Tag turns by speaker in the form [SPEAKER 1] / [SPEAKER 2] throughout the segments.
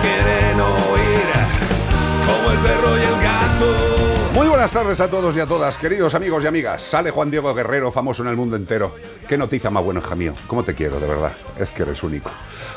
[SPEAKER 1] Quieren oír como el perro y el gato.
[SPEAKER 2] Muy buenas tardes a todos y a todas, queridos amigos y amigas. Sale Juan Diego Guerrero, famoso en el mundo entero. Qué noticia más buena, hija mío. ¿Cómo te quiero, de verdad? Es que eres único.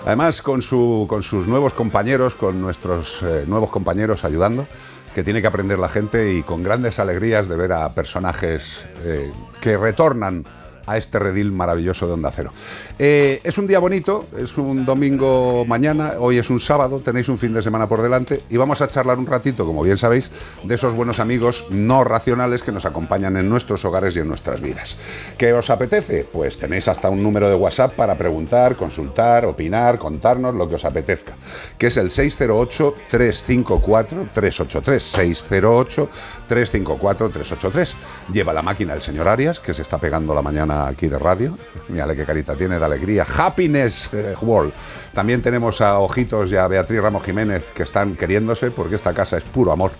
[SPEAKER 2] Además, con, su, con sus nuevos compañeros, con nuestros eh, nuevos compañeros ayudando, que tiene que aprender la gente y con grandes alegrías de ver a personajes eh, que retornan a este redil maravilloso de Onda Cero. Eh, es un día bonito, es un domingo mañana, hoy es un sábado, tenéis un fin de semana por delante y vamos a charlar un ratito, como bien sabéis, de esos buenos amigos no racionales que nos acompañan en nuestros hogares y en nuestras vidas. ¿Qué os apetece? Pues tenéis hasta un número de WhatsApp para preguntar, consultar, opinar, contarnos lo que os apetezca, que es el 608-354-383. 608-354-383. Lleva la máquina el señor Arias, que se está pegando la mañana aquí de radio. Mírale qué carita tiene de alegría. Happiness eh, World. También tenemos a Ojitos y a Beatriz Ramos Jiménez, que están queriéndose, porque esta casa es puro amor.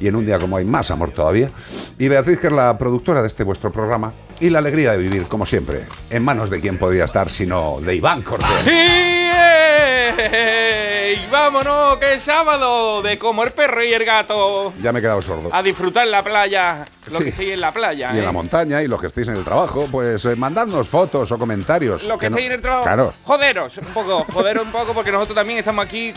[SPEAKER 2] Y en un día como hoy, más amor todavía. Y Beatriz, que es la productora de este vuestro programa. Y la alegría de vivir, como siempre, en manos de quien podría estar, sino de Iván Cortés.
[SPEAKER 3] ¡Y vámonos, que es sábado de como el perro y el gato.
[SPEAKER 2] Ya me he quedado sordo.
[SPEAKER 3] A disfrutar la playa, lo
[SPEAKER 2] Sí.
[SPEAKER 3] que estéis en la playa.
[SPEAKER 2] Y en
[SPEAKER 3] ¿eh?
[SPEAKER 2] la montaña, y los que estéis en el trabajo, pues eh, mandadnos fotos o comentarios.
[SPEAKER 3] Lo que estéis en el trabajo.
[SPEAKER 2] Claro.
[SPEAKER 3] Joderos un poco, joderos un poco, porque nosotros también estamos aquí,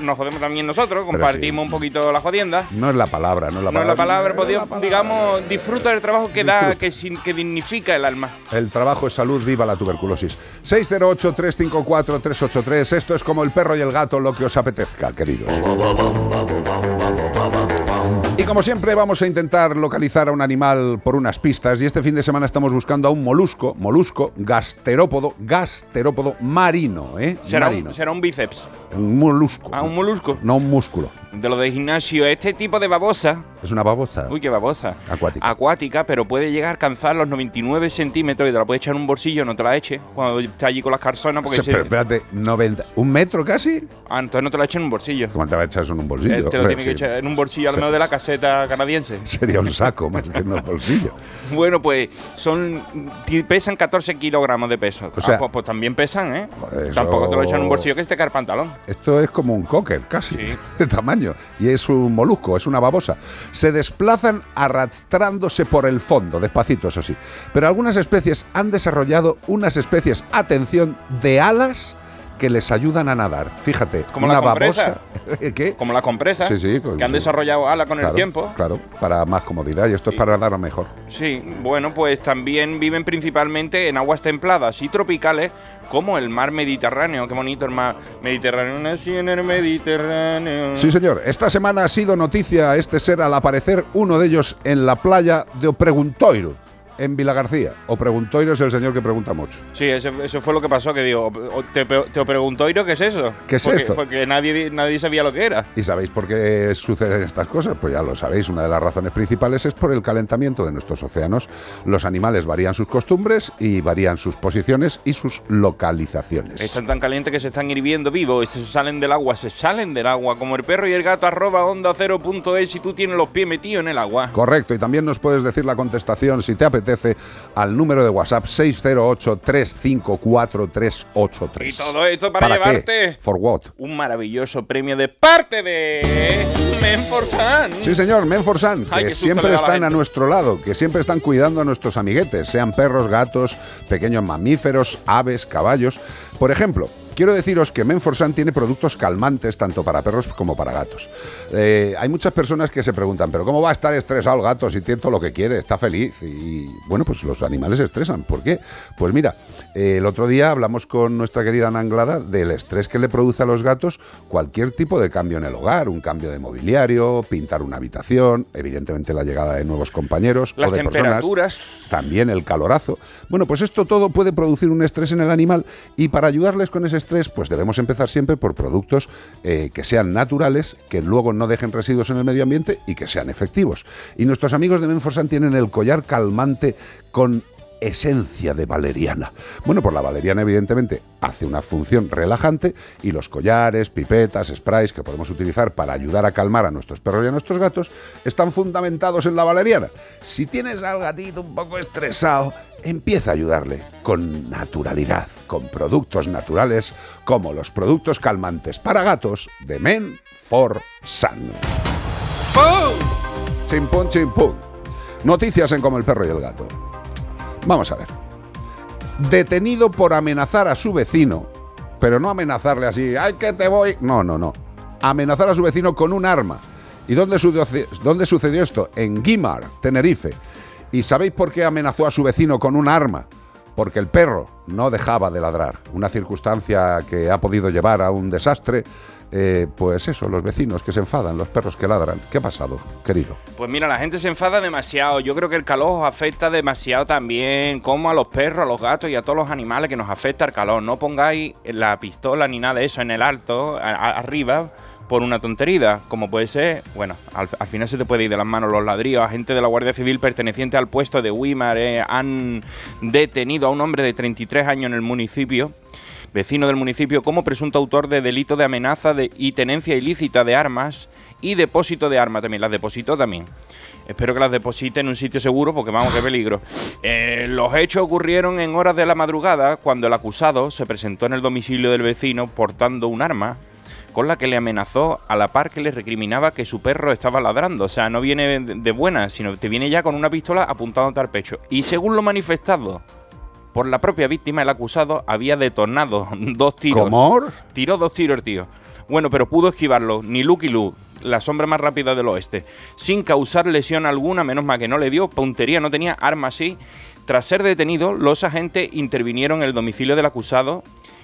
[SPEAKER 3] nos jodemos también nosotros, compartimos un poquito la jodienda.
[SPEAKER 2] No es la palabra, no es la
[SPEAKER 3] No es
[SPEAKER 2] palabra.
[SPEAKER 3] la palabra,
[SPEAKER 2] no es la palabra.
[SPEAKER 3] digamos, disfruta del trabajo que da, que, sin- que dignifica el alma.
[SPEAKER 2] El trabajo es salud, viva la tuberculosis. 608-354-383. Esto es como el perro y el gato, lo que os apetezca, queridos. Y como siempre, vamos a intentar localizar a un animal por unas pistas. Y este fin de semana estamos buscando a un molusco, molusco, gasterópodo, gasterópodo marino, ¿eh?
[SPEAKER 3] Será
[SPEAKER 2] marino.
[SPEAKER 3] un, será un bíceps.
[SPEAKER 2] Un molusco.
[SPEAKER 3] Ah, un molusco.
[SPEAKER 2] No un músculo.
[SPEAKER 3] De lo de gimnasio. Este tipo de babosa.
[SPEAKER 2] Es una babosa.
[SPEAKER 3] Uy, qué babosa.
[SPEAKER 2] Acuática.
[SPEAKER 3] Acuática, pero puede llegar a alcanzar los 99 centímetros y te la puedes echar en un bolsillo, no te la eches cuando estés allí con las carzonas. Porque
[SPEAKER 2] Se-
[SPEAKER 3] se-
[SPEAKER 2] pero espérate, 90, ¿un metro casi?
[SPEAKER 3] Ah, entonces no te la eches en un bolsillo.
[SPEAKER 2] ¿Cómo te va a echar eso en un bolsillo?
[SPEAKER 3] Eh, te lo tienes que echar en un bolsillo al
[SPEAKER 2] Se-
[SPEAKER 3] menos de la caseta canadiense.
[SPEAKER 2] Sería un saco más que en un bolsillo.
[SPEAKER 3] Bueno, pues son pesan 14 kilogramos de peso.
[SPEAKER 2] O sea-
[SPEAKER 3] Ah, pues, pues también pesan, ¿eh?
[SPEAKER 2] Eso-
[SPEAKER 3] Tampoco te lo echan en un bolsillo que este cae el pantalón.
[SPEAKER 2] Esto es como un cocker, casi,
[SPEAKER 3] Sí.
[SPEAKER 2] de tamaño. Y es un molusco, es una babosa. Se desplazan arrastrándose por el fondo, despacito, eso sí. Pero algunas especies han desarrollado unas especies, atención, de alas que les ayudan a nadar. Fíjate,
[SPEAKER 3] Como
[SPEAKER 2] una
[SPEAKER 3] la compresa.
[SPEAKER 2] babosa. ¿Qué?
[SPEAKER 3] Como las compresas,
[SPEAKER 2] Sí, sí, con-
[SPEAKER 3] que han desarrollado ala con
[SPEAKER 2] Claro,
[SPEAKER 3] el tiempo.
[SPEAKER 2] Claro, para más comodidad. Y esto es para nadar mejor.
[SPEAKER 3] Sí, bueno, pues también viven principalmente en aguas templadas y tropicales, como el mar Mediterráneo. Qué bonito el mar Mediterráneo. Nací en el Mediterráneo.
[SPEAKER 2] Sí, señor. Esta semana ha sido noticia este ser al aparecer uno de ellos en la playa de Opreguntoiro, en Vilagarcía. O Preguntoiro es el señor que pregunta mucho.
[SPEAKER 3] Sí, eso, eso fue lo que pasó, que digo, te, te preguntó Iro, ¿qué es eso?
[SPEAKER 2] ¿Qué es
[SPEAKER 3] Porque-
[SPEAKER 2] esto?
[SPEAKER 3] Porque nadie, nadie sabía lo que era.
[SPEAKER 2] ¿Y sabéis por qué suceden estas cosas? Pues ya lo sabéis, una de las razones principales es por el calentamiento de nuestros océanos. Los animales varían sus costumbres y varían sus posiciones y sus localizaciones.
[SPEAKER 3] Están tan calientes que se están hirviendo vivos y se salen del agua, se salen del agua, como el perro y el gato arroba onda cero punto es si tú tienes los pies metidos en el agua.
[SPEAKER 2] Correcto, y también nos puedes decir la contestación, si te apetece, al número de WhatsApp 608-354-383.
[SPEAKER 3] Y todo esto para,
[SPEAKER 2] qué?
[SPEAKER 3] llevarte
[SPEAKER 2] ¿For what?
[SPEAKER 3] un maravilloso premio de parte de Menforsan.
[SPEAKER 2] Sí, señor, Menforsan,
[SPEAKER 3] Ay,
[SPEAKER 2] que
[SPEAKER 3] qué
[SPEAKER 2] siempre
[SPEAKER 3] a
[SPEAKER 2] están a nuestro lado, que siempre están cuidando a nuestros amiguetes, sean perros, gatos, pequeños mamíferos, aves, caballos. Por ejemplo, quiero deciros que Menforsan tiene productos calmantes tanto para perros como para gatos. Eh, hay muchas personas que se preguntan, pero ¿cómo va a estar estresado el gato si tiene todo lo que quiere? Está feliz. Y bueno, pues los animales se estresan. ¿Por qué? Pues mira, eh, el otro día hablamos con nuestra querida Ana Anglada del estrés que le produce a los gatos cualquier tipo de cambio en el hogar, un cambio de mobiliario, pintar una habitación, evidentemente la llegada de nuevos compañeros
[SPEAKER 3] Las
[SPEAKER 2] o de personas.
[SPEAKER 3] temperaturas.
[SPEAKER 2] También el calorazo. Bueno, pues esto todo puede producir un estrés en el animal y para ayudarles con ese estrés, pues debemos empezar siempre por productos eh, que sean naturales, que luego no dejen residuos en el medio ambiente y que sean efectivos. Y nuestros amigos de Menforsan tienen el collar calmante con esencia de valeriana. Bueno, pues la valeriana evidentemente hace una función relajante y los collares, pipetas, sprays que podemos utilizar para ayudar a calmar a nuestros perros y a nuestros gatos están fundamentados en la valeriana. Si tienes al gatito un poco estresado, empieza a ayudarle con naturalidad, con productos naturales como los productos calmantes para gatos de Men for Sun. Chimpún, chimpún. Noticias en Como el perro y el gato. Vamos a ver. Detenido por amenazar a su vecino, pero no amenazarle así, ¡ay que te voy! No, no, no. Amenazar a su vecino con un arma. ¿Y dónde, suce- dónde sucedió esto? En Guimar, Tenerife. ¿Y sabéis por qué amenazó a su vecino con un arma? Porque el perro no dejaba de ladrar. Una circunstancia que ha podido llevar a un desastre. Eh, pues eso, los vecinos que se enfadan, los perros que ladran. ¿Qué ha pasado, querido?
[SPEAKER 3] Pues mira, la gente se enfada demasiado. Yo creo que el calor afecta demasiado también, como a los perros, a los gatos y a todos los animales que nos afecta el calor. No pongáis la pistola ni nada de eso en el alto, arriba, por una tontería, como puede ser, bueno, al, al final se te puede ir de las manos los ladrillos. Agentes de la Guardia Civil perteneciente al puesto de Wimar eh, han detenido a un hombre de 33 años en el municipio vecino del municipio, como presunto autor de delito de amenaza de, y tenencia ilícita de armas y depósito de armas también. Las depositó también. Espero que las deposite en un sitio seguro porque vamos, qué peligro. Eh, los hechos ocurrieron en horas de la madrugada cuando el acusado se presentó en el domicilio del vecino portando un arma con la que le amenazó a la par que le recriminaba que su perro estaba ladrando. O sea, no viene de buena, sino te viene ya con una pistola apuntándote al pecho. Y según lo manifestado por la propia víctima, el acusado había detonado dos tiros.
[SPEAKER 2] ¿Cómo?
[SPEAKER 3] Tiró dos tiros el tío. Bueno, pero pudo esquivarlo. Ni Lucky Luke, la sombra más rápida del oeste. Sin causar lesión alguna, menos mal que no le dio puntería, no tenía arma así. Tras ser detenido, los agentes intervinieron en el domicilio del acusado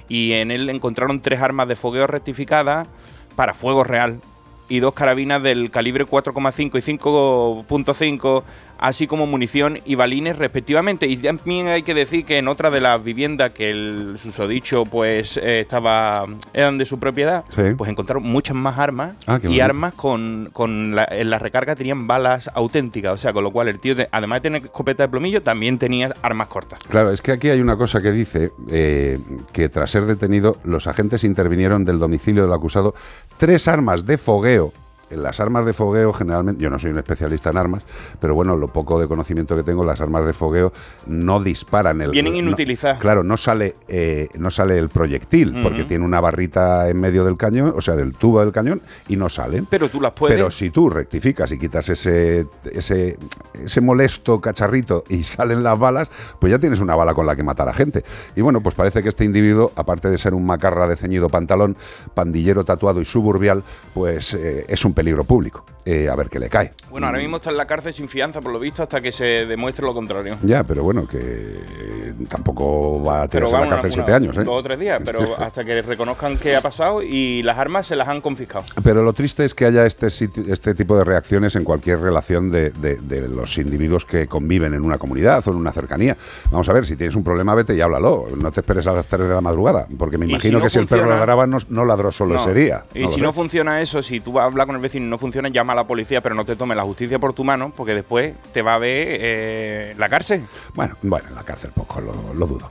[SPEAKER 3] y en él encontraron tres armas de fogueo rectificadas para fuego real y dos carabinas del calibre 4,5 y 5.5, así como munición y balines respectivamente. Y también hay que decir que en otra de las viviendas que el susodicho pues eh, estaba eran de su propiedad,
[SPEAKER 2] Sí.
[SPEAKER 3] pues encontraron muchas más armas
[SPEAKER 2] Ah,
[SPEAKER 3] y armas con, con la, en la recarga tenían balas auténticas, o sea, con lo cual el tío, de- además de tener escopeta de plomillo, también tenía armas cortas.
[SPEAKER 2] Claro, es que aquí hay una cosa que dice eh, que tras ser detenido, los agentes intervinieron del domicilio del acusado tres armas de fogueo. Las armas de fogueo generalmente, yo no soy un especialista en armas, pero bueno, lo poco de conocimiento que tengo, las armas de fogueo no disparan el...
[SPEAKER 3] Vienen
[SPEAKER 2] no-
[SPEAKER 3] inutilizadas.
[SPEAKER 2] claro, no sale, eh, no sale el proyectil, porque tiene una barrita en medio del cañón, o sea, del tubo del cañón, y no salen.
[SPEAKER 3] Pero tú las puedes...
[SPEAKER 2] Pero si tú rectificas y quitas ese, ese, ese molesto cacharrito y salen las balas, pues ya tienes una bala con la que matar a gente. Y bueno, pues parece que este individuo, aparte de ser un macarra de ceñido pantalón, pandillero tatuado y suburbial, pues eh, es un peligro público. Eh, a ver qué le cae.
[SPEAKER 3] Bueno, ahora mismo está en la cárcel sin fianza, por lo visto, hasta que se demuestre lo contrario.
[SPEAKER 2] Ya, pero bueno, que eh, tampoco va a tirarse a la cárcel
[SPEAKER 3] una-
[SPEAKER 2] siete años. ¿eh?
[SPEAKER 3] Dos o tres días, pero hasta que reconozcan qué ha pasado y las armas se las han confiscado.
[SPEAKER 2] Pero lo triste es que haya este, este tipo de reacciones en cualquier relación de, de- de los individuos que conviven en una comunidad o en una cercanía. Vamos a ver, si tienes un problema, vete y háblalo. No te esperes a las 3 de la madrugada, porque me
[SPEAKER 3] si
[SPEAKER 2] imagino
[SPEAKER 3] no
[SPEAKER 2] que si el perro ladraba no, no ladró solo
[SPEAKER 3] No.
[SPEAKER 2] ese día.
[SPEAKER 3] Y si no funciona eso, si tú vas a hablar con el vecino y no funciona, llama a la policía, pero no te tome la justicia por tu mano, porque después te va a ver eh, la cárcel.
[SPEAKER 2] Bueno, bueno, en la cárcel poco, lo, lo dudo.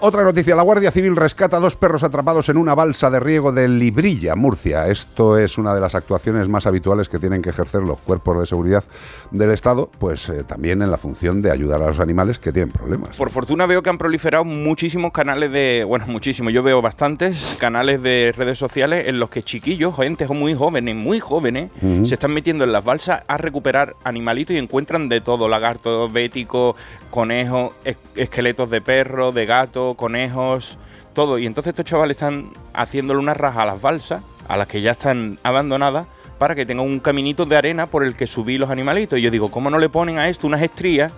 [SPEAKER 2] Otra noticia, la Guardia Civil rescata a dos perros atrapados en una balsa de riego de Librilla, Murcia. Esto es una de las actuaciones más habituales que tienen que ejercer los cuerpos de seguridad del Estado, pues eh, también en la función de ayudar a los animales que tienen problemas.
[SPEAKER 3] Por fortuna veo que han proliferado muchísimos canales de, bueno, muchísimos, yo veo bastantes canales de redes sociales en los que chiquillos, gente muy jóvenes, muy jóvenes, se están metiendo en las balsas a recuperar animalitos y encuentran de todo, lagartos, béticos, conejos, es- esqueletos de perro, de gato, conejos, todo. Y entonces estos chavales están haciéndole una raja a las balsas, a las que ya están abandonadas, para que tengan un caminito de arena por el que subir los animalitos. Y yo digo, ¿cómo no le ponen a esto unas estrías?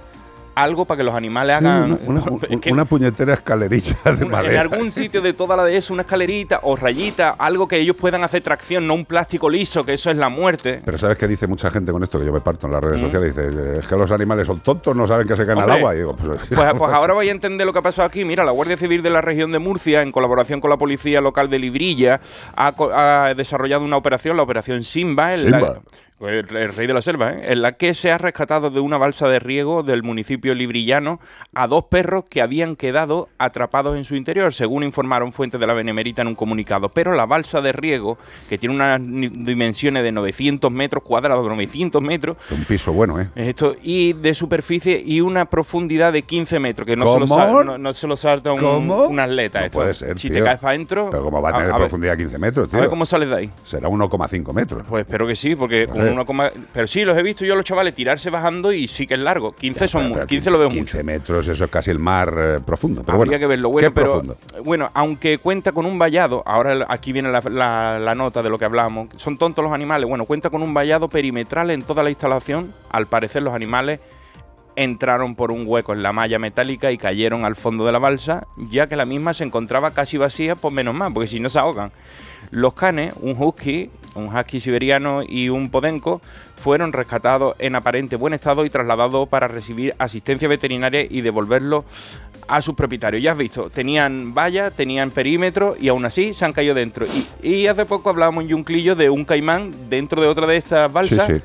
[SPEAKER 3] Algo para que los animales
[SPEAKER 2] Sí,
[SPEAKER 3] hagan.
[SPEAKER 2] una, una-
[SPEAKER 3] Es que
[SPEAKER 2] una puñetera de
[SPEAKER 3] una- en algún sitio de toda la de eso, una escalerita o rayita, algo que ellos puedan hacer tracción, no un plástico liso, que eso es la muerte.
[SPEAKER 2] Pero ¿sabes qué dice mucha gente con esto? Que yo me parto en las redes sociales. Dice, es que los animales son tontos, no saben que se caen al agua. Y digo, pues,
[SPEAKER 3] Pues, pues ahora voy a entender lo que ha pasado aquí. Mira, la Guardia Civil de la región de Murcia, en colaboración con la policía local de Librilla, ha, desarrollado una operación, la operación Simba, en la-
[SPEAKER 2] Simba.
[SPEAKER 3] El, el rey de la selva, ¿eh? en la que se ha rescatado de una balsa de riego del municipio librillano a dos perros que habían quedado atrapados en su interior, según informaron fuentes de la Benemérita en un comunicado. Pero la balsa de riego, que tiene unas dimensiones de 900 metros cuadrados, 900 metros,
[SPEAKER 2] un piso bueno, ¿eh?
[SPEAKER 3] es Esto, y de superficie y una profundidad de 15 metros, que no, se lo, sal- no, no se lo salta un, atleta.
[SPEAKER 2] No
[SPEAKER 3] esto.
[SPEAKER 2] puede ser,
[SPEAKER 3] Si
[SPEAKER 2] tío.
[SPEAKER 3] te caes para adentro.
[SPEAKER 2] Pero ¿cómo va a tener
[SPEAKER 3] ver-
[SPEAKER 2] profundidad 15 metros,
[SPEAKER 3] A
[SPEAKER 2] tío?
[SPEAKER 3] ver cómo sales de ahí.
[SPEAKER 2] Será 1,5 metros.
[SPEAKER 3] Pues espero que sí, porque con
[SPEAKER 2] sé.
[SPEAKER 3] una coma- Pero sí, los he visto yo, los chavales, tirarse bajando y sí que es largo. 15 son
[SPEAKER 2] Pero-
[SPEAKER 3] mu-
[SPEAKER 2] pero
[SPEAKER 3] 15 lo veo
[SPEAKER 2] 15
[SPEAKER 3] mucho.
[SPEAKER 2] metros, eso es casi el mar eh, profundo. Pero
[SPEAKER 3] Habría
[SPEAKER 2] bueno,
[SPEAKER 3] que verlo. Bueno,
[SPEAKER 2] ¿qué
[SPEAKER 3] pero
[SPEAKER 2] profundo?
[SPEAKER 3] bueno, aunque cuenta con un vallado, ahora aquí viene la, la- la nota de lo que hablamos. Son tontos los animales. Bueno, cuenta con un vallado perimetral en toda la instalación. Al parecer, los animales entraron por un hueco en la malla metálica y cayeron al fondo de la balsa, ya que la misma se encontraba casi vacía, pues menos mal, porque si no se ahogan. Los canes, un husky, un husky siberiano y un podenco, fueron rescatados en aparente buen estado y trasladados para recibir asistencia veterinaria y devolverlos a sus propietarios. Ya has visto, tenían valla, tenían perímetro y aún así se han caído dentro. Y, y hace poco hablábamos en Yunclillo de un caimán dentro de otra de estas balsas
[SPEAKER 2] Sí, sí.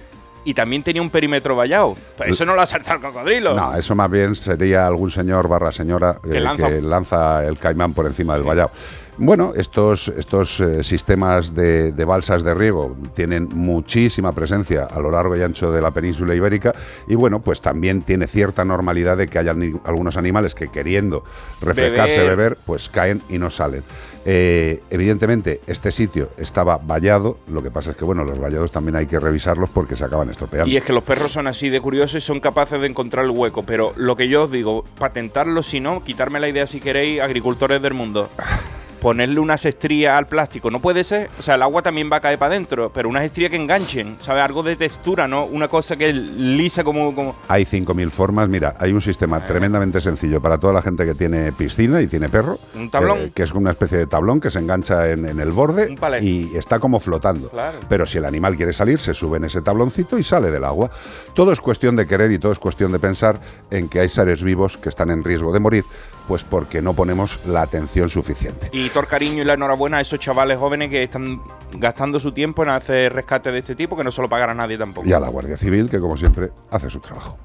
[SPEAKER 3] y también tenía un perímetro vallado. Pues eso no lo ha saltado el cocodrilo.
[SPEAKER 2] No, eso más bien sería algún señor barra señora eh,
[SPEAKER 3] Que lanza-
[SPEAKER 2] que lanza el caimán por encima del vallado. Bueno, estos, estos eh, sistemas de, de balsas de riego tienen muchísima presencia a lo largo y ancho de la península ibérica y bueno, pues también tiene cierta normalidad de que haya algunos animales que queriendo refrescarse,
[SPEAKER 3] Beber.
[SPEAKER 2] beber, pues caen y no salen. Eh, evidentemente, este sitio estaba vallado, lo que pasa es que bueno, los vallados también hay que revisarlos porque se acaban estropeando.
[SPEAKER 3] Y es que los perros son así de curiosos y son capaces de encontrar el hueco. Pero lo que yo os digo, patentarlo si no, quitarme la idea si queréis, agricultores del mundo. Ponerle unas estrías al plástico, no puede ser. O sea, el agua también va a caer para adentro, pero unas estrías que enganchen, ¿sabes? Algo de textura, ¿no? Una cosa que es lisa como. como
[SPEAKER 2] Hay 5.000 formas. Mira, hay un sistema tremendamente sencillo para toda la gente que tiene piscina y tiene perro.
[SPEAKER 3] Un tablón.
[SPEAKER 2] eh, que es una especie de tablón que se engancha en, en el borde
[SPEAKER 3] Un
[SPEAKER 2] y está como flotando.
[SPEAKER 3] Claro.
[SPEAKER 2] Pero si el animal quiere salir, se sube en ese tabloncito y sale del agua. Todo es cuestión de querer y todo es cuestión de pensar en que hay seres vivos que están en riesgo de morir, pues porque no ponemos la atención suficiente.
[SPEAKER 3] Y todo el cariño y la enhorabuena a esos chavales jóvenes que están gastando su tiempo en hacer rescate de este tipo, que no se lo pagará nadie tampoco.
[SPEAKER 2] Y a la Guardia Civil, que como siempre hace su trabajo.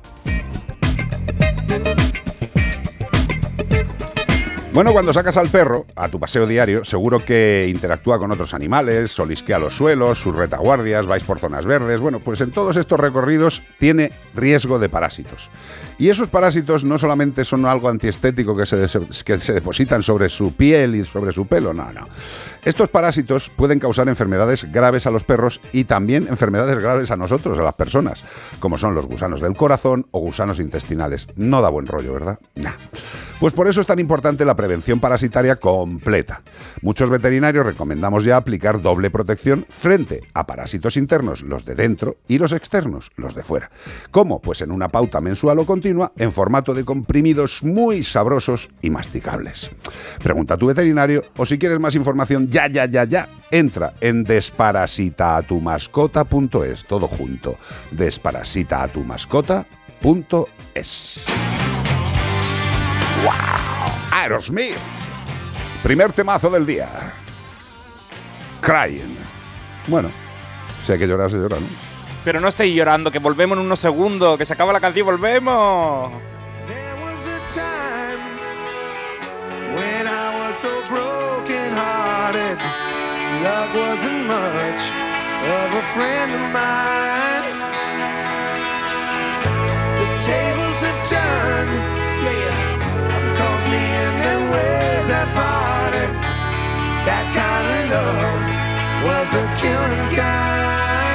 [SPEAKER 2] Bueno, cuando sacas al perro a tu paseo diario, seguro que interactúa con otros animales, solisquea los suelos, sus retaguardias, vais por zonas verdes. Bueno, pues en todos estos recorridos tiene riesgo de parásitos. Y esos parásitos no solamente son algo antiestético que se, que se depositan sobre su piel y sobre su pelo, no, no. Estos parásitos pueden causar enfermedades graves a los perros y también enfermedades graves a nosotros, a las personas, como son los gusanos del corazón o gusanos intestinales. No da buen rollo, ¿verdad? Nah. Pues por eso es tan importante la prevención parasitaria completa. Muchos veterinarios recomendamos ya aplicar doble protección frente a parásitos internos, los de dentro, y los externos, los de fuera. ¿Cómo? Pues en una pauta mensual o continua en formato de comprimidos muy sabrosos y masticables. Pregunta a tu veterinario o si quieres más información, ya, ya, ya, ya, entra en desparasitaatumascota.es, todo junto. Desparasitaatumascota.es. ¡Wow! Aerosmith. Primer temazo del día. Crying. Bueno, si hay que llorar, se llora, ¿no?
[SPEAKER 3] Pero no estéis llorando, que volvemos en unos segundos, que se acaba la canción y volvemos.
[SPEAKER 4] There was a time when I was so broken hearted. Love wasn't much of a friend of mine. The tables have turned, yeah. Calls me in them ways that parted. That kind of love was the killing kind.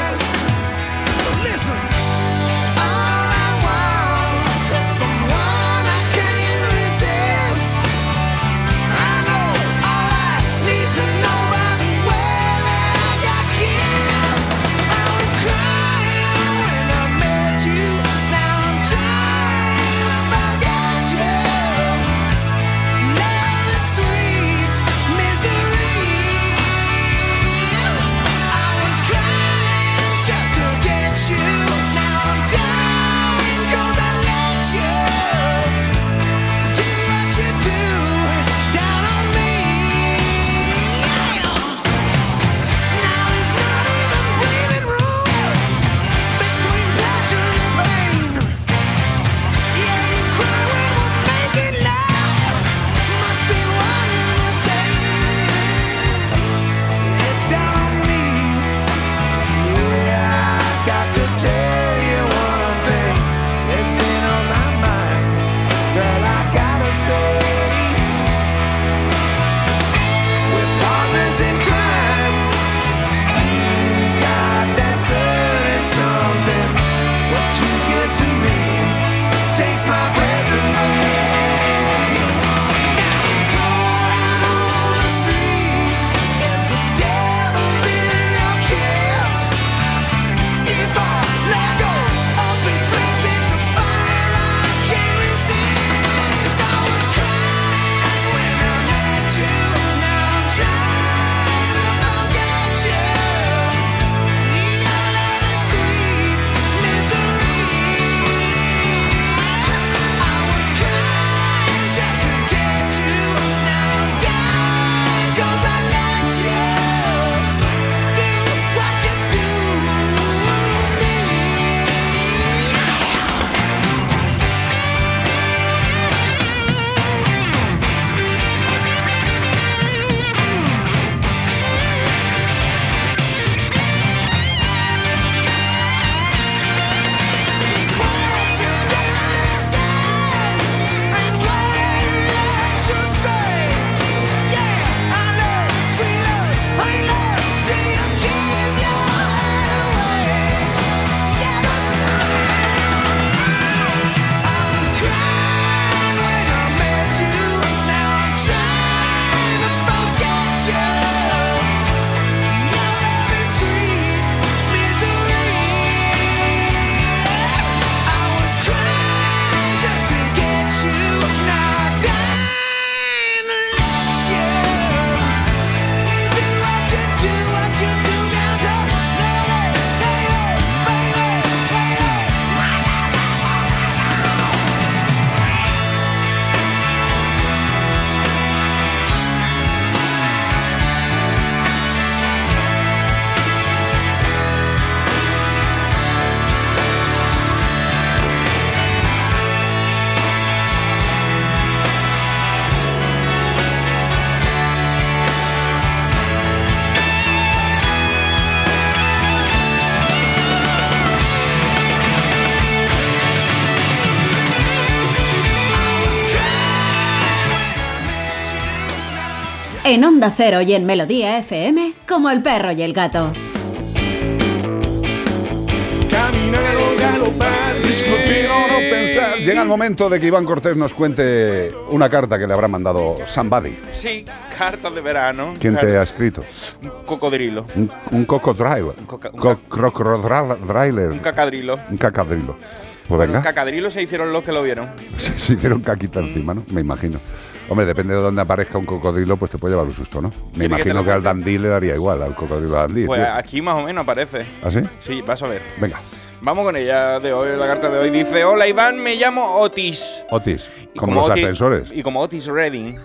[SPEAKER 5] En Onda Cero y en Melodía FM, como el perro y el gato.
[SPEAKER 1] Caminar o galopar, discutir o no
[SPEAKER 2] no pensar. Llega el momento de que Iván Cortés nos cuente una carta que le habrá mandado Somebody.
[SPEAKER 3] Sí, cartas de verano.
[SPEAKER 2] ¿Quién te ha escrito?
[SPEAKER 3] Un cocodrilo.
[SPEAKER 2] Un, un cocodrilo.
[SPEAKER 3] coca- un
[SPEAKER 2] Co- crocodriler.
[SPEAKER 3] Un cacadrilo.
[SPEAKER 2] Un cacadrilo. Pues
[SPEAKER 3] Un
[SPEAKER 2] venga,
[SPEAKER 3] cacadrilo se hicieron los que lo vieron.
[SPEAKER 2] se, se hicieron caquita encima, ¿no? Me imagino. Hombre, depende de dónde aparezca un cocodrilo, pues te puede llevar un susto, ¿no? Me
[SPEAKER 3] ¿Quiere que te
[SPEAKER 2] imagino que al dandí le daría igual, al cocodrilo dandí.
[SPEAKER 3] Pues
[SPEAKER 2] tío.
[SPEAKER 3] aquí más o menos aparece.
[SPEAKER 2] ¿Ah, sí?
[SPEAKER 3] Sí, vas a ver.
[SPEAKER 2] Venga.
[SPEAKER 3] Vamos con ella de hoy, la carta de hoy. Dice, hola Iván, me llamo Otis.
[SPEAKER 2] Otis,
[SPEAKER 3] Y
[SPEAKER 2] como, los
[SPEAKER 3] Otis-
[SPEAKER 2] ascensores.
[SPEAKER 3] Y como Otis Redding.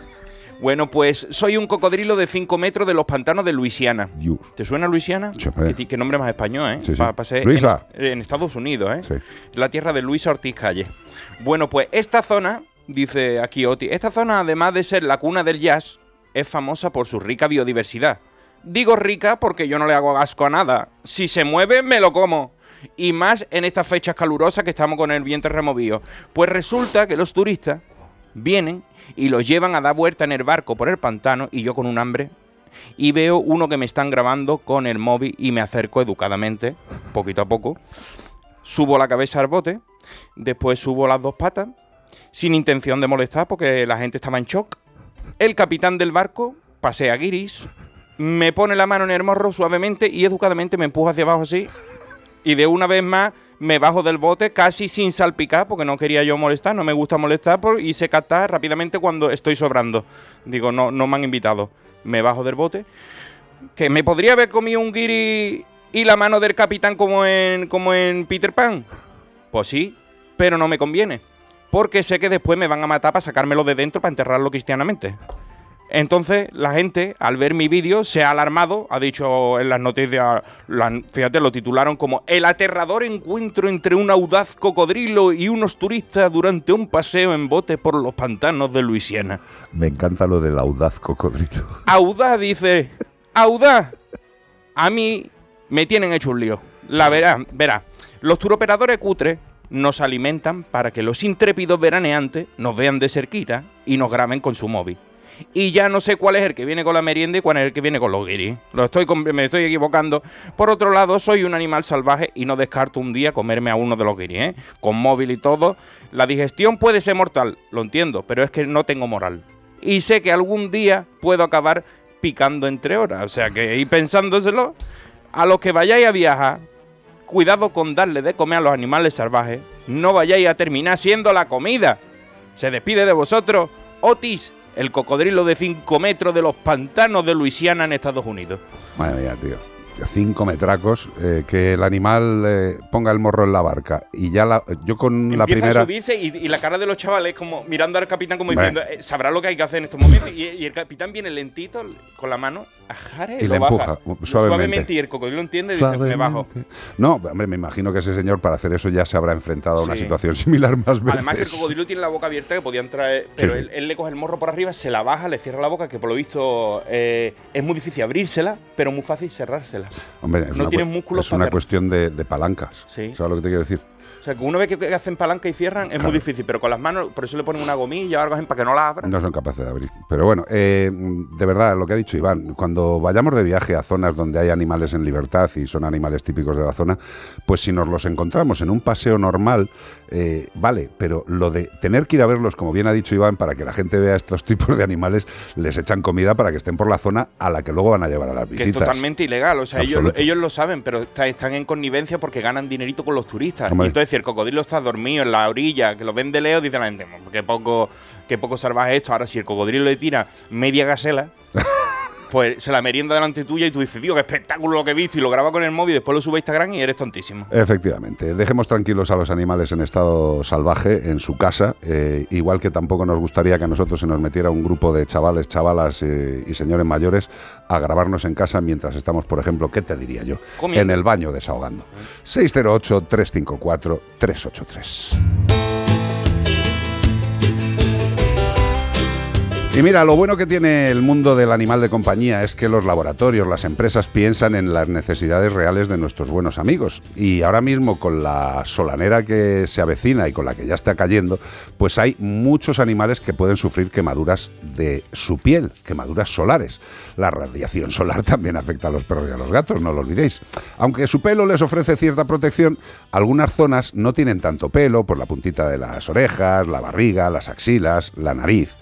[SPEAKER 3] Bueno, pues soy un cocodrilo de 5 metros de los pantanos de Luisiana.
[SPEAKER 2] Dios.
[SPEAKER 3] ¿Te suena Luisiana? ¿Qué, nombre más español, ¿eh?
[SPEAKER 2] Sí.
[SPEAKER 3] Pa-
[SPEAKER 2] Luisa.
[SPEAKER 3] En, en Estados Unidos, ¿eh?
[SPEAKER 2] Sí.
[SPEAKER 3] La tierra de Luisa Ortiz Calle. Bueno, pues esta zona, dice aquí Otis, esta zona, además de ser la cuna del jazz, es famosa por su rica biodiversidad. Digo rica porque yo no le hago asco a nada. Si se mueve, me lo como. Y más en estas fechas calurosas que estamos con el vientre removido. Pues resulta que los turistas vienen y los llevan a dar vuelta en el barco por el pantano y yo con un hambre. Y veo uno que me están grabando con el móvil y me acerco educadamente, poquito a poco. Subo la cabeza al bote, después subo las dos patas, sin intención de molestar porque la gente estaba en shock. El capitán del barco pasea guiris, me pone la mano en el morro suavemente y educadamente me empuja hacia abajo así. Y de una vez más me bajo del bote casi sin salpicar porque no quería yo molestar, no me gusta molestar por, y sé captar rápidamente cuando estoy sobrando. Digo, no, no me han invitado. Me bajo del bote. Que me podría haber comido un guiri y la mano del capitán como en, como en Peter Pan. Pues sí, pero no me conviene. Porque sé que después me van a matar para sacármelo de dentro para enterrarlo cristianamente. Entonces, la gente, al ver mi vídeo, se ha alarmado, ha dicho en las noticias, la- fíjate, lo titularon como El aterrador encuentro entre un audaz cocodrilo y unos turistas durante un paseo en bote por los pantanos de Luisiana.
[SPEAKER 2] Me encanta lo del audaz cocodrilo.
[SPEAKER 3] Audaz, dice, audaz. A mí me tienen hecho un lío. La verá, verá. Los turoperadores cutres nos alimentan para que los intrépidos veraneantes nos vean de cerquita y nos graben con su móvil. Y ya no sé cuál es el que viene con la merienda y cuál es el que viene con los guiris. Lo estoy, me estoy equivocando. Por otro lado, soy un animal salvaje y no descarto un día comerme a uno de los guiris, ¿eh? Con móvil y todo. La digestión puede ser mortal, lo entiendo, pero es que no tengo moral. Y sé que algún día puedo acabar picando entre horas. O sea que ir pensándoselo. A los que vayáis a viajar, cuidado con darle de comer a los animales salvajes. No vayáis a terminar siendo la comida. Se despide de vosotros Otis, el cocodrilo de 5 metros de los pantanos de Luisiana en Estados Unidos.
[SPEAKER 2] Madre mía, tío. Cinco metracos, eh, que el animal eh, ponga el morro en la barca. Y ya la, yo con la primera.
[SPEAKER 3] a subirse y, y la cara de los chavales como mirando al capitán como diciendo, eh, sabrá lo que hay que hacer en estos momentos. Y, y el capitán viene lentito con la mano a Jare
[SPEAKER 2] Y
[SPEAKER 3] lo
[SPEAKER 2] le empuja, suavemente.
[SPEAKER 3] Y el cocodrilo entiende y dice, me bajo.
[SPEAKER 2] Suavemente. No, hombre, me imagino que ese señor para hacer eso ya se habrá enfrentado a una
[SPEAKER 3] Sí.
[SPEAKER 2] situación similar más veces.
[SPEAKER 3] Además que el cocodrilo tiene la boca abierta que podía entrar, eh, pero
[SPEAKER 2] sí.
[SPEAKER 3] Él, él le coge el morro por arriba, se la baja, le cierra la boca, que por lo visto eh, es muy difícil abrírsela, pero muy fácil cerrársela.
[SPEAKER 2] Hombre, es
[SPEAKER 3] no
[SPEAKER 2] una,
[SPEAKER 3] tienen
[SPEAKER 2] cu-
[SPEAKER 3] músculos
[SPEAKER 2] es
[SPEAKER 3] para
[SPEAKER 2] una
[SPEAKER 3] hacer-
[SPEAKER 2] cuestión de, de palancas.
[SPEAKER 3] Sí.
[SPEAKER 2] ¿Sabes lo que te quiero decir?
[SPEAKER 3] O sea, que una vez que, que hacen palanca y cierran es
[SPEAKER 2] Claro.
[SPEAKER 3] muy difícil, pero con las manos, por eso le ponen una gomilla o algo así para que no la abran.
[SPEAKER 2] No son capaces de abrir. Pero bueno, eh, de verdad, lo que ha dicho Iván, cuando vayamos de viaje a zonas donde hay animales en libertad y son animales típicos de la zona, pues si nos los encontramos en un paseo normal, eh, vale, pero lo de tener que ir a verlos, como bien ha dicho Iván, para que la gente vea estos tipos de animales, les echan comida para que estén por la zona a la que luego van a llevar a las
[SPEAKER 3] Que es
[SPEAKER 2] visitas.
[SPEAKER 3] totalmente ilegal, o sea, ellos, ellos lo saben, pero está- están en connivencia porque ganan dinerito con los turistas.
[SPEAKER 2] Hombre.
[SPEAKER 3] Entonces, si el cocodrilo está dormido en la orilla, que lo ven de lejos, dice la gente, qué poco, qué poco salvaje esto. Ahora, si el cocodrilo le tira media gasela, pues se la merienda delante tuya y tú dices, tío, qué espectáculo lo que he visto, y lo graba con el móvil, después lo sube a Instagram y eres tontísimo.
[SPEAKER 2] Efectivamente, dejemos tranquilos a los animales en estado salvaje en su casa, eh, igual que tampoco nos gustaría que a nosotros se nos metiera un grupo de chavales, chavalas eh, y señores mayores a grabarnos en casa mientras estamos, por ejemplo, ¿qué te diría yo?
[SPEAKER 3] Comiendo.
[SPEAKER 2] En el baño desahogando. 608-354-383. Y mira, lo bueno que tiene el mundo del animal de compañía es que los laboratorios, las empresas piensan en las necesidades reales de nuestros buenos amigos. Y ahora mismo con la solanera que se avecina y con la que ya está cayendo, pues hay muchos animales que pueden sufrir quemaduras de su piel, quemaduras solares. La radiación solar también afecta a los perros y a los gatos, no lo olvidéis. Aunque su pelo les ofrece cierta protección, algunas zonas no tienen tanto pelo por la puntita de las orejas, la barriga, las axilas, la nariz.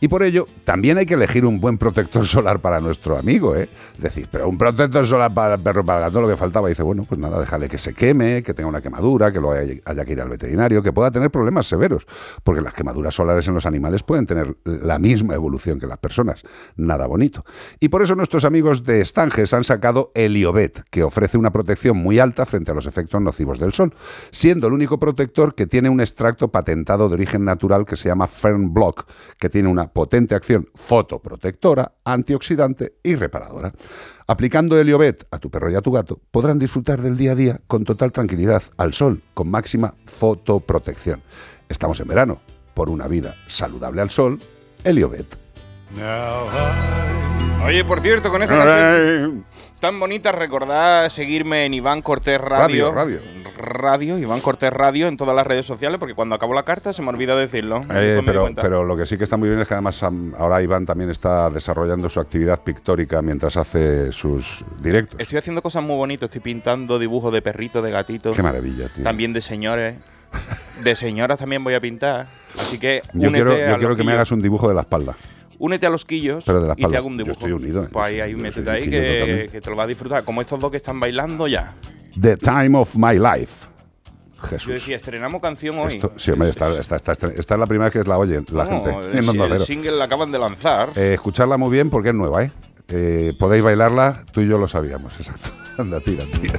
[SPEAKER 2] Y por ello, también hay que elegir un buen protector solar para nuestro amigo, ¿eh? Decir, pero un protector solar para el perro, para el gato, lo que faltaba. dice, bueno, pues nada, déjale que se queme, que tenga una quemadura, que lo haya, haya que ir al veterinario, que pueda tener problemas severos. Porque las quemaduras solares en los animales pueden tener la misma evolución que las personas. Nada bonito. Y por eso nuestros amigos de Stanges han sacado Heliobet, que ofrece una protección muy alta frente a los efectos nocivos del sol, siendo el único protector que tiene un extracto patentado de origen natural que se llama Fern Block, que tiene una potente acción fotoprotectora, antioxidante y reparadora. Aplicando Heliobet a tu perro y a tu gato, podrán disfrutar del día a día con total tranquilidad, al sol, con máxima fotoprotección. Estamos en verano, por una vida saludable al sol, Heliobet.
[SPEAKER 3] Oye, por cierto, con esta canción tan bonita, recordad seguirme en Iván Cortés Radio.
[SPEAKER 2] Radio,
[SPEAKER 3] Radio, Iván Cortés Radio en todas las redes sociales, porque cuando acabo la carta se me olvida decirlo.
[SPEAKER 2] Eh, pero, pero lo que sí que está muy bien es que además ahora Iván también está desarrollando su actividad pictórica mientras hace sus directos.
[SPEAKER 3] Estoy haciendo cosas muy bonitas, estoy pintando dibujos de perritos, de gatitos.
[SPEAKER 2] Qué maravilla, tío.
[SPEAKER 3] También de señores. De señoras también voy a pintar. Así que
[SPEAKER 2] Yo quiero, yo quiero que me hagas un dibujo de la espalda.
[SPEAKER 3] Únete a los quillos
[SPEAKER 2] Pero de la
[SPEAKER 3] y te
[SPEAKER 2] espalda.
[SPEAKER 3] hago un
[SPEAKER 2] Yo
[SPEAKER 3] dibujo.
[SPEAKER 2] estoy unido,
[SPEAKER 3] Pues ahí, ahí métete ahí que, te lo vas a disfrutar. Como estos dos que están bailando ya.
[SPEAKER 2] The Time of My Life. Jesús.
[SPEAKER 3] Yo decía, estrenamos canción hoy.
[SPEAKER 2] Esto- sí, hombre, esta, esta- esta- esta es la primera vez que la oyen la
[SPEAKER 3] No,
[SPEAKER 2] gente
[SPEAKER 3] el,
[SPEAKER 2] en Onda
[SPEAKER 3] el single la acaban de lanzar.
[SPEAKER 2] Eh, escucharla muy bien porque es nueva, ¿eh? Eh, Podéis bailarla, tú y yo lo sabíamos, exacto. Anda, tira, tira.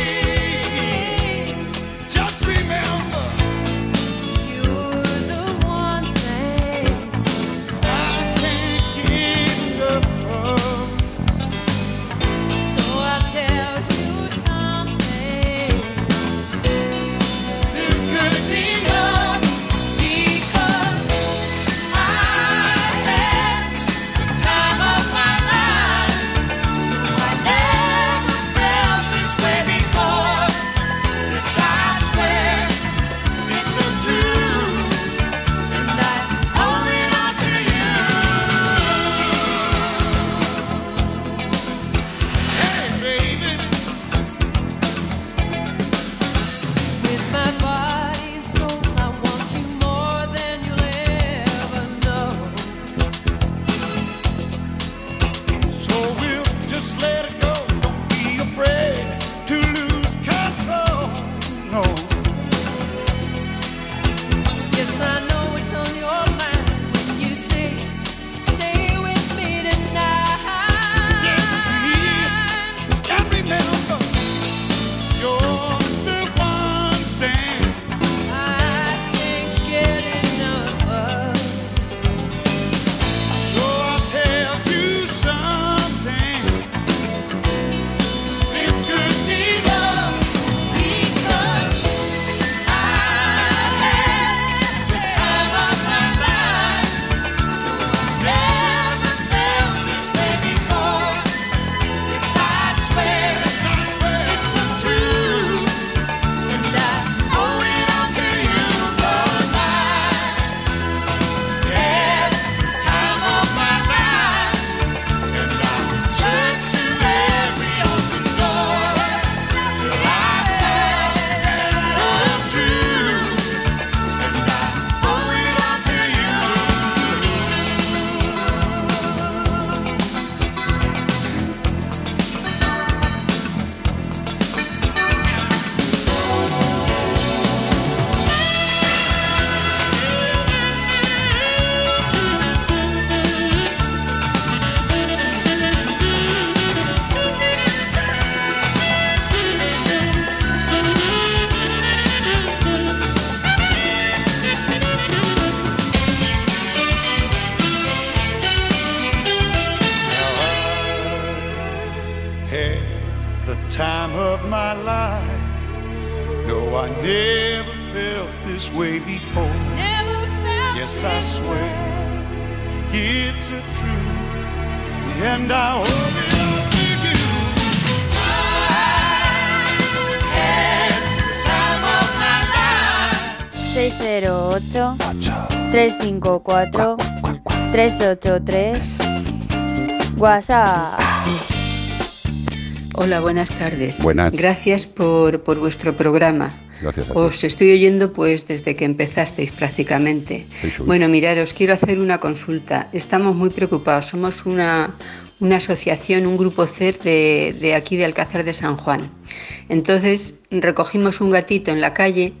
[SPEAKER 6] Hola, buenas tardes.
[SPEAKER 2] Buenas.
[SPEAKER 6] Gracias por, por vuestro programa.
[SPEAKER 2] Gracias a.
[SPEAKER 6] Os estoy oyendo pues desde que empezasteis prácticamente. Bueno, mirar, os quiero hacer una consulta. Estamos muy preocupados. Somos una, una asociación, un grupo CER de, de aquí de Alcázar de San Juan. Entonces recogimos un gatito en la calle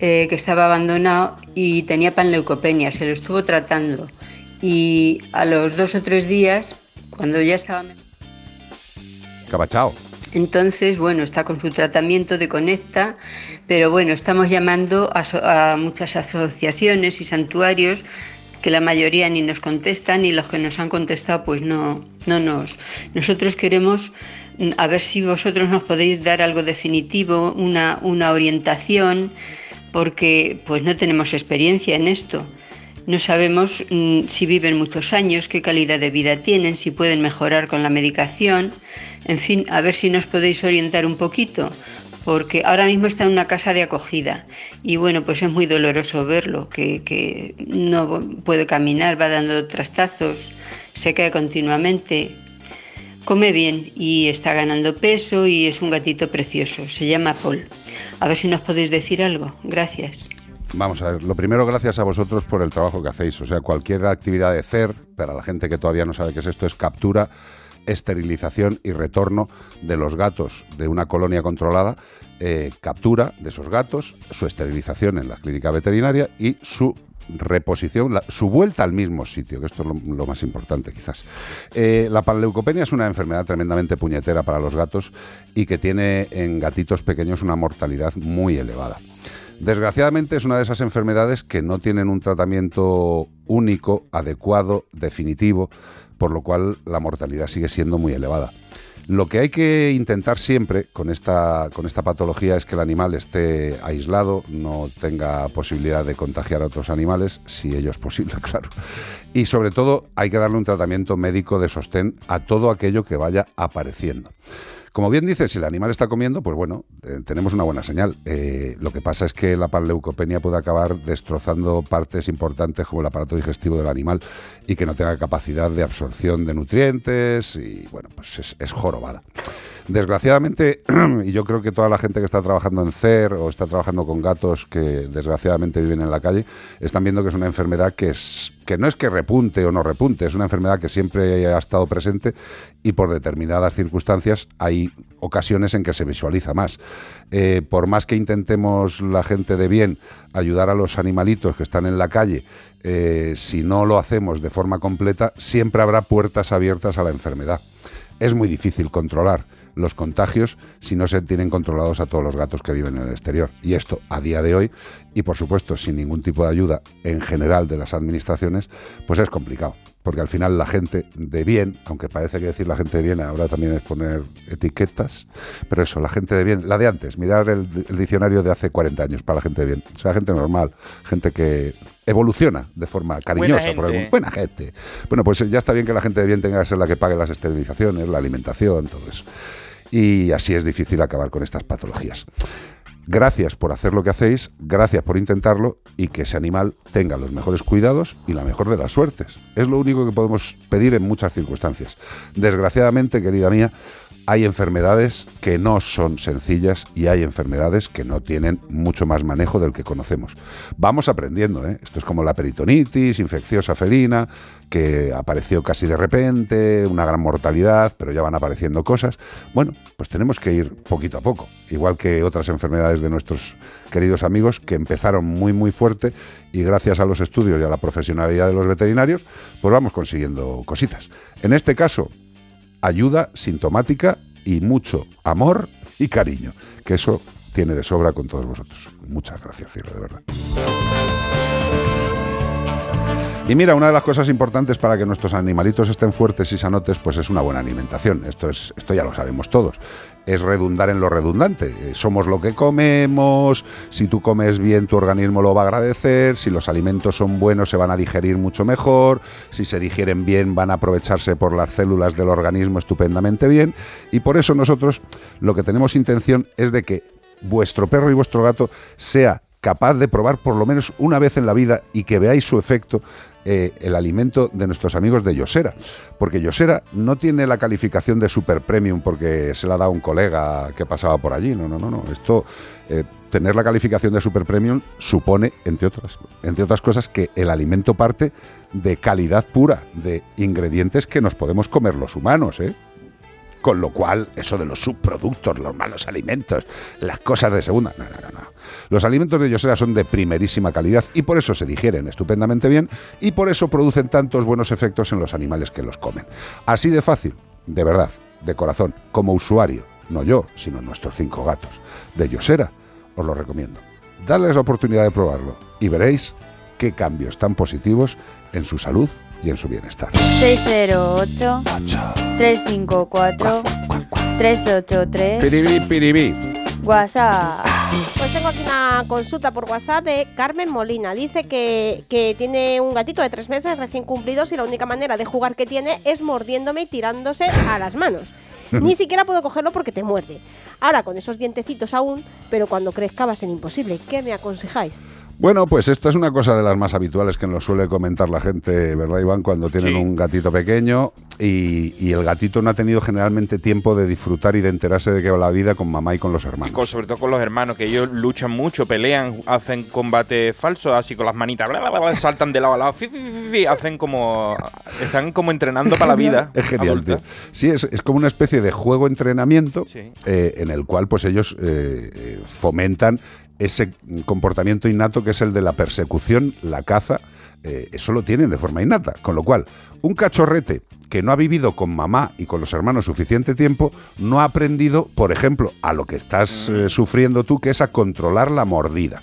[SPEAKER 6] eh, que estaba abandonado y tenía panleucopenia. Se lo estuvo tratando. Y a los dos o tres días, cuando ya estaba...
[SPEAKER 2] Cabachao.
[SPEAKER 6] Entonces, bueno, está con su tratamiento de Conecta, pero bueno, estamos llamando a, so- a muchas asociaciones y santuarios que la mayoría ni nos contestan y los que nos han contestado pues no, no nos. Nosotros queremos mm, a ver si vosotros nos podéis dar algo definitivo, una, una orientación, porque pues no tenemos experiencia en esto. No sabemos mm, si viven muchos años, qué calidad de vida tienen, si pueden mejorar con la medicación. En fin, a ver si nos podéis orientar un poquito, porque ahora mismo está en una casa de acogida y bueno, pues es muy doloroso verlo, que, que no puede caminar, va dando trastazos, se cae continuamente. Come bien y está ganando peso y es un gatito precioso. Se llama Paul. A ver si nos podéis decir algo. Gracias.
[SPEAKER 2] Vamos a ver, lo primero, gracias a vosotros por el trabajo que hacéis. O sea, cualquier actividad de CER, para la gente que todavía no sabe qué es esto, es captura, esterilización y retorno de los gatos de una colonia controlada, eh, captura de esos gatos, su esterilización en la clínica veterinaria y su reposición, su vuelta al mismo sitio, que esto es lo, lo más importante quizás. Eh, la panleucopenia es una enfermedad tremendamente puñetera para los gatos y que tiene en gatitos pequeños una mortalidad muy elevada. Desgraciadamente es una de esas enfermedades que no tienen un tratamiento único, adecuado, definitivo, por lo cual la mortalidad sigue siendo muy elevada. Lo que hay que intentar siempre con esta, con esta patología es que el animal esté aislado, no tenga posibilidad de contagiar a otros animales, si ello es posible, claro. Y sobre todo hay que darle un tratamiento médico de sostén a todo aquello que vaya apareciendo. Como bien dice, si el animal está comiendo, pues bueno, eh, tenemos una buena señal. Eh, lo que pasa es que la panleucopenia puede acabar destrozando partes importantes como el aparato digestivo del animal y que no tenga capacidad de absorción de nutrientes y bueno, pues es, es jorobada. Desgraciadamente, y yo creo que toda la gente que está trabajando en CER o está trabajando con gatos que desgraciadamente viven en la calle, están viendo que es una enfermedad que es que no es que repunte o no repunte, es una enfermedad que siempre ha estado presente y por determinadas circunstancias hay ocasiones en que se visualiza más. Eh, por más que intentemos la gente de bien ayudar a los animalitos que están en la calle, eh, si no lo hacemos de forma completa, siempre habrá puertas abiertas a la enfermedad. Es muy difícil controlar los contagios si no se tienen controlados a todos los gatos que viven en el exterior. Y esto a día de hoy, y por supuesto sin ningún tipo de ayuda en general de las administraciones, pues es complicado. Porque al final la gente de bien, aunque parece que decir la gente de bien ahora también es poner etiquetas, pero eso, la gente de bien, la de antes, mirar el, diccionario de hace 40 años para la gente de bien. O sea, gente normal, gente que evoluciona de forma cariñosa. por algún- buena gente. Bueno, pues ya está bien que la gente de bien tenga que ser la que pague las esterilizaciones, la alimentación, todo eso. Y así es difícil acabar con estas patologías. Gracias por hacer lo que hacéis, gracias por intentarlo y que ese animal tenga los mejores cuidados y la mejor de las suertes. Es lo único que podemos pedir en muchas circunstancias. Desgraciadamente, querida mía, hay enfermedades que no son sencillas y hay enfermedades que no tienen mucho más manejo del que conocemos. Vamos aprendiendo, ¿eh? Esto es como la peritonitis infecciosa felina, que apareció casi de repente, una gran mortalidad, pero ya van apareciendo cosas. Bueno, pues tenemos que ir poquito a poco, igual que otras enfermedades de nuestros queridos amigos que empezaron muy muy fuerte y gracias a los estudios y a la profesionalidad de los veterinarios, pues vamos consiguiendo cositas. En este caso, ayuda sintomática y mucho amor y cariño, que eso tiene de sobra con todos vosotros. Muchas gracias, cielo, de verdad. Y mira, una de las cosas importantes para que nuestros animalitos estén fuertes y sanotes, pues es una buena alimentación. Esto, es, esto ya lo sabemos todos. Es redundar en lo redundante. Eh, Somos lo que comemos, si tú comes bien tu organismo lo va a agradecer, si los alimentos son buenos se van a digerir mucho mejor, si se digieren bien van a aprovecharse por las células del organismo estupendamente bien. Y por eso nosotros lo que tenemos intención es de que vuestro perro y vuestro gato sea capaz de probar por lo menos una vez en la vida y que veáis su efecto eh, el alimento de nuestros amigos de Yosera. Porque Yosera no tiene la calificación de super premium porque se la dado un colega que pasaba por allí. No, no, no, no. Esto, eh, tener la calificación de super premium supone, entre otras, entre otras cosas, que el alimento parte de calidad pura, de ingredientes que nos podemos comer los humanos, ¿eh? Con lo cual, eso de los subproductos, los malos alimentos, las cosas de segunda. No, no, no, no. Los alimentos de Yosera son de primerísima calidad y por eso se digieren estupendamente bien y por eso producen tantos buenos efectos en los animales que los comen. Así de fácil, de verdad, de corazón, como usuario, no yo, sino nuestros cinco gatos, de Yosera, os lo recomiendo. Darles la oportunidad de probarlo y veréis qué cambios tan positivos en su salud y en su bienestar.
[SPEAKER 7] 608 354 383
[SPEAKER 2] Piribí, piribí.
[SPEAKER 7] WhatsApp.
[SPEAKER 8] Pues tengo aquí una consulta por WhatsApp de Carmen Molina. Dice que, que tiene un gatito de tres meses recién cumplidos y la única manera de jugar que tiene es mordiéndome y tirándose a las manos. Ni siquiera puedo cogerlo porque te muerde. Ahora con esos dientecitos aún, pero cuando crezca va a ser imposible. ¿Qué me aconsejáis?
[SPEAKER 2] Bueno, pues esta es una cosa de las más habituales que nos suele comentar la gente, ¿verdad, Iván? Cuando tienen
[SPEAKER 3] Sí.
[SPEAKER 2] un gatito pequeño y, y el gatito no ha tenido generalmente tiempo de disfrutar y de enterarse de que va la vida con mamá y con los
[SPEAKER 3] Y
[SPEAKER 2] hermanos.
[SPEAKER 3] con- sobre todo con los hermanos, que ellos luchan mucho, pelean, hacen combate falso, así con las manitas, bla, bla, bla, saltan de lado a lado, fi, fi, fi, fi, hacen como. Están como entrenando para la vida.
[SPEAKER 2] Es genial, tío. Sí, es, es como una especie de juego-entrenamiento
[SPEAKER 3] Sí.
[SPEAKER 2] eh, en el cual pues ellos eh, eh, fomentan ese comportamiento innato que es el de la persecución, la caza. eh, eso lo tienen de forma innata. Con lo cual, un cachorrete que no ha vivido con mamá y con los hermanos suficiente tiempo, no ha aprendido, por ejemplo, a lo que estás eh, sufriendo tú, que es a controlar la mordida.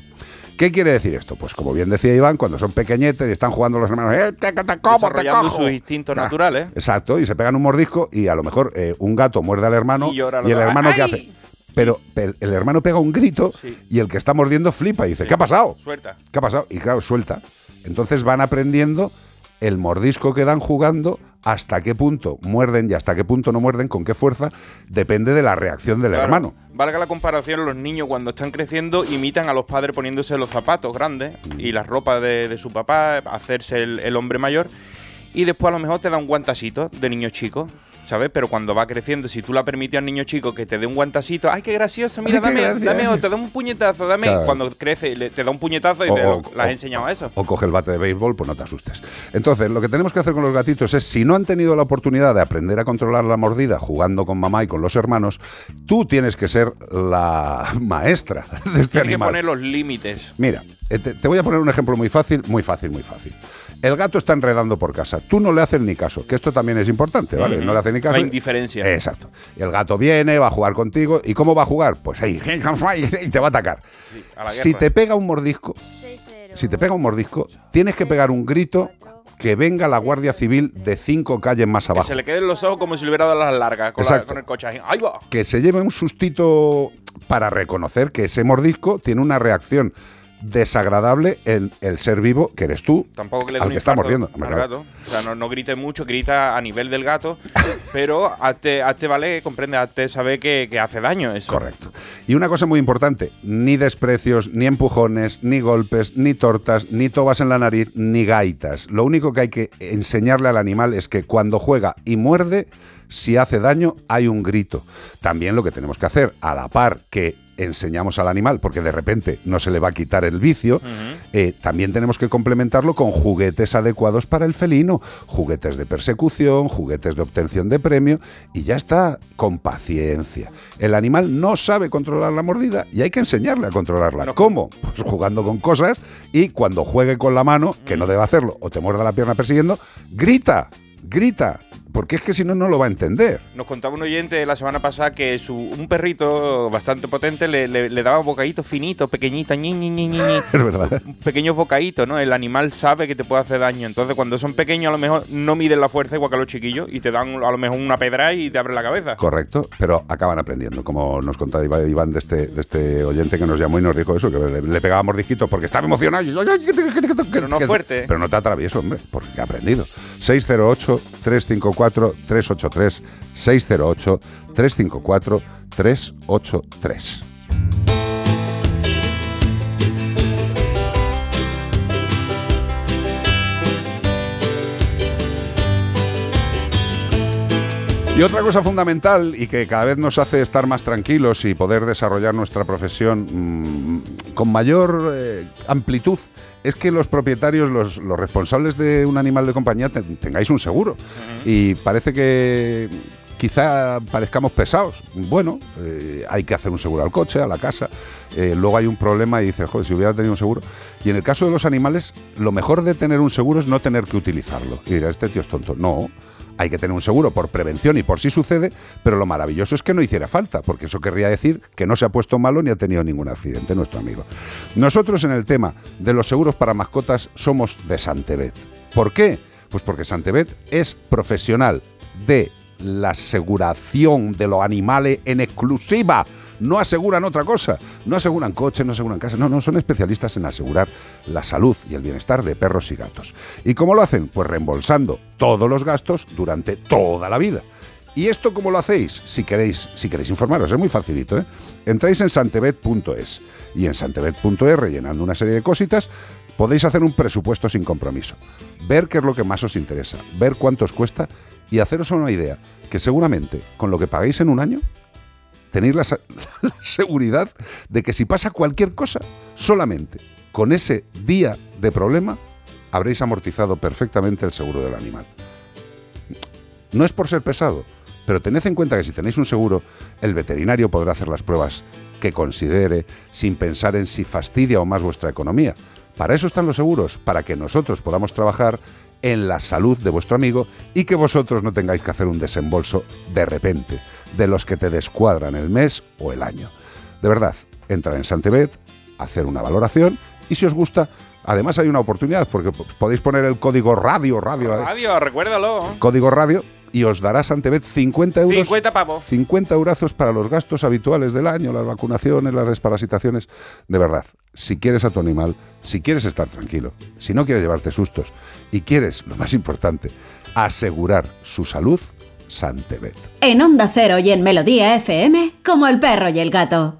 [SPEAKER 2] ¿Qué quiere decir esto? Pues como bien decía Iván, cuando son pequeñetes y están jugando los hermanos, ¡eh, te, te como, te cojo!
[SPEAKER 3] sus instintos
[SPEAKER 2] Ah,
[SPEAKER 3] naturales.
[SPEAKER 2] Exacto, y se pegan un mordisco y a lo mejor eh, un gato muerde al hermano
[SPEAKER 3] Y
[SPEAKER 2] el hermano ¿qué hace? Pero el, hermano pega un grito
[SPEAKER 3] Sí.
[SPEAKER 2] y el que está mordiendo flipa y dice,
[SPEAKER 3] Sí.
[SPEAKER 2] ¿qué ha pasado?
[SPEAKER 3] Suelta.
[SPEAKER 2] ¿Qué ha pasado? Y claro, suelta. Entonces van aprendiendo el mordisco que dan jugando, hasta qué punto muerden y hasta qué punto no muerden, con qué fuerza, depende de la reacción del
[SPEAKER 3] Claro,
[SPEAKER 2] hermano.
[SPEAKER 3] Valga la comparación, los niños cuando están creciendo imitan a los padres poniéndose los zapatos grandes
[SPEAKER 2] Mm.
[SPEAKER 3] y la ropa de, de su papá, hacerse el, el hombre mayor. Y después a lo mejor te da un guantacito de niño chico, ¿sabes? Pero cuando va creciendo, si tú la permites al niño chico que te dé un guantacito, ¡ay, qué gracioso! Mira, dame,
[SPEAKER 2] gracia.
[SPEAKER 3] dame, o te da un puñetazo, dame.
[SPEAKER 2] Claro.
[SPEAKER 3] Cuando crece, le- te da un puñetazo y
[SPEAKER 2] O-
[SPEAKER 3] te
[SPEAKER 2] o-
[SPEAKER 3] le has enseñado eso.
[SPEAKER 2] O coge el bate de béisbol, pues no te asustes. Entonces, lo que tenemos que hacer con los gatitos es, si no han tenido la oportunidad de aprender a controlar la mordida jugando con mamá y con los hermanos, tú tienes que ser la maestra de este
[SPEAKER 3] Tienes que
[SPEAKER 2] animal.
[SPEAKER 3] poner los límites.
[SPEAKER 2] Mira, eh, te, te voy a poner un ejemplo muy fácil, muy fácil, muy fácil. El gato está enredando por casa. Tú no le haces ni caso, que esto también es importante, ¿vale? No le haces ni caso.
[SPEAKER 3] La indiferencia.
[SPEAKER 2] Exacto. El gato viene, va a jugar contigo. ¿Y cómo va a jugar? Pues ahí, y te va a atacar.
[SPEAKER 3] Sí, a la
[SPEAKER 2] Si te pega un mordisco, si te pega un mordisco, tienes que pegar un grito que venga la Guardia Civil de cinco calles más
[SPEAKER 3] Que
[SPEAKER 2] abajo.
[SPEAKER 3] se le queden los ojos como si le hubiera dado las largas con, la- con el coche. ahí. ¡Ahí va!
[SPEAKER 2] que se lleve un sustito para reconocer que ese mordisco tiene una reacción desagradable en el ser vivo que eres tú,
[SPEAKER 3] Tampoco que le
[SPEAKER 2] al que está mordiendo.
[SPEAKER 3] al gato. O sea, no, no grite mucho, grita a nivel del gato, pero hazte, hazte vale, comprende, hazte saber que, que hace daño eso.
[SPEAKER 2] Correcto. Y una cosa muy importante, ni desprecios, ni empujones, ni golpes, ni tortas, ni tobas en la nariz, ni gaitas. Lo único que hay que enseñarle al animal es que cuando juega y muerde, si hace daño, hay un grito. También lo que tenemos que hacer, a la par que enseñamos al animal, porque de repente no se le va a quitar el vicio, eh, también tenemos que complementarlo con juguetes adecuados para el felino, juguetes de persecución, juguetes de obtención de premio, y ya está, con paciencia. El animal no sabe controlar la mordida y hay que enseñarle a controlarla.
[SPEAKER 3] No.
[SPEAKER 2] ¿Cómo? Pues jugando con cosas y cuando juegue con la mano, que no debe hacerlo, o te muerda la pierna persiguiendo, grita, grita. Porque es que si no, no lo va a entender.
[SPEAKER 3] Nos contaba un oyente la semana pasada que su, un perrito bastante potente le, le- le daba bocaditos finitos, pequeñitos, ñi, ñi, ñi, ñi.
[SPEAKER 2] Es verdad.
[SPEAKER 3] pequeños bocaditos, ¿no? El animal sabe que te puede hacer daño. Entonces, cuando son pequeños, a lo mejor no miden la fuerza igual que los chiquillos y te dan a lo mejor una pedra y te abre la cabeza.
[SPEAKER 2] Correcto, pero acaban aprendiendo, como nos contaba Iván de este, de este oyente que nos llamó y nos dijo eso, que le, le pegábamos disquitos porque estaba emocionado. y yo, "Ay, que- que- que- que-
[SPEAKER 3] Pero no fuerte.
[SPEAKER 2] Pero no te atravieso, hombre, porque ha aprendido. 608-354-383. 608-354-383. Y otra cosa fundamental y que cada vez nos hace estar más tranquilos y poder desarrollar nuestra profesión mm, con mayor eh, amplitud es que los propietarios, los, los responsables de un animal de compañía te- tengáis un seguro. Y parece que quizá parezcamos pesados. Bueno, eh, hay que hacer un seguro al coche, a la casa. Eh, luego hay un problema y dices, joder, si hubiera tenido un seguro. Y en el caso de los animales, lo mejor de tener un seguro es no tener que utilizarlo. Y dirás, este tío es tonto. No. Hay que tener un seguro por prevención y por si sucede, pero lo maravilloso es que no hiciera falta, porque eso querría decir que no se ha puesto malo ni ha tenido ningún accidente nuestro amigo. Nosotros en el tema de los seguros para mascotas somos de Santebet. ¿Por qué? Pues porque Santebet es profesional de la aseguración de los animales en exclusiva. No aseguran otra cosa. No aseguran coches, no aseguran casas. No, no, son especialistas en asegurar la salud y el bienestar de perros y gatos. ¿Y cómo lo hacen? Pues reembolsando todos los gastos durante toda la vida. ¿Y esto cómo lo hacéis? Si queréis, si queréis informaros, es muy facilito. ¿eh? Entráis en santebet.es y en santebet.es, rellenando una serie de cositas, podéis hacer un presupuesto sin compromiso. Ver qué es lo que más os interesa, ver cuánto os cuesta y haceros una idea que seguramente con lo que pagáis en un año tenéis la, la seguridad de que si pasa cualquier cosa, solamente con ese día de problema habréis amortizado perfectamente el seguro del animal. No es por ser pesado, pero tened en cuenta que si tenéis un seguro, el veterinario podrá hacer las pruebas que considere sin pensar en si fastidia o más vuestra economía. Para eso están los seguros, para que nosotros podamos trabajar en la salud de vuestro amigo y que vosotros no tengáis que hacer un desembolso de repente, de los que te descuadran el mes o el año. De verdad, entrar en Santebet, hacer una valoración y si os gusta, además hay una oportunidad porque po- podéis poner el código radio, radio,
[SPEAKER 3] Radio, recuérdalo.
[SPEAKER 2] código radio y os dará Santebet 50 euros.
[SPEAKER 3] 50 pavos.
[SPEAKER 2] 50 eurazos para los gastos habituales del año, las vacunaciones, las desparasitaciones. De verdad, si quieres a tu animal, si quieres estar tranquilo, si no quieres llevarte sustos y quieres, lo más importante, asegurar su salud, Santebet.
[SPEAKER 9] En Onda Cero y en Melodía FM, como el perro y el gato.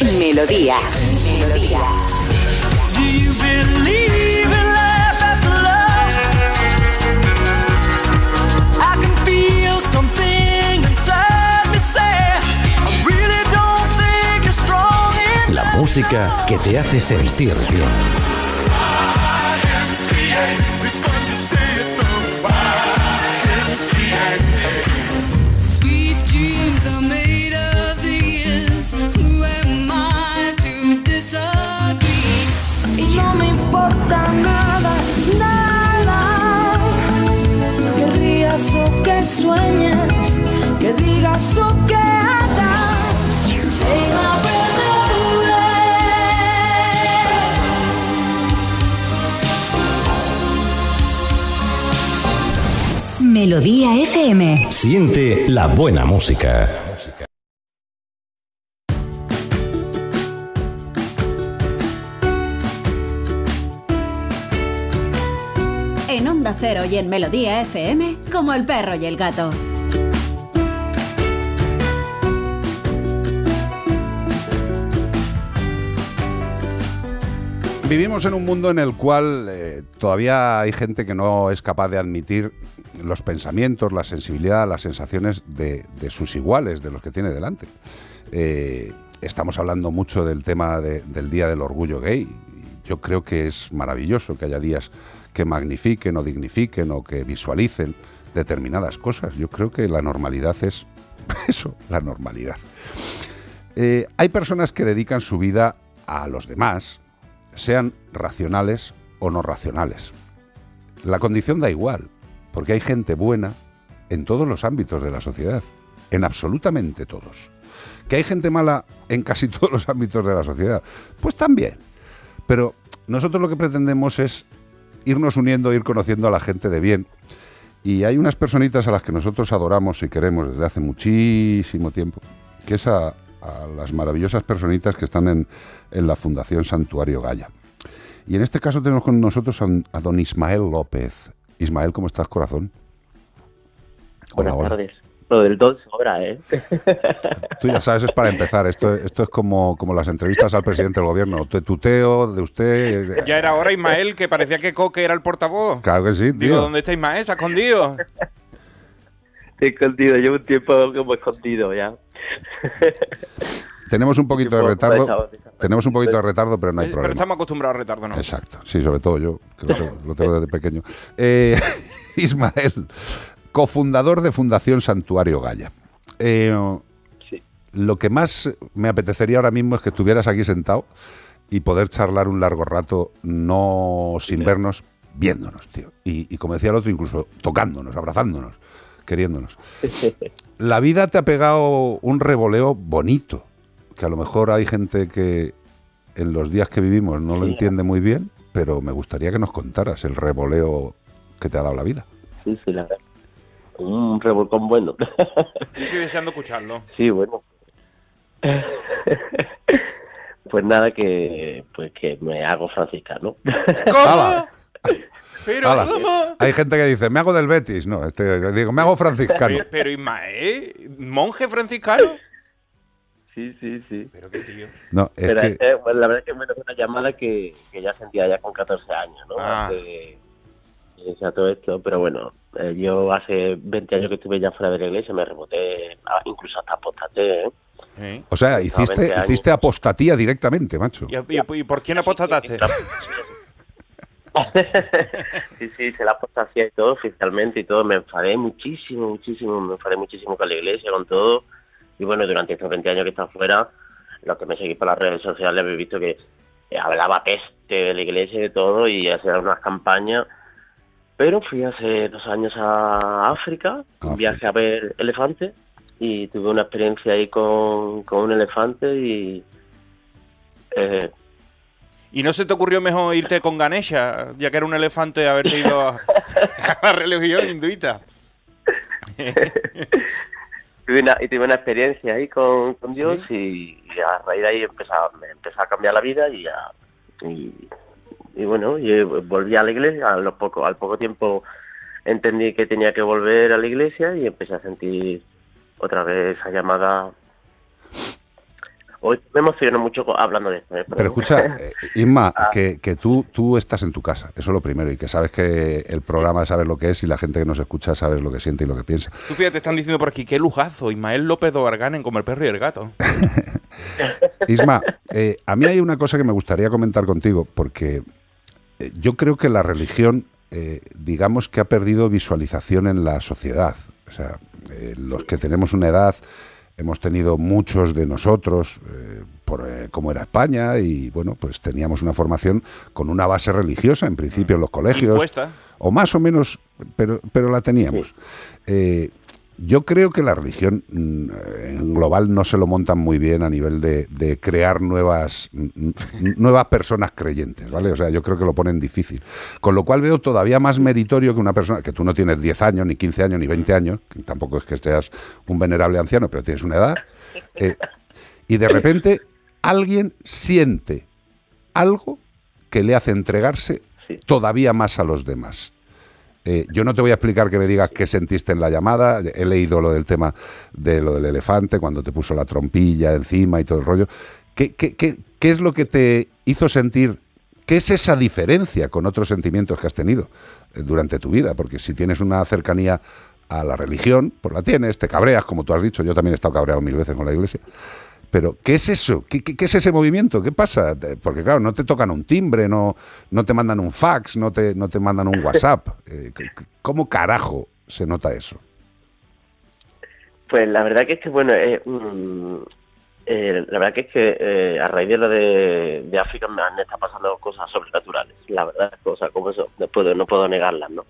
[SPEAKER 9] Melodía. Melodía.
[SPEAKER 4] Do you believe in life after love? I can feel something inside me say, I really don't think you're strong enough.
[SPEAKER 10] La música que te hace sentir bien.
[SPEAKER 4] Digas o que hagas. Take my breath away.
[SPEAKER 9] Melodía FM.
[SPEAKER 10] Siente la buena música.
[SPEAKER 9] En Onda Cero y en Melodía FM, como el perro y el gato.
[SPEAKER 2] Vivimos en un mundo en el cual eh, todavía hay gente que no es capaz de admitir los pensamientos, la sensibilidad, las sensaciones de, sus iguales, de los que tiene delante. Eh, estamos hablando mucho del tema de- del Día del Orgullo Gay. Yo creo que es maravilloso que haya días que magnifiquen o dignifiquen o que visualicen determinadas cosas. Yo creo que la normalidad es eso, la normalidad. Eh, hay personas que dedican su vida a los demás, sean racionales o no racionales. La condición da igual, porque hay gente buena en todos los ámbitos de la sociedad, en absolutamente todos. Que hay gente mala en casi todos los ámbitos de la sociedad, pues también. Pero nosotros lo que pretendemos es irnos uniendo, ir conociendo a la gente de bien. Y hay unas personitas a las que nosotros adoramos y queremos desde hace muchísimo tiempo, que es a, a las maravillosas personitas que están en, en la Fundación Santuario Gaya. Y en este caso tenemos con nosotros a, a don Ismael López. Ismael, ¿cómo estás, corazón?
[SPEAKER 11] Buenas
[SPEAKER 2] Hola, hola.
[SPEAKER 11] tardes. Lo del dos sobra, ¿eh?
[SPEAKER 2] Tú ya sabes, es para empezar. Esto, esto es como, como las entrevistas al presidente del gobierno. Te tuteo de usted.
[SPEAKER 3] Ya era hora, Ismael, que parecía que Coque era el portavoz.
[SPEAKER 2] Claro que sí,
[SPEAKER 3] Digo. ¿dónde está Ismael? ¿Se ha escondido?
[SPEAKER 11] Estoy escondido, llevo un tiempo como escondido ya.
[SPEAKER 2] Tenemos un poquito de retardo. Tenemos un poquito de retardo, pero no hay
[SPEAKER 3] Eh, Pero
[SPEAKER 2] problema.
[SPEAKER 3] estamos acostumbrados a retardo, ¿no?
[SPEAKER 2] Exacto, sí, sobre todo yo, que lo tengo, lo tengo desde pequeño. Eh, Ismael, cofundador de Fundación Santuario Gaya. Eh, Lo que más me apetecería ahora mismo es que estuvieras aquí sentado y poder charlar un largo rato, no sin vernos, viéndonos, tío. Y, y como decía el otro, incluso tocándonos, abrazándonos, queriéndonos. La vida te ha pegado un revoleo bonito, que a lo mejor hay gente que en los días que vivimos no lo entiende muy bien, pero me gustaría que nos contaras el revoleo que te ha dado la vida.
[SPEAKER 11] Sí, sí, la verdad. Un revolcón bueno.
[SPEAKER 3] Yo estoy deseando escucharlo.
[SPEAKER 11] Sí, bueno. Pues nada, que pues que me hago franciscano.
[SPEAKER 2] ¡Hala!
[SPEAKER 3] Pero. ¿cómo?
[SPEAKER 2] Hay gente que dice, me hago del Betis. No, este, digo, me hago franciscano.
[SPEAKER 3] Pero, pero Ismael, monje franciscano.
[SPEAKER 11] Sí, sí, sí.
[SPEAKER 3] Pero qué tío.
[SPEAKER 2] No, es
[SPEAKER 11] Pero,
[SPEAKER 2] que
[SPEAKER 11] eh, bueno, la verdad es que es una llamada que, que ya sentía ya con 14 años, ¿no?
[SPEAKER 3] Ah.
[SPEAKER 11] Hace- y sea, todo esto, pero bueno, eh, yo hace 20 años que estuve ya fuera de la iglesia, me reboté, incluso hasta apostaté, ¿eh?
[SPEAKER 2] O sea, hiciste,
[SPEAKER 11] 20 años.
[SPEAKER 2] hiciste apostatía directamente, macho.
[SPEAKER 3] ¿Y, y- y por quién apostataste?
[SPEAKER 11] Sí, sí, se la apostasía y todo, oficialmente y todo. Me enfadé muchísimo, muchísimo, me enfadé muchísimo con la iglesia, con todo. Y bueno, durante estos 20 años que está fuera, los que me seguís por las redes sociales habéis visto que eh, hablaba peste de la iglesia y de todo y hacía unas campañas. Pero fui hace dos años a África, un viaje a ver elefantes y tuve una experiencia ahí con, con un elefante y... eh,
[SPEAKER 3] ¿Y no se te ocurrió mejor irte con Ganesha, ya que era un elefante, haberte ido a, a la religión hinduita?
[SPEAKER 11] tuve una, y tuve una experiencia ahí con, con Dios y, y a raíz de ahí empezó, me empezó a cambiar la vida y ya y, y bueno y volví a la iglesia a los poco, al poco tiempo entendí que tenía que volver a la iglesia y empecé a sentir otra vez esa llamada hoy me emociono mucho hablando de esto ¿eh?
[SPEAKER 2] Pero escucha, eh, Inma, que, que tú, tú estás en tu casa, eso es lo primero, y que sabes que el programa sabes lo que es y la gente que nos escucha sabes lo que siente y lo que piensa.
[SPEAKER 3] Tú fíjate, están diciendo por aquí, qué lujazo, Ismael López de Obarganen como el perro y el gato.
[SPEAKER 2] Isma, eh, a mí hay una cosa que me gustaría comentar contigo, porque eh, yo creo que la religión, eh, digamos que ha perdido visualización en la sociedad. O sea, eh, los que tenemos una edad, hemos tenido muchos de nosotros, eh, por eh, cómo era España, y bueno, pues teníamos una formación con una base religiosa, en principio en los colegios.
[SPEAKER 3] Impuesta.
[SPEAKER 2] O más o menos, pero, pero la teníamos. Eh, yo creo que la religión mm, en global no se lo montan muy bien a nivel de, de crear nuevas, n- n- nuevas personas creyentes, ¿vale? O sea, yo creo que lo ponen difícil. Con lo cual veo todavía más meritorio que una persona, que tú no tienes 10 años, ni 15 años, ni 20 años, que tampoco es que seas un venerable anciano, pero tienes una edad, eh, y de repente alguien siente algo que le hace entregarse todavía más a los demás. Eh, yo no te voy a explicar que me digas qué sentiste en la llamada. He leído lo del tema de lo del elefante, cuando te puso la trompilla encima y todo el rollo. ¿Qué, qué, qué- qué es lo que te hizo sentir ¿Qué es esa diferencia con otros sentimientos que has tenido eh, durante tu vida? Porque si tienes una cercanía a la religión, pues la tienes, te cabreas, como tú has dicho, yo también he estado cabreado mil veces con la iglesia. Pero, ¿qué es eso? ¿Qué, qué- qué es ese movimiento? ¿Qué pasa? Porque, claro, no te tocan un timbre, no, no te mandan un fax, no te, no te mandan un WhatsApp. Eh, ¿Cómo carajo se nota eso?
[SPEAKER 11] Pues la verdad que es que, bueno, eh, mm, eh, la verdad que es que eh, a raíz de lo de, de África me han estado pasando cosas sobrenaturales. La verdad, cosas como eso, no puedo, no puedo negarlas, ¿no?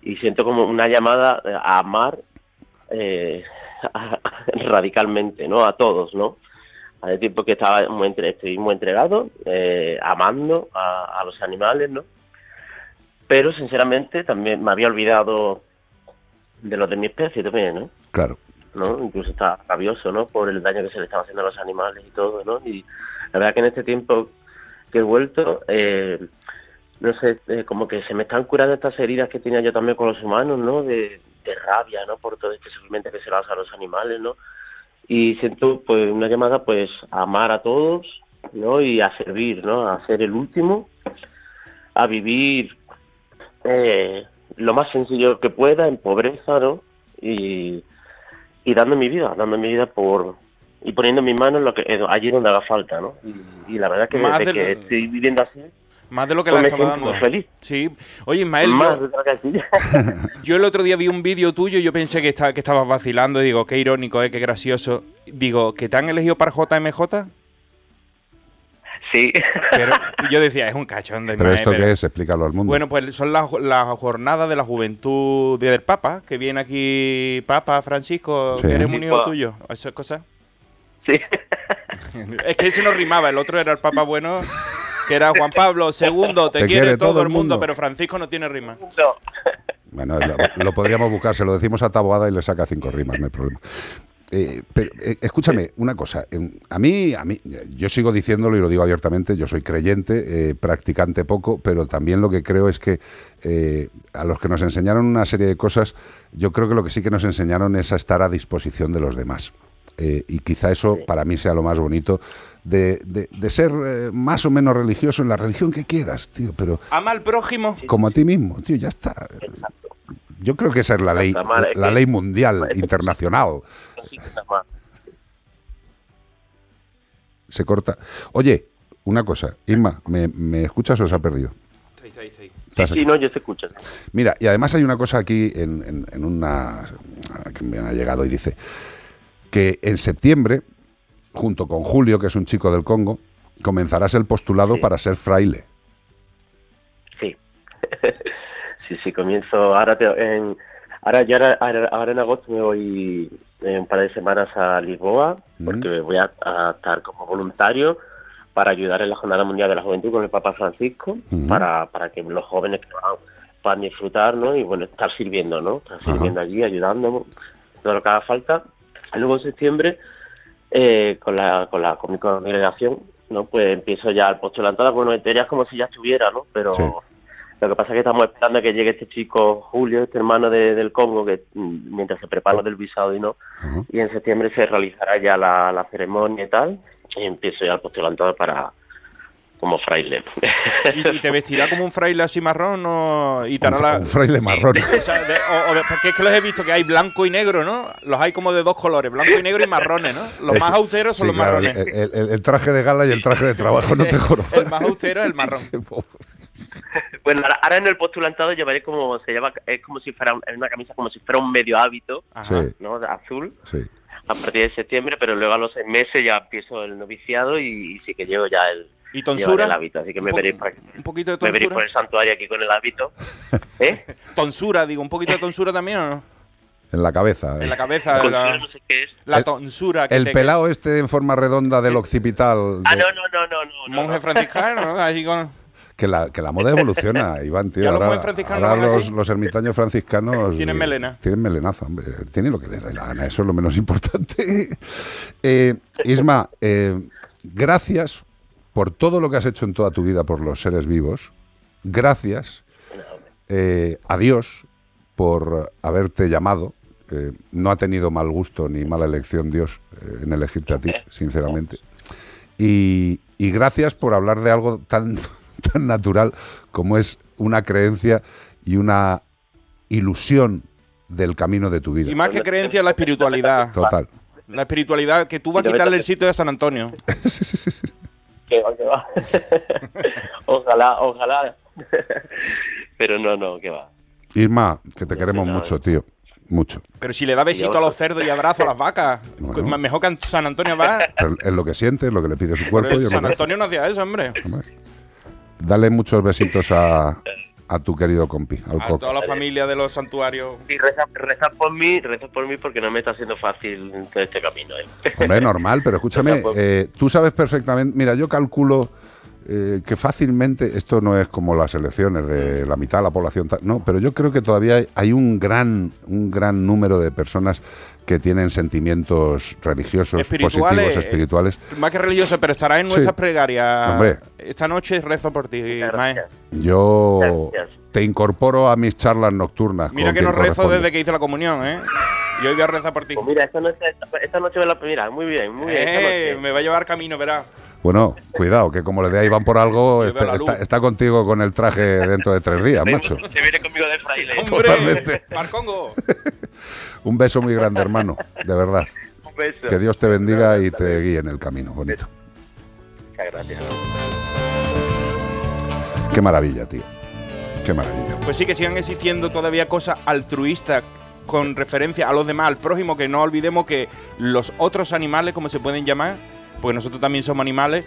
[SPEAKER 11] Y siento como una llamada a amar eh, radicalmente, ¿no? A todos, ¿no? Hace tiempo que estaba muy entre, estoy muy entregado, eh, amando a, a los animales, ¿no? Pero sinceramente también me había olvidado de los de mi especie también, ¿no?
[SPEAKER 2] Claro.
[SPEAKER 11] ¿no? Incluso está rabioso, ¿no? Por el daño que se le estaba haciendo a los animales y todo, ¿no? Y la verdad que en este tiempo que he vuelto, eh, no sé, eh, como que se me están curando estas heridas que tenía yo también con los humanos, ¿no? De, de rabia, ¿no? Por todo este sufrimiento que se le hace a los animales, ¿no? Y siento, pues, una llamada, pues, a amar a todos, ¿no? Y a servir, ¿no? A ser el último, a vivir eh, lo más sencillo que pueda, en pobreza, ¿no? Y, y dando mi vida, dando mi vida por y poniendo mis manos lo que allí donde haga falta, ¿no? Y, y la verdad que desde
[SPEAKER 3] de
[SPEAKER 11] que estoy viviendo así,
[SPEAKER 3] Más de lo que
[SPEAKER 11] pues
[SPEAKER 3] estamos
[SPEAKER 11] siento
[SPEAKER 3] dando.
[SPEAKER 11] feliz.
[SPEAKER 3] Sí. Oye, Ismael,
[SPEAKER 11] Más
[SPEAKER 3] yo,
[SPEAKER 11] de
[SPEAKER 3] yo el otro día vi un vídeo tuyo y yo pensé que, está, que estabas vacilando. y Digo, qué irónico, eh, qué gracioso. Digo, ¿que te han elegido para JMJ?
[SPEAKER 11] Sí.
[SPEAKER 3] Pero yo decía, es un cachón de
[SPEAKER 2] ¿Pero
[SPEAKER 3] Ismael,
[SPEAKER 2] esto
[SPEAKER 3] pero-
[SPEAKER 2] qué es? Explícalo al mundo.
[SPEAKER 3] Bueno, pues son las las jornadas de la juventud del Papa, que viene aquí Papa Francisco,
[SPEAKER 2] Sí.
[SPEAKER 3] que eres
[SPEAKER 11] Sí,
[SPEAKER 3] hijo
[SPEAKER 11] pa.
[SPEAKER 3] tuyo, esas cosas.
[SPEAKER 11] Sí.
[SPEAKER 3] Es que ese no rimaba, el otro era el Papa bueno, que era Juan Pablo II, te,
[SPEAKER 2] Te
[SPEAKER 3] quiere, todo, el mundo, pero Francisco no tiene rima.
[SPEAKER 2] Bueno, lo, lo podríamos buscar, se lo decimos a Taboada y le saca cinco rimas, no hay problema. Eh, pero eh, escúchame, una cosa. A mí, a mí, yo sigo diciéndolo y lo digo abiertamente, yo soy creyente, eh, practicante poco, pero también lo que creo es que eh, a los que nos enseñaron una serie de cosas, yo creo que lo que sí que nos enseñaron es a estar a disposición de los demás. Eh, y quizá eso para mí sea lo más bonito de, de- de ser eh, más o menos religioso en la religión que quieras, tío, pero
[SPEAKER 3] Ama al prójimo.
[SPEAKER 2] como a ti mismo, tío, ya está. Yo creo que esa es la ley,
[SPEAKER 11] mal,
[SPEAKER 2] la ley mundial, internacional. Se corta. Oye, una cosa, Isma, ¿me, me escuchas o se ha perdido? Estás
[SPEAKER 11] Sí,
[SPEAKER 2] aquí.
[SPEAKER 11] no, yo te escucho.
[SPEAKER 2] Mira, y además hay una cosa aquí en, en- en una que me ha llegado y dice que en septiembre, junto con Julio, que es un chico del Congo, comenzarás el postulado para ser fraile.
[SPEAKER 11] Sí. sí, sí, comienzo ahora te- en ahora ya ahora, en agosto me voy eh, un par de semanas a Lisboa porque voy a, a estar como voluntario para ayudar en la Jornada Mundial de la Juventud con el Papa Francisco para, para que los jóvenes que van puedan disfrutar, ¿no? Y bueno, estar sirviendo, ¿no? Estar
[SPEAKER 2] Ajá.
[SPEAKER 11] sirviendo allí, ayudando, todo lo que haga falta. Luego en septiembre eh, con la con la con mi congregación no pues empiezo ya el postulantado bueno en teoría es como si ya estuviera no pero
[SPEAKER 2] Sí.
[SPEAKER 11] lo que pasa es que estamos esperando a que llegue este chico Julio este hermano de- del Congo que mm, mientras se prepara del visado y no y en septiembre se realizará ya la, la ceremonia y tal y empiezo ya el postulantado para como fraile
[SPEAKER 3] ¿Y, y te vestirá como un fraile así marrón o, y te hará
[SPEAKER 2] Un,
[SPEAKER 3] la-
[SPEAKER 2] un fraile marrón.
[SPEAKER 3] O sea, de- o- o de- porque es que los he visto que hay blanco y negro, ¿no? Los hay como de dos colores, blanco y negro y marrones, ¿no? Los más austeros son
[SPEAKER 2] sí,
[SPEAKER 3] los
[SPEAKER 2] claro,
[SPEAKER 3] marrones.
[SPEAKER 2] el, el- el traje de gala y el traje de trabajo, no te juro.
[SPEAKER 3] El más austero es el marrón.
[SPEAKER 11] bueno ahora, ahora en el postulantado llevaré como se llama es como si fuera una camisa como si fuera un medio hábito
[SPEAKER 2] Ajá.
[SPEAKER 11] No azul
[SPEAKER 2] Sí.
[SPEAKER 11] a partir de septiembre, pero luego a los seis meses ya empiezo el noviciado y, y sí que llevo ya el,
[SPEAKER 3] ¿Y tonsura?
[SPEAKER 11] el hábito, así que
[SPEAKER 3] Un
[SPEAKER 11] me
[SPEAKER 3] po-
[SPEAKER 11] veréis por aquí.
[SPEAKER 3] Un poquito de
[SPEAKER 11] Me veréis
[SPEAKER 3] tonsura.
[SPEAKER 11] por el santuario aquí con el hábito. ¿Eh?
[SPEAKER 3] Tonsura, digo, un poquito de tonsura también o no?
[SPEAKER 2] En la cabeza.
[SPEAKER 3] En
[SPEAKER 2] eh.
[SPEAKER 3] la cabeza.
[SPEAKER 11] Tonsura
[SPEAKER 3] La,
[SPEAKER 11] no sé qué es.
[SPEAKER 3] la tonsura. Que
[SPEAKER 2] El
[SPEAKER 3] te-
[SPEAKER 2] pelado este en forma redonda del occipital.
[SPEAKER 11] Ah,
[SPEAKER 2] de-
[SPEAKER 11] no, no, no, no, no.
[SPEAKER 3] Monje
[SPEAKER 11] no.
[SPEAKER 3] franciscano, ¿no? Con...
[SPEAKER 2] que, la, que la moda evoluciona, Iván, tío.
[SPEAKER 3] Ya los
[SPEAKER 2] Ahora, ahora los, los ermitaños franciscanos.
[SPEAKER 3] Tienen
[SPEAKER 2] eh,
[SPEAKER 3] melena.
[SPEAKER 2] Tienen melenaza, hombre. Tienen lo que les dé la gana, eso es lo menos importante. Eh, Isma, eh, gracias por todo lo que has hecho en toda tu vida por los seres vivos. Gracias eh, a Dios por haberte llamado. Eh, no ha tenido mal gusto ni mala elección Dios eh, en elegirte a ti, sinceramente. Y, y gracias por hablar de algo tan, tan natural como es una creencia y una ilusión del camino de tu vida.
[SPEAKER 3] Y más que creencia, la espiritualidad.
[SPEAKER 2] Total.
[SPEAKER 3] La espiritualidad, que tú vas a quitarle el sitio de San Antonio.
[SPEAKER 11] Que va, que va. ojalá, ojalá. Pero no, no, que va.
[SPEAKER 2] Irma, que te queremos mucho, tío. Mucho.
[SPEAKER 3] Pero si le da besito a los cerdos y abrazo a las vacas,
[SPEAKER 2] Bueno.
[SPEAKER 3] mejor que en San Antonio va.
[SPEAKER 2] Pero Es lo que siente, es lo que le pide su cuerpo.
[SPEAKER 3] Pero
[SPEAKER 2] y
[SPEAKER 3] San. Antonio no hacía eso, hombre.
[SPEAKER 2] Dale muchos besitos a, a tu querido compi, al
[SPEAKER 3] A
[SPEAKER 2] coco.
[SPEAKER 3] toda la familia de los santuarios.
[SPEAKER 11] Y reza, reza por mí, reza por mí porque no me está haciendo fácil todo este camino. ¿eh?
[SPEAKER 2] Hombre, normal, pero escúchame, eh, tú sabes perfectamente, mira, yo calculo eh, que fácilmente, esto no es como las elecciones de la mitad de la población, no, pero yo creo que todavía hay, hay un gran, un gran número de personas que tienen sentimientos religiosos,
[SPEAKER 3] Espirituales,
[SPEAKER 2] positivos,
[SPEAKER 3] eh,
[SPEAKER 2] espirituales.
[SPEAKER 3] Más que religioso, pero estará en
[SPEAKER 2] Sí.
[SPEAKER 3] nuestras plegarias.
[SPEAKER 2] Hombre.
[SPEAKER 3] Esta noche rezo por ti, Mae.
[SPEAKER 2] Yo te incorporo a mis charlas nocturnas.
[SPEAKER 3] Mira que no rezo desde que hice la comunión, ¿eh? Y hoy voy a rezar por ti.
[SPEAKER 11] Pues mira, esta noche, esta, noche me la mira, muy bien, muy bien. esta
[SPEAKER 3] Eh,
[SPEAKER 11] noche.
[SPEAKER 3] me va a llevar camino, verás.
[SPEAKER 2] Bueno, cuidado, que como le dé a Iván por algo, este-
[SPEAKER 3] luz.
[SPEAKER 2] está, está contigo con el traje dentro de tres días, macho.
[SPEAKER 11] Se viene conmigo de fraile.
[SPEAKER 2] Totalmente.
[SPEAKER 3] Marcongo.
[SPEAKER 2] Un beso muy grande, hermano, de verdad.
[SPEAKER 11] Un beso.
[SPEAKER 2] Que Dios te bendiga y te guíe en el camino, bonito.
[SPEAKER 11] Muchas gracias.
[SPEAKER 2] Qué maravilla, tío. Qué maravilla.
[SPEAKER 3] Pues sí que sigan existiendo todavía cosas altruistas con referencia a los demás, al prójimo, que no olvidemos que los otros animales, como se pueden llamar, porque nosotros también somos animales,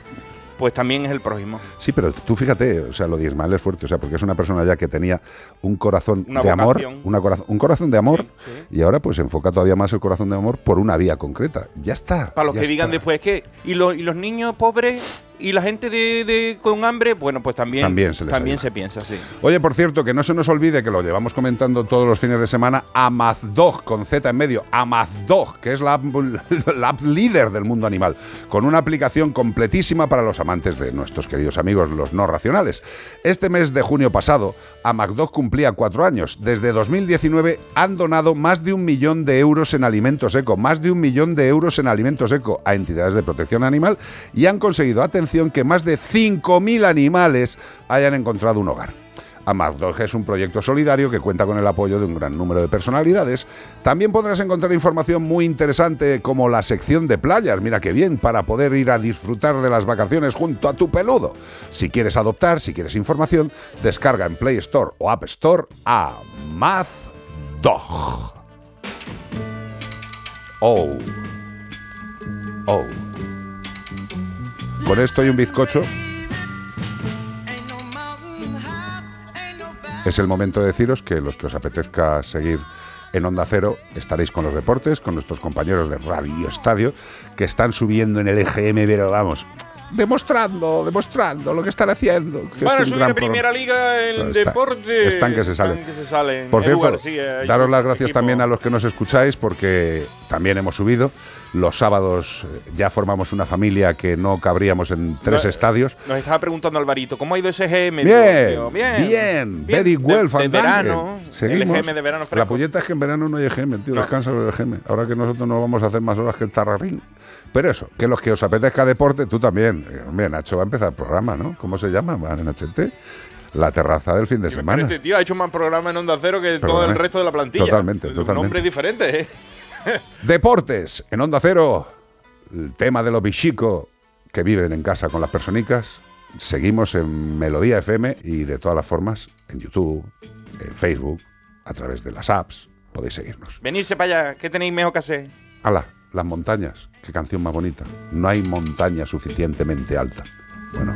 [SPEAKER 3] pues también es el prójimo.
[SPEAKER 2] Sí, pero tú fíjate, o sea, lo de Ismael es fuerte, o sea, porque es una persona ya que tenía un corazón
[SPEAKER 3] Una
[SPEAKER 2] de amor,
[SPEAKER 3] vocación.
[SPEAKER 2] una corazón, un corazón de amor, y ahora pues enfoca todavía más el corazón de amor por una vía concreta. Ya está.
[SPEAKER 3] Para los que digan después que y los, y los niños pobres y la gente de, de- con hambre, bueno, pues también
[SPEAKER 2] También se
[SPEAKER 3] también se piensa, sí.
[SPEAKER 2] Oye, por cierto, que no se nos olvide que lo llevamos comentando todos los fines de semana, Amazdog, con Z en medio, Amazdog, que es la app, la app líder del mundo animal, con una aplicación completísima para los amantes de nuestros queridos amigos, los no racionales. Este mes de junio pasado, Amazdog cumplía cuatro años. Desde 2019 han donado más de un millón de euros en alimentos eco, más de un millón de euros en alimentos eco a entidades de protección animal y han conseguido, que más de 5.000 animales hayan encontrado un hogar. Amazdog es un proyecto solidario que cuenta con el apoyo de un gran número de personalidades. También podrás encontrar información muy interesante como la sección de playas, mira qué bien, para poder ir a disfrutar de las vacaciones junto a tu peludo. Si quieres adoptar, si quieres información, descarga en Play Store o App Store a Mazdog. Oh. Oh. Con esto y un bizcocho. Es el momento de deciros que los que os apetezca seguir en Onda Cero estaréis con los deportes, con nuestros compañeros de Radio Estadio, que están subiendo en el EGM, pero vamos, demostrando, demostrando lo que están haciendo. que un
[SPEAKER 3] una
[SPEAKER 2] gran
[SPEAKER 3] primera liga
[SPEAKER 2] está-
[SPEAKER 3] deporte.
[SPEAKER 2] están que se salen.
[SPEAKER 3] Están que se salen.
[SPEAKER 2] Por cierto, daros las gracias
[SPEAKER 3] equipo.
[SPEAKER 2] también a los que nos escucháis porque también hemos subido. Los sábados eh, ya formamos una familia que no cabríamos en tres
[SPEAKER 3] No,
[SPEAKER 2] estadios.
[SPEAKER 3] Nos estaba preguntando Alvarito, ¿cómo ha ido ese GM?
[SPEAKER 2] Bien, bien,
[SPEAKER 3] bien,
[SPEAKER 2] very well,
[SPEAKER 3] de, verano,
[SPEAKER 2] Seguimos.
[SPEAKER 3] el GM de verano
[SPEAKER 2] La
[SPEAKER 3] fresco.
[SPEAKER 2] puñeta es que en verano no hay EGM, tío, descansa el EGM. Ahora que nosotros no vamos a hacer más horas que el tarrarín. Pero eso, que los que os apetezca deporte, tú también. Eh, Hombre, Nacho va a empezar el programa, ¿no? ¿Cómo se llama? HT. La terraza del fin de semana.
[SPEAKER 3] este tío ha hecho más programas en Onda Cero que todo el resto de la plantilla.
[SPEAKER 2] Totalmente,
[SPEAKER 3] Un
[SPEAKER 2] totalmente.
[SPEAKER 3] nombre diferente, ¿eh?
[SPEAKER 2] Deportes, en Onda Cero, el tema de los bichicos que viven en casa con las personicas. Seguimos en Melodía FM y de todas las formas en YouTube, en Facebook, a través de las apps. Podéis seguirnos.
[SPEAKER 3] Venirse para allá, ¿qué tenéis mejor que hacer?
[SPEAKER 2] ¡Hala! Las montañas. Qué canción más bonita. No hay montaña suficientemente alta. Bueno,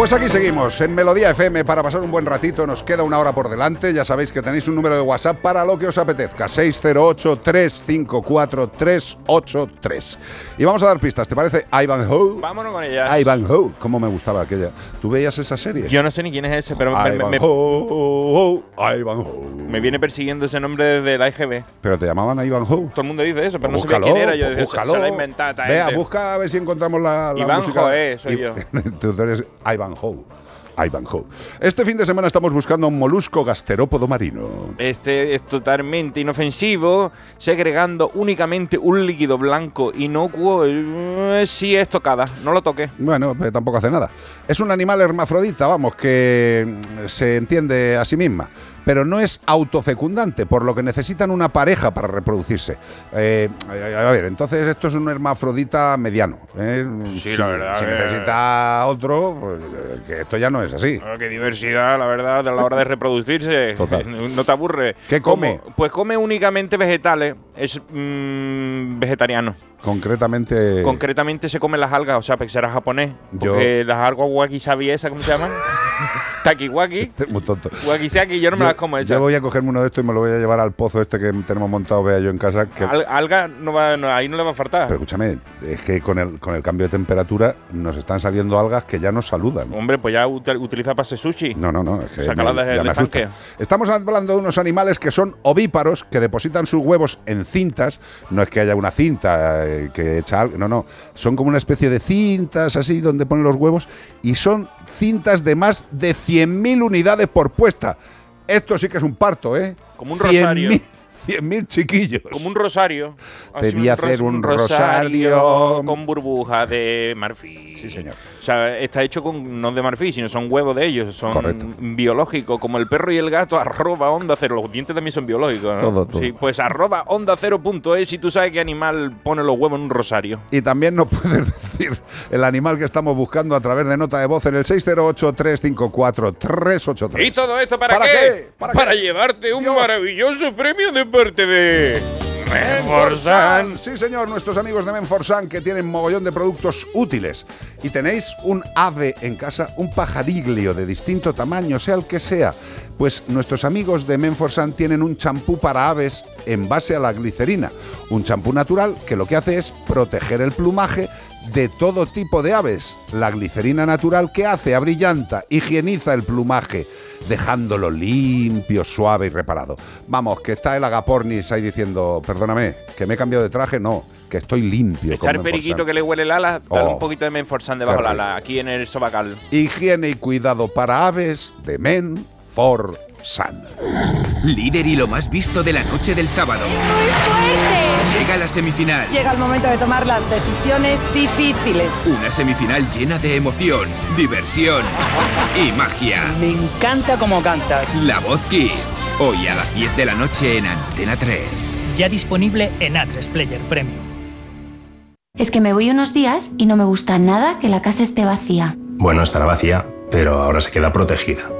[SPEAKER 2] Pues aquí seguimos en Melodía FM para pasar un buen ratito. Nos queda una hora por delante. Ya sabéis que tenéis un número de WhatsApp para lo que os apetezca. 608-354-383. Y vamos a dar pistas. ¿Te parece Ivanhoe?
[SPEAKER 3] Vámonos con ellas.
[SPEAKER 2] Ivanhoe. ¿Cómo me gustaba aquella? ¿Tú veías esa serie?
[SPEAKER 3] Yo no sé ni quién es ese, pero me, me- me-
[SPEAKER 2] Ivanhoe. Ivanhoe.
[SPEAKER 3] me viene persiguiendo ese nombre desde la IGB.
[SPEAKER 2] Pero te llamaban Ivanhoe.
[SPEAKER 3] Todo el mundo dice eso, pero no sabía quién era. Yo
[SPEAKER 2] pues
[SPEAKER 3] decía, se-
[SPEAKER 2] búscalo.
[SPEAKER 3] se la esta
[SPEAKER 2] Vea,
[SPEAKER 3] gente.
[SPEAKER 2] busca a ver si encontramos la, la
[SPEAKER 3] Iván
[SPEAKER 2] música.
[SPEAKER 3] Soy yo.
[SPEAKER 2] Tú eres Ivanhoe. Ivanhoe. Este fin de semana estamos buscando un molusco gasterópodo marino.
[SPEAKER 3] Este es totalmente inofensivo, segregando únicamente un líquido blanco inocuo eh, si es tocada. No lo toque.
[SPEAKER 2] Bueno, pues tampoco hace nada. Es un animal hermafrodita, vamos, que mm, se entiende a sí misma, pero no es autofecundante, por lo que necesitan una pareja para reproducirse. Eh, a ver, entonces esto es un hermafrodita mediano. ¿eh?
[SPEAKER 3] Sí, la verdad,
[SPEAKER 2] Si necesita otro, pues, eh, que esto ya no es así.
[SPEAKER 3] Ah, qué diversidad, la verdad, a la hora de reproducirse.
[SPEAKER 2] Total.
[SPEAKER 3] No te aburre.
[SPEAKER 2] ¿Qué come?
[SPEAKER 3] Pues come únicamente vegetales. Es mm, vegetariano.
[SPEAKER 2] Concretamente.
[SPEAKER 3] Concretamente se come las algas, o sea, porque será japonés.
[SPEAKER 2] Yo-
[SPEAKER 3] las algas wakisabi esas, ¿cómo se llaman? Takiwaki.
[SPEAKER 2] Muy tonto.
[SPEAKER 3] Wakisaki, yo no me las como esas.
[SPEAKER 2] Yo voy a cogerme uno de estos y me lo voy a llevar al pozo este que tenemos montado, vea yo en casa. Que,
[SPEAKER 3] Al- alga no va, no, ahí no le va a faltar.
[SPEAKER 2] pero escúchame, es que con el, con el cambio de temperatura nos están saliendo algas que ya nos saludan.
[SPEAKER 3] Hombre, pues ya util- utiliza hacer sushi.
[SPEAKER 2] No, no, no. Es que me-
[SPEAKER 3] del
[SPEAKER 2] ya me asusta.
[SPEAKER 3] estanque.
[SPEAKER 2] Estamos hablando de unos animales que son ovíparos, que depositan sus huevos en cintas. No es que haya una cinta eh, que echa algo, no, no. Son como una especie de cintas así donde ponen los huevos y son cintas de más de 100.000 unidades por puesta. Esto sí que es un parto, ¿eh?
[SPEAKER 3] Como un rosario.
[SPEAKER 2] 100.000 100.000 chiquillos.
[SPEAKER 3] Como un rosario.
[SPEAKER 2] Debía hacer un rosario.
[SPEAKER 3] con burbujas de marfil.
[SPEAKER 2] Sí, señor.
[SPEAKER 3] O sea, está hecho con no de marfil, sino son huevos de ellos, son
[SPEAKER 2] Correcto.
[SPEAKER 3] biológicos, como el perro y el gato, arroba onda cero. Los dientes también son biológicos, ¿no?
[SPEAKER 2] Todo, todo.
[SPEAKER 3] Sí, pues arroba onda cero punto es si tú sabes qué animal pone los huevos en un rosario.
[SPEAKER 2] Y también nos puedes decir el animal que estamos buscando a través de nota de voz en el 608-354-383.
[SPEAKER 3] ¿Y todo esto para,
[SPEAKER 2] ¿Para
[SPEAKER 3] qué?
[SPEAKER 2] qué? ¿Para qué?
[SPEAKER 3] llevarte un maravilloso premio de parte de Menforsan.
[SPEAKER 2] Sí, señor, nuestros amigos de Menforsan que tienen mogollón de productos útiles. Y tenéis un ave en casa, un pajariglio de distinto tamaño, sea el que sea. Pues nuestros amigos de Menforsan tienen un champú para aves en base a la glicerina. Un champú natural que lo que hace es proteger el plumaje de todo tipo de aves. La glicerina natural que hace abrillanta, higieniza el plumaje, dejándolo limpio, suave y reparado. Vamos, que está el agapornis ahí diciendo, perdóname, que me he cambiado de traje, no, que estoy limpio.
[SPEAKER 3] Echar periquito que le huele el ala, dale
[SPEAKER 2] Oh.
[SPEAKER 3] un poquito de Menforsan debajo del ala, aquí en el sobacal.
[SPEAKER 2] Higiene y cuidado para aves de Menforsan.
[SPEAKER 12] Líder y lo más visto de la noche del sábado. Llega la semifinal.
[SPEAKER 13] Llega el momento de tomar las decisiones difíciles.
[SPEAKER 12] Una semifinal llena de emoción, diversión y magia.
[SPEAKER 14] Me encanta cómo cantas.
[SPEAKER 12] La Voz Kids. Hoy a las 10 de la noche en Antena 3.
[SPEAKER 14] Ya disponible en A3 Player Premium.
[SPEAKER 15] Es que me voy unos días y no me gusta nada que la casa esté vacía.
[SPEAKER 16] Bueno, estará vacía, pero ahora se queda protegida.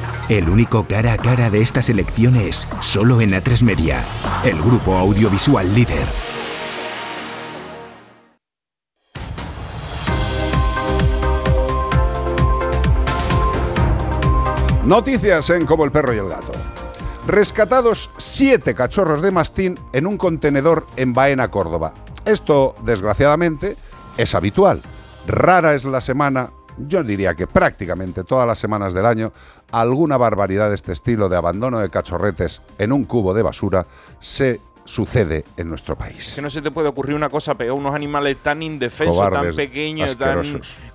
[SPEAKER 12] El único cara a cara de estas elecciones solo en A3 Media, el grupo audiovisual líder.
[SPEAKER 2] Noticias en Como el perro y el gato. Rescatados siete cachorros de mastín en un contenedor en Baena, Córdoba. Esto, desgraciadamente, es habitual. Rara es la semana, yo diría que prácticamente todas las semanas del año, alguna barbaridad de este estilo de abandono de cachorretes en un cubo de basura se sucede en nuestro país.
[SPEAKER 3] Que no se te puede ocurrir una cosa peor, unos animales tan indefensos,
[SPEAKER 2] Cobardes,
[SPEAKER 3] tan pequeños, tan...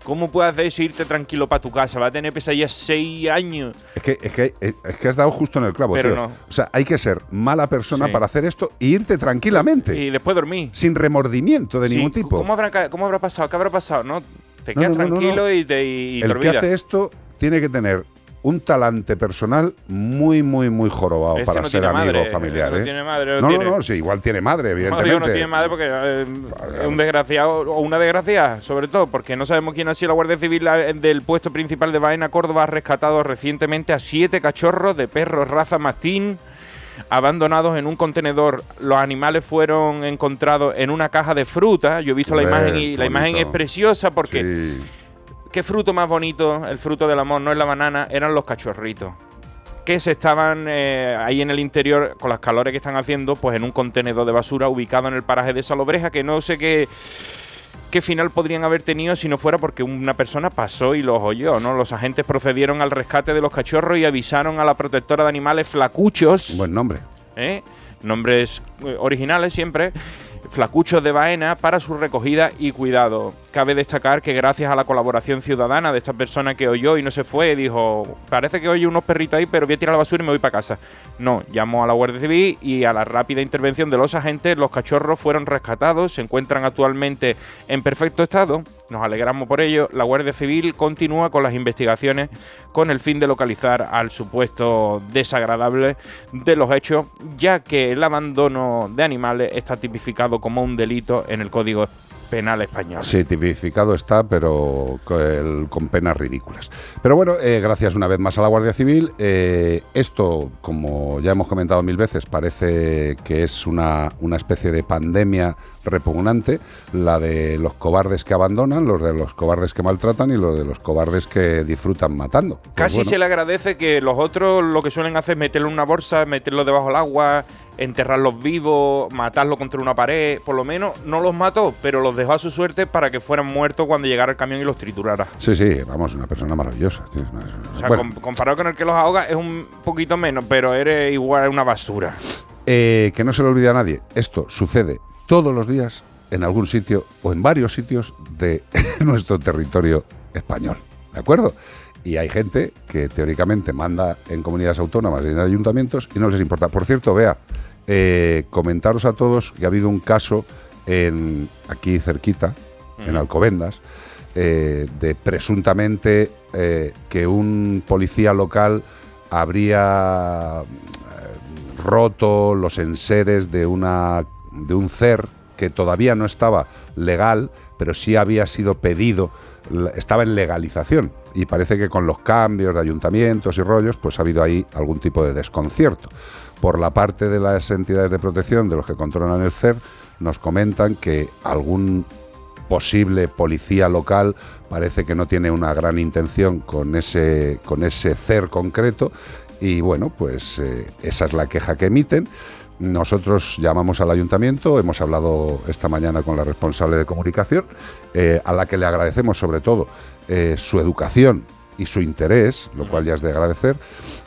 [SPEAKER 3] ¿Cómo puedes hacer eso irte tranquilo para tu casa? Va a tener pesadillas seis años.
[SPEAKER 2] Es que, es, que, es que has dado justo en el clavo,
[SPEAKER 3] Pero
[SPEAKER 2] tío.
[SPEAKER 3] no.
[SPEAKER 2] O sea, hay que ser mala persona
[SPEAKER 3] Sí.
[SPEAKER 2] para hacer esto e irte tranquilamente.
[SPEAKER 3] Y después dormir.
[SPEAKER 2] Sin remordimiento de
[SPEAKER 3] Sí,
[SPEAKER 2] ningún tipo.
[SPEAKER 3] ¿Cómo habrá, ¿Cómo habrá pasado? ¿Qué habrá pasado? No, te
[SPEAKER 2] No,
[SPEAKER 3] quedas
[SPEAKER 2] no, no, no,
[SPEAKER 3] tranquilo
[SPEAKER 2] no.
[SPEAKER 3] y te, y
[SPEAKER 2] el que hace esto tiene que tener un talante personal muy, muy, muy jorobado
[SPEAKER 3] Ese
[SPEAKER 2] para
[SPEAKER 3] no
[SPEAKER 2] ser amigo
[SPEAKER 3] madre,
[SPEAKER 2] familiar.
[SPEAKER 3] no
[SPEAKER 2] ¿eh?
[SPEAKER 3] tiene madre, no
[SPEAKER 2] no,
[SPEAKER 3] tiene.
[SPEAKER 2] no, no, sí, igual tiene madre,
[SPEAKER 3] No,
[SPEAKER 2] evidentemente.
[SPEAKER 3] digo, no tiene madre porque eh, es un desgraciado o una desgraciada, sobre todo, porque no sabemos quién ha sido la Guardia Civil eh, del puesto principal de Baena, Córdoba, ha rescatado recientemente a siete cachorros de perros raza mastín abandonados en un contenedor. Los animales fueron encontrados en una caja de fruta. Yo he visto la imagen y la imagen es preciosa porque
[SPEAKER 2] Sí.
[SPEAKER 3] ¿Qué fruto más bonito? El fruto del amor no es la banana, eran los cachorritos. Que se estaban eh, ahí en el interior, con las calores que están haciendo, pues en un contenedor de basura ubicado en el paraje de Salobreja, que no sé qué, qué final podrían haber tenido si no fuera porque una persona pasó y los oyó, ¿no? Los agentes procedieron al rescate de los cachorros y avisaron a la protectora de animales flacuchos.
[SPEAKER 2] Buen nombre.
[SPEAKER 3] ¿eh? Nombres eh, originales siempre. Flacuchos de Baena para su recogida y cuidado. Cabe destacar que gracias a la colaboración ciudadana de esta persona que oyó y no se fue, dijo, parece que oye unos perritos ahí, pero voy a tirar la basura y me voy para casa. No, llamó a la Guardia Civil y a la rápida intervención de los agentes, los cachorros fueron rescatados, se encuentran actualmente en perfecto estado. Nos alegramos por ello. La Guardia Civil continúa con las investigaciones con el fin de localizar al supuesto desagradable de los hechos, ya que el abandono de animales está tipificado como un delito en el Código Penal español.
[SPEAKER 2] Sí, tipificado está, pero con, penas ridículas. Pero bueno, eh, gracias una vez más a la Guardia Civil. Eh, esto, como ya hemos comentado mil veces, parece que es una, una especie de pandemia repugnante, la de los cobardes que abandonan, los de los cobardes que maltratan y los de los cobardes que disfrutan matando. Pues
[SPEAKER 3] Casi
[SPEAKER 2] bueno,
[SPEAKER 3] se le agradece que los otros lo que suelen hacer es meterlo en una bolsa, meterlo debajo del agua, enterrarlos vivos, matarlo contra una pared. Por lo menos no los mató, pero los dejó a su suerte para que fueran muertos cuando llegara el camión y los triturara.
[SPEAKER 2] Sí, sí, vamos, una persona maravillosa.
[SPEAKER 3] O sea,
[SPEAKER 2] Bueno,
[SPEAKER 3] com- comparado con el que los ahoga es un poquito menos, pero eres igual una basura.
[SPEAKER 2] Eh, que no se le olvide a nadie, esto sucede todos los días en algún sitio o en varios sitios de nuestro territorio español. ¿De acuerdo? Y hay gente que teóricamente manda en comunidades autónomas y en ayuntamientos y no les importa. Por cierto, vea, eh, comentaros a todos que ha habido un caso en aquí cerquita, en. Alcobendas, eh, de presuntamente eh, que un policía local habría roto los enseres de una de un CER que todavía no estaba legal, pero sí había sido pedido, estaba en legalización. Y parece que con los cambios de ayuntamientos y rollos, pues ha habido ahí algún tipo de desconcierto. Por la parte de las entidades de protección, de los que controlan el CER, nos comentan que algún posible policía local parece que no tiene una gran intención con ese, con ese CER concreto y bueno, pues eh, esa es la queja que emiten. Nosotros llamamos al ayuntamiento, hemos hablado esta mañana con la responsable de comunicación, eh, a la que le agradecemos sobre todo eh, su educación y su interés, lo cual ya es de agradecer.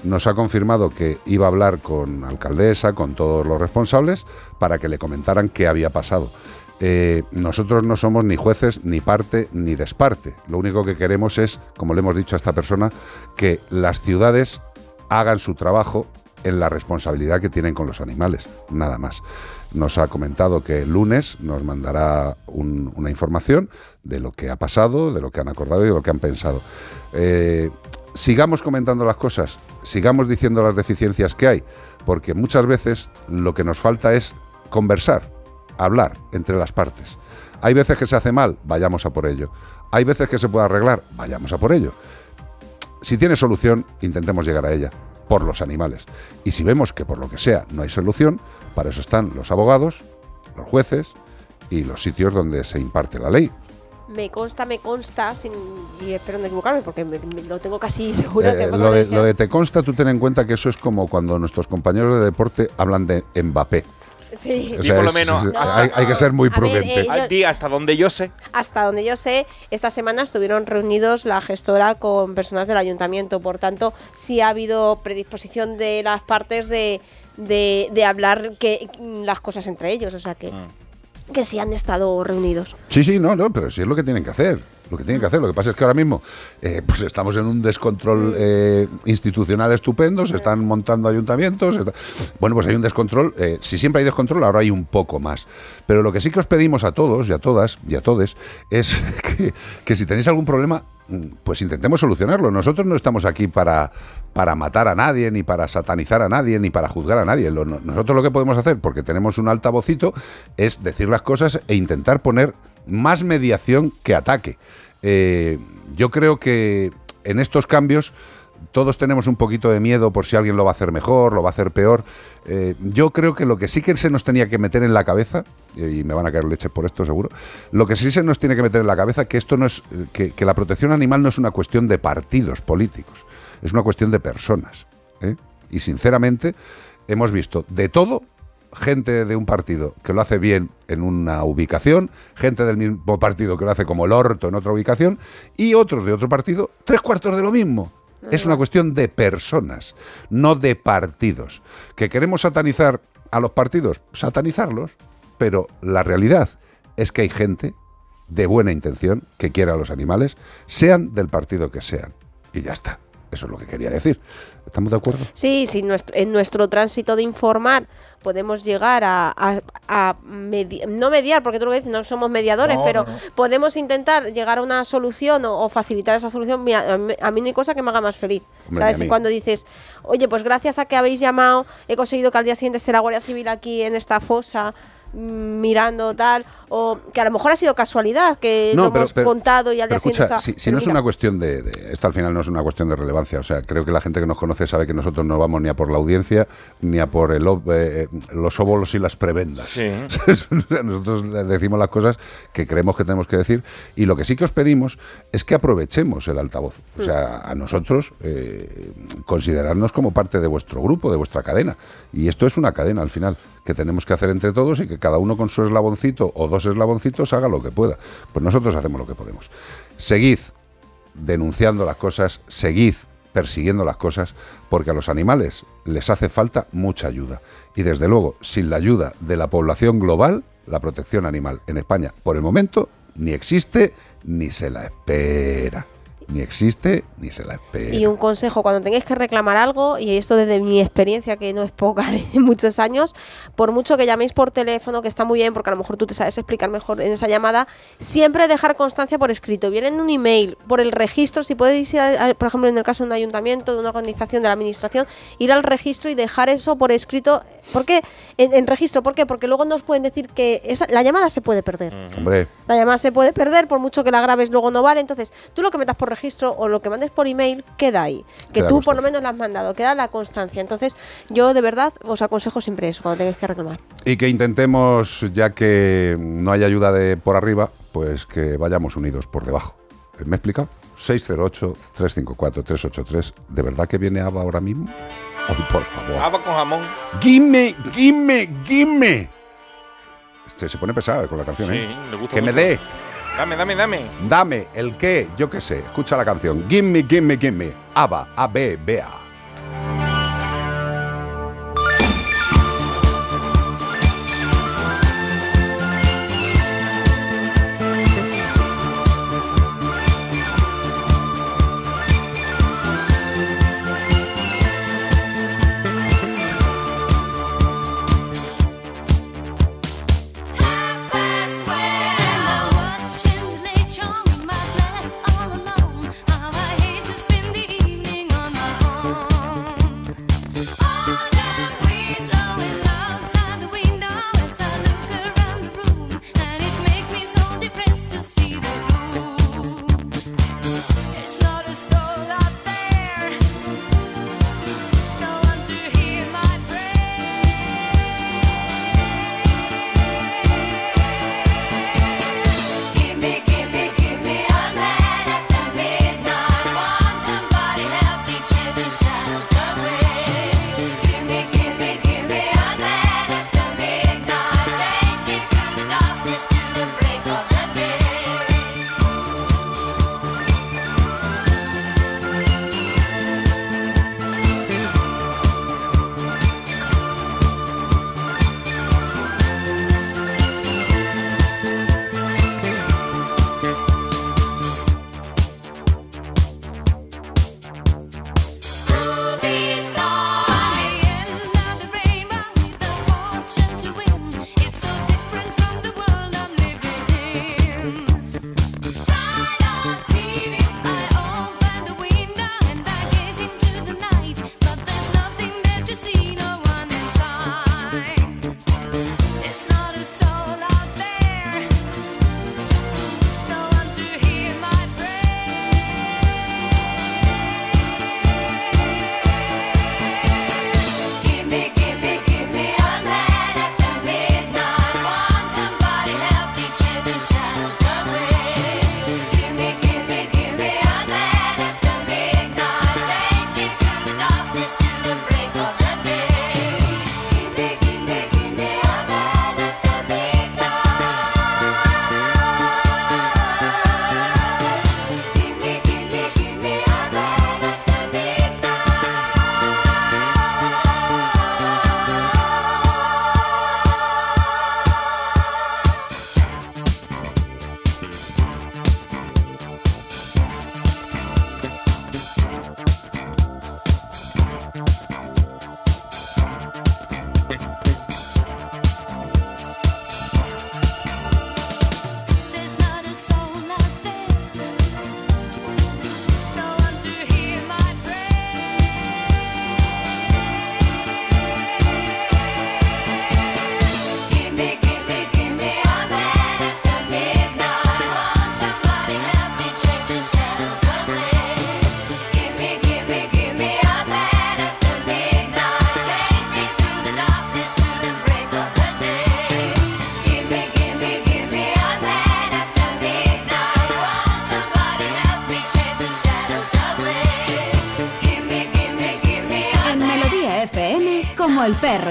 [SPEAKER 2] Nos ha confirmado que iba a hablar con alcaldesa, con todos los responsables, para que le comentaran qué había pasado. Eh, nosotros no somos ni jueces, ni parte, ni desparte. Lo único que queremos es, como le hemos dicho a esta persona, que las ciudades hagan su trabajo en la responsabilidad que tienen con los animales, nada más. Nos ha comentado que el lunes nos mandará un- una información de lo que ha pasado, de lo que han acordado y de lo que han pensado. Eh, sigamos comentando las cosas, sigamos diciendo las deficiencias que hay, porque muchas veces lo que nos falta es conversar, hablar entre las partes. Hay veces que se hace mal, vayamos a por ello. Hay veces que se puede arreglar, vayamos a por ello. Si tiene solución, intentemos llegar a ella, por los animales. Y si vemos que por lo que sea no hay solución, para eso están los abogados, los jueces y los sitios donde se imparte la ley.
[SPEAKER 8] Me consta, me consta, sin, y espero no equivocarme porque me- me lo tengo casi seguro
[SPEAKER 2] Eh,
[SPEAKER 8] que
[SPEAKER 2] lo, de, lo de te consta, tú ten en cuenta que eso es como cuando nuestros compañeros de deporte hablan de Mbappé.
[SPEAKER 8] Sí.
[SPEAKER 2] O
[SPEAKER 3] Y
[SPEAKER 2] sea,
[SPEAKER 3] por lo menos
[SPEAKER 2] es-
[SPEAKER 3] hasta-
[SPEAKER 2] hay, hay que ser muy
[SPEAKER 8] A ver,
[SPEAKER 2] prudente.
[SPEAKER 8] eh, yo-
[SPEAKER 3] Al día hasta donde yo sé.
[SPEAKER 8] Hasta donde yo sé, esta semana estuvieron reunidos la gestora con personas del ayuntamiento. Por tanto, sí ha habido predisposición de las partes de, de, de hablar que, las cosas entre ellos. O sea que, que sí han estado reunidos.
[SPEAKER 2] Sí, sí, no, no, pero sí es lo que tienen que hacer. Lo que tienen que hacer. Lo que pasa es que ahora mismo eh, pues estamos en un descontrol eh, institucional estupendo, se están montando ayuntamientos. está- Bueno, pues hay un descontrol. eh, si siempre hay descontrol, ahora hay un poco más. Pero lo que sí que os pedimos a todos y a todas y a todes es que, que si tenéis algún problema, pues intentemos solucionarlo. Nosotros no estamos aquí para, para matar a nadie, ni para satanizar a nadie, ni para juzgar a nadie. Nosotros lo que podemos hacer, porque tenemos un altavocito, es decir las cosas e intentar poner más mediación que ataque. Eh, yo creo que en estos cambios todos tenemos un poquito de miedo por si alguien lo va a hacer mejor, lo va a hacer peor. Eh, yo creo que lo que sí que se nos tenía que meter en la cabeza, eh, y me van a caer leches por esto seguro, lo que sí se nos tiene que meter en la cabeza que esto no es, eh, que, que la protección animal no es una cuestión de partidos políticos, es una cuestión de personas. ¿eh? Y sinceramente hemos visto de todo gente de un partido que lo hace bien en una ubicación, gente del mismo partido que lo hace como el orto en otra ubicación, y otros de otro partido, tres cuartos de lo mismo. Es una cuestión de personas, no de partidos. ¿Que queremos satanizar a los partidos? Satanizarlos, pero la realidad es que hay gente de buena intención que quiere a los animales, sean del partido que sean. Y ya está. Eso es lo que quería decir. ¿Estamos de acuerdo?
[SPEAKER 8] Sí, sí, nuestro- en nuestro tránsito de informar podemos llegar a, a- a medi- no mediar, porque tú lo que dices, no somos mediadores,
[SPEAKER 17] No,
[SPEAKER 8] pero
[SPEAKER 17] no,
[SPEAKER 8] podemos intentar llegar a una solución o, o facilitar esa solución. Mira, a mí, a mí no hay cosa que me haga más feliz.
[SPEAKER 17] Hombre,
[SPEAKER 8] ¿Sabes? Cuando dices, oye, pues gracias a que habéis llamado, he conseguido que al día siguiente esté la Guardia Civil aquí en esta fosa mirando tal, o que a lo mejor ha sido casualidad, que lo hemos contado y al día
[SPEAKER 2] pero
[SPEAKER 8] siguiente
[SPEAKER 2] escucha,
[SPEAKER 8] está...
[SPEAKER 2] si, no es una cuestión de, de- Esto al final no es una cuestión de relevancia. O sea, creo que la gente que nos conoce sabe que nosotros no vamos ni a por la audiencia ni a por el, ob- eh, los óvulos y las prebendas.
[SPEAKER 3] Sí.
[SPEAKER 2] O sea, nosotros decimos las cosas que creemos que tenemos que decir. Y lo que sí que os pedimos es que aprovechemos el altavoz. O sea, a nosotros eh, considerarnos como parte de vuestro grupo, de vuestra cadena. Y esto es una cadena al final que tenemos que hacer entre todos y que cada uno con su eslaboncito o dos eslaboncitos haga lo que pueda. Pues nosotros hacemos lo que podemos. Seguid denunciando las cosas, seguid persiguiendo las cosas, porque a los animales les hace falta mucha ayuda. Y desde luego, sin la ayuda de la población global, la protección animal en España, por el momento, ni existe ni se la espera. Ni existe ni se la espera.
[SPEAKER 8] Y un consejo, cuando tengáis que reclamar algo, y esto desde mi experiencia, que no es poca de muchos años, por mucho que llaméis por teléfono, que está muy bien, porque a lo mejor tú te sabes explicar mejor en esa llamada, siempre dejar constancia por escrito, bien en un email, por el registro, si podéis ir, por ejemplo, en el caso de un ayuntamiento, de una organización, de la administración, ir al registro y dejar eso por escrito. ¿Por qué? En, en registro, ¿por qué? Porque luego nos pueden decir que esa- la llamada se puede perder.
[SPEAKER 2] Hombre,
[SPEAKER 8] La llamada se puede perder, por mucho que la grabes, luego no vale. Entonces, tú lo que metas por registro o lo que mandes por email, queda ahí. Que
[SPEAKER 2] Queda
[SPEAKER 8] tú por lo menos la has mandado, queda la constancia. Entonces, yo de verdad os aconsejo siempre eso, cuando tengáis que reclamar.
[SPEAKER 2] y que intentemos, ya que no hay ayuda de por arriba, pues que vayamos unidos por debajo. ¿Me he explicado? 608-354-383. ¿De verdad que viene Ava ahora mismo? Ay, por favor.
[SPEAKER 3] Haba con jamón.
[SPEAKER 2] Gimme, gimme, gimme. Este se pone pesado con la canción,
[SPEAKER 3] Sí,
[SPEAKER 2] ¿eh?
[SPEAKER 3] le gusta
[SPEAKER 2] que me dé,
[SPEAKER 3] Dame, dame, dame.
[SPEAKER 2] dame, el qué, yo qué sé. Escucha la canción. Gimme, gimme, gimme. Ava, A,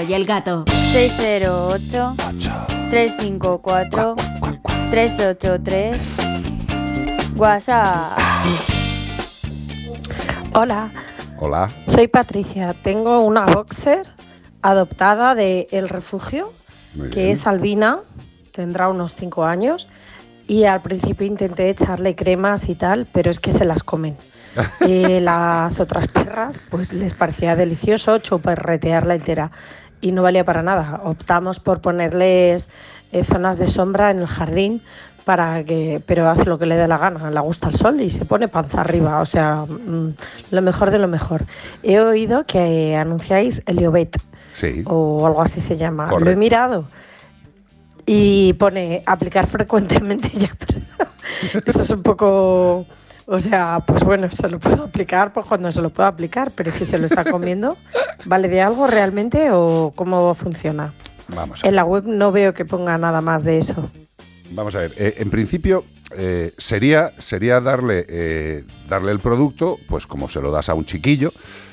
[SPEAKER 9] y el gato.
[SPEAKER 7] 608 354 383 WhatsApp.
[SPEAKER 18] Hola,
[SPEAKER 2] Hola.
[SPEAKER 18] soy Patricia. Tengo una boxer adoptada de El Refugio,
[SPEAKER 2] Muy
[SPEAKER 18] que
[SPEAKER 2] bien.
[SPEAKER 18] es albina, tendrá unos 5 años. Y al principio intenté echarle cremas y tal, pero es que se las comen. Eh, las otras perras, pues les parecía delicioso chuparretearla entera y no valía para nada. Optamos por ponerles eh, zonas de sombra en el jardín para que, pero hace lo que le dé la gana, le gusta el sol y se pone panza arriba, o sea, mm, lo mejor de lo mejor. He oído que anunciáis Heliobet
[SPEAKER 2] Sí.
[SPEAKER 18] o algo así se llama. Lo he mirado y pone aplicar frecuentemente ya, pero eso es un poco, o sea, pues bueno, se lo puedo aplicar pues cuando se lo puedo aplicar, pero si se lo está comiendo, ¿vale de algo realmente o cómo funciona?
[SPEAKER 2] Vamos a
[SPEAKER 18] En la web no veo que ponga nada más de eso.
[SPEAKER 2] Vamos a ver, eh, en principio eh, sería, sería darle, eh, darle el producto, pues como se lo das a un chiquillo.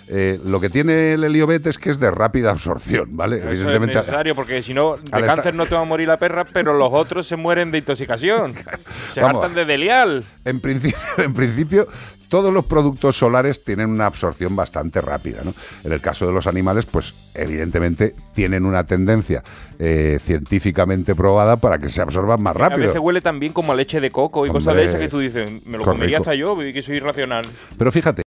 [SPEAKER 2] Eh, lo que tiene el heliobet es que es de rápida absorción, ¿vale?
[SPEAKER 3] Eso es necesario, porque si no, de
[SPEAKER 2] estar-
[SPEAKER 3] cáncer no te va a morir la perra, pero los otros se mueren de intoxicación. Se hartan de delial.
[SPEAKER 2] En principio, en principio, todos los productos solares tienen una absorción bastante rápida. ¿no? En el caso de los animales, pues evidentemente tienen una tendencia eh, científicamente probada para que se absorban más
[SPEAKER 3] A
[SPEAKER 2] rápido.
[SPEAKER 3] veces huele también como a leche de coco y cosas de esas que tú dices, me lo comería hasta yo, que soy irracional.
[SPEAKER 2] Pero fíjate,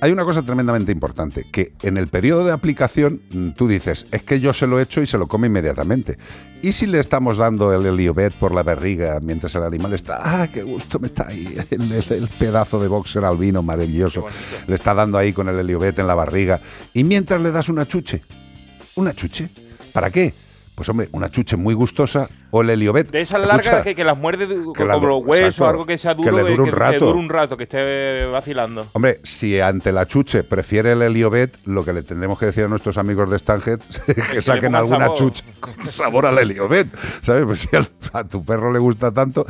[SPEAKER 2] hay una cosa tremendamente importante, que en el periodo de aplicación mm, tú dices, es que yo se lo he hecho y se lo come inmediatamente. ¿Y si le estamos dando el heliobet por la barriga mientras el animal está, ah, qué gusto me está ahí, el, el- el pedazo de boxer albino maravilloso, le está dando ahí con el heliobet en la barriga, y mientras le das una chuche, una chuche, ¿para qué? Pues hombre, una chuche muy gustosa o el heliobet.
[SPEAKER 3] De esas largas que, que las muerde de-
[SPEAKER 2] que
[SPEAKER 3] como los huesos, algo que sea
[SPEAKER 2] que
[SPEAKER 3] duro,
[SPEAKER 2] le dure un
[SPEAKER 3] que,
[SPEAKER 2] rato.
[SPEAKER 3] dure un rato, que esté vacilando.
[SPEAKER 2] Hombre, si ante la chuche prefiere el heliobet, lo que le tendremos que decir a nuestros amigos de Stanget es que saquen alguna
[SPEAKER 3] sabor.
[SPEAKER 2] chuche con sabor al heliobet. ¿Sabes? Pues si a tu perro le gusta tanto.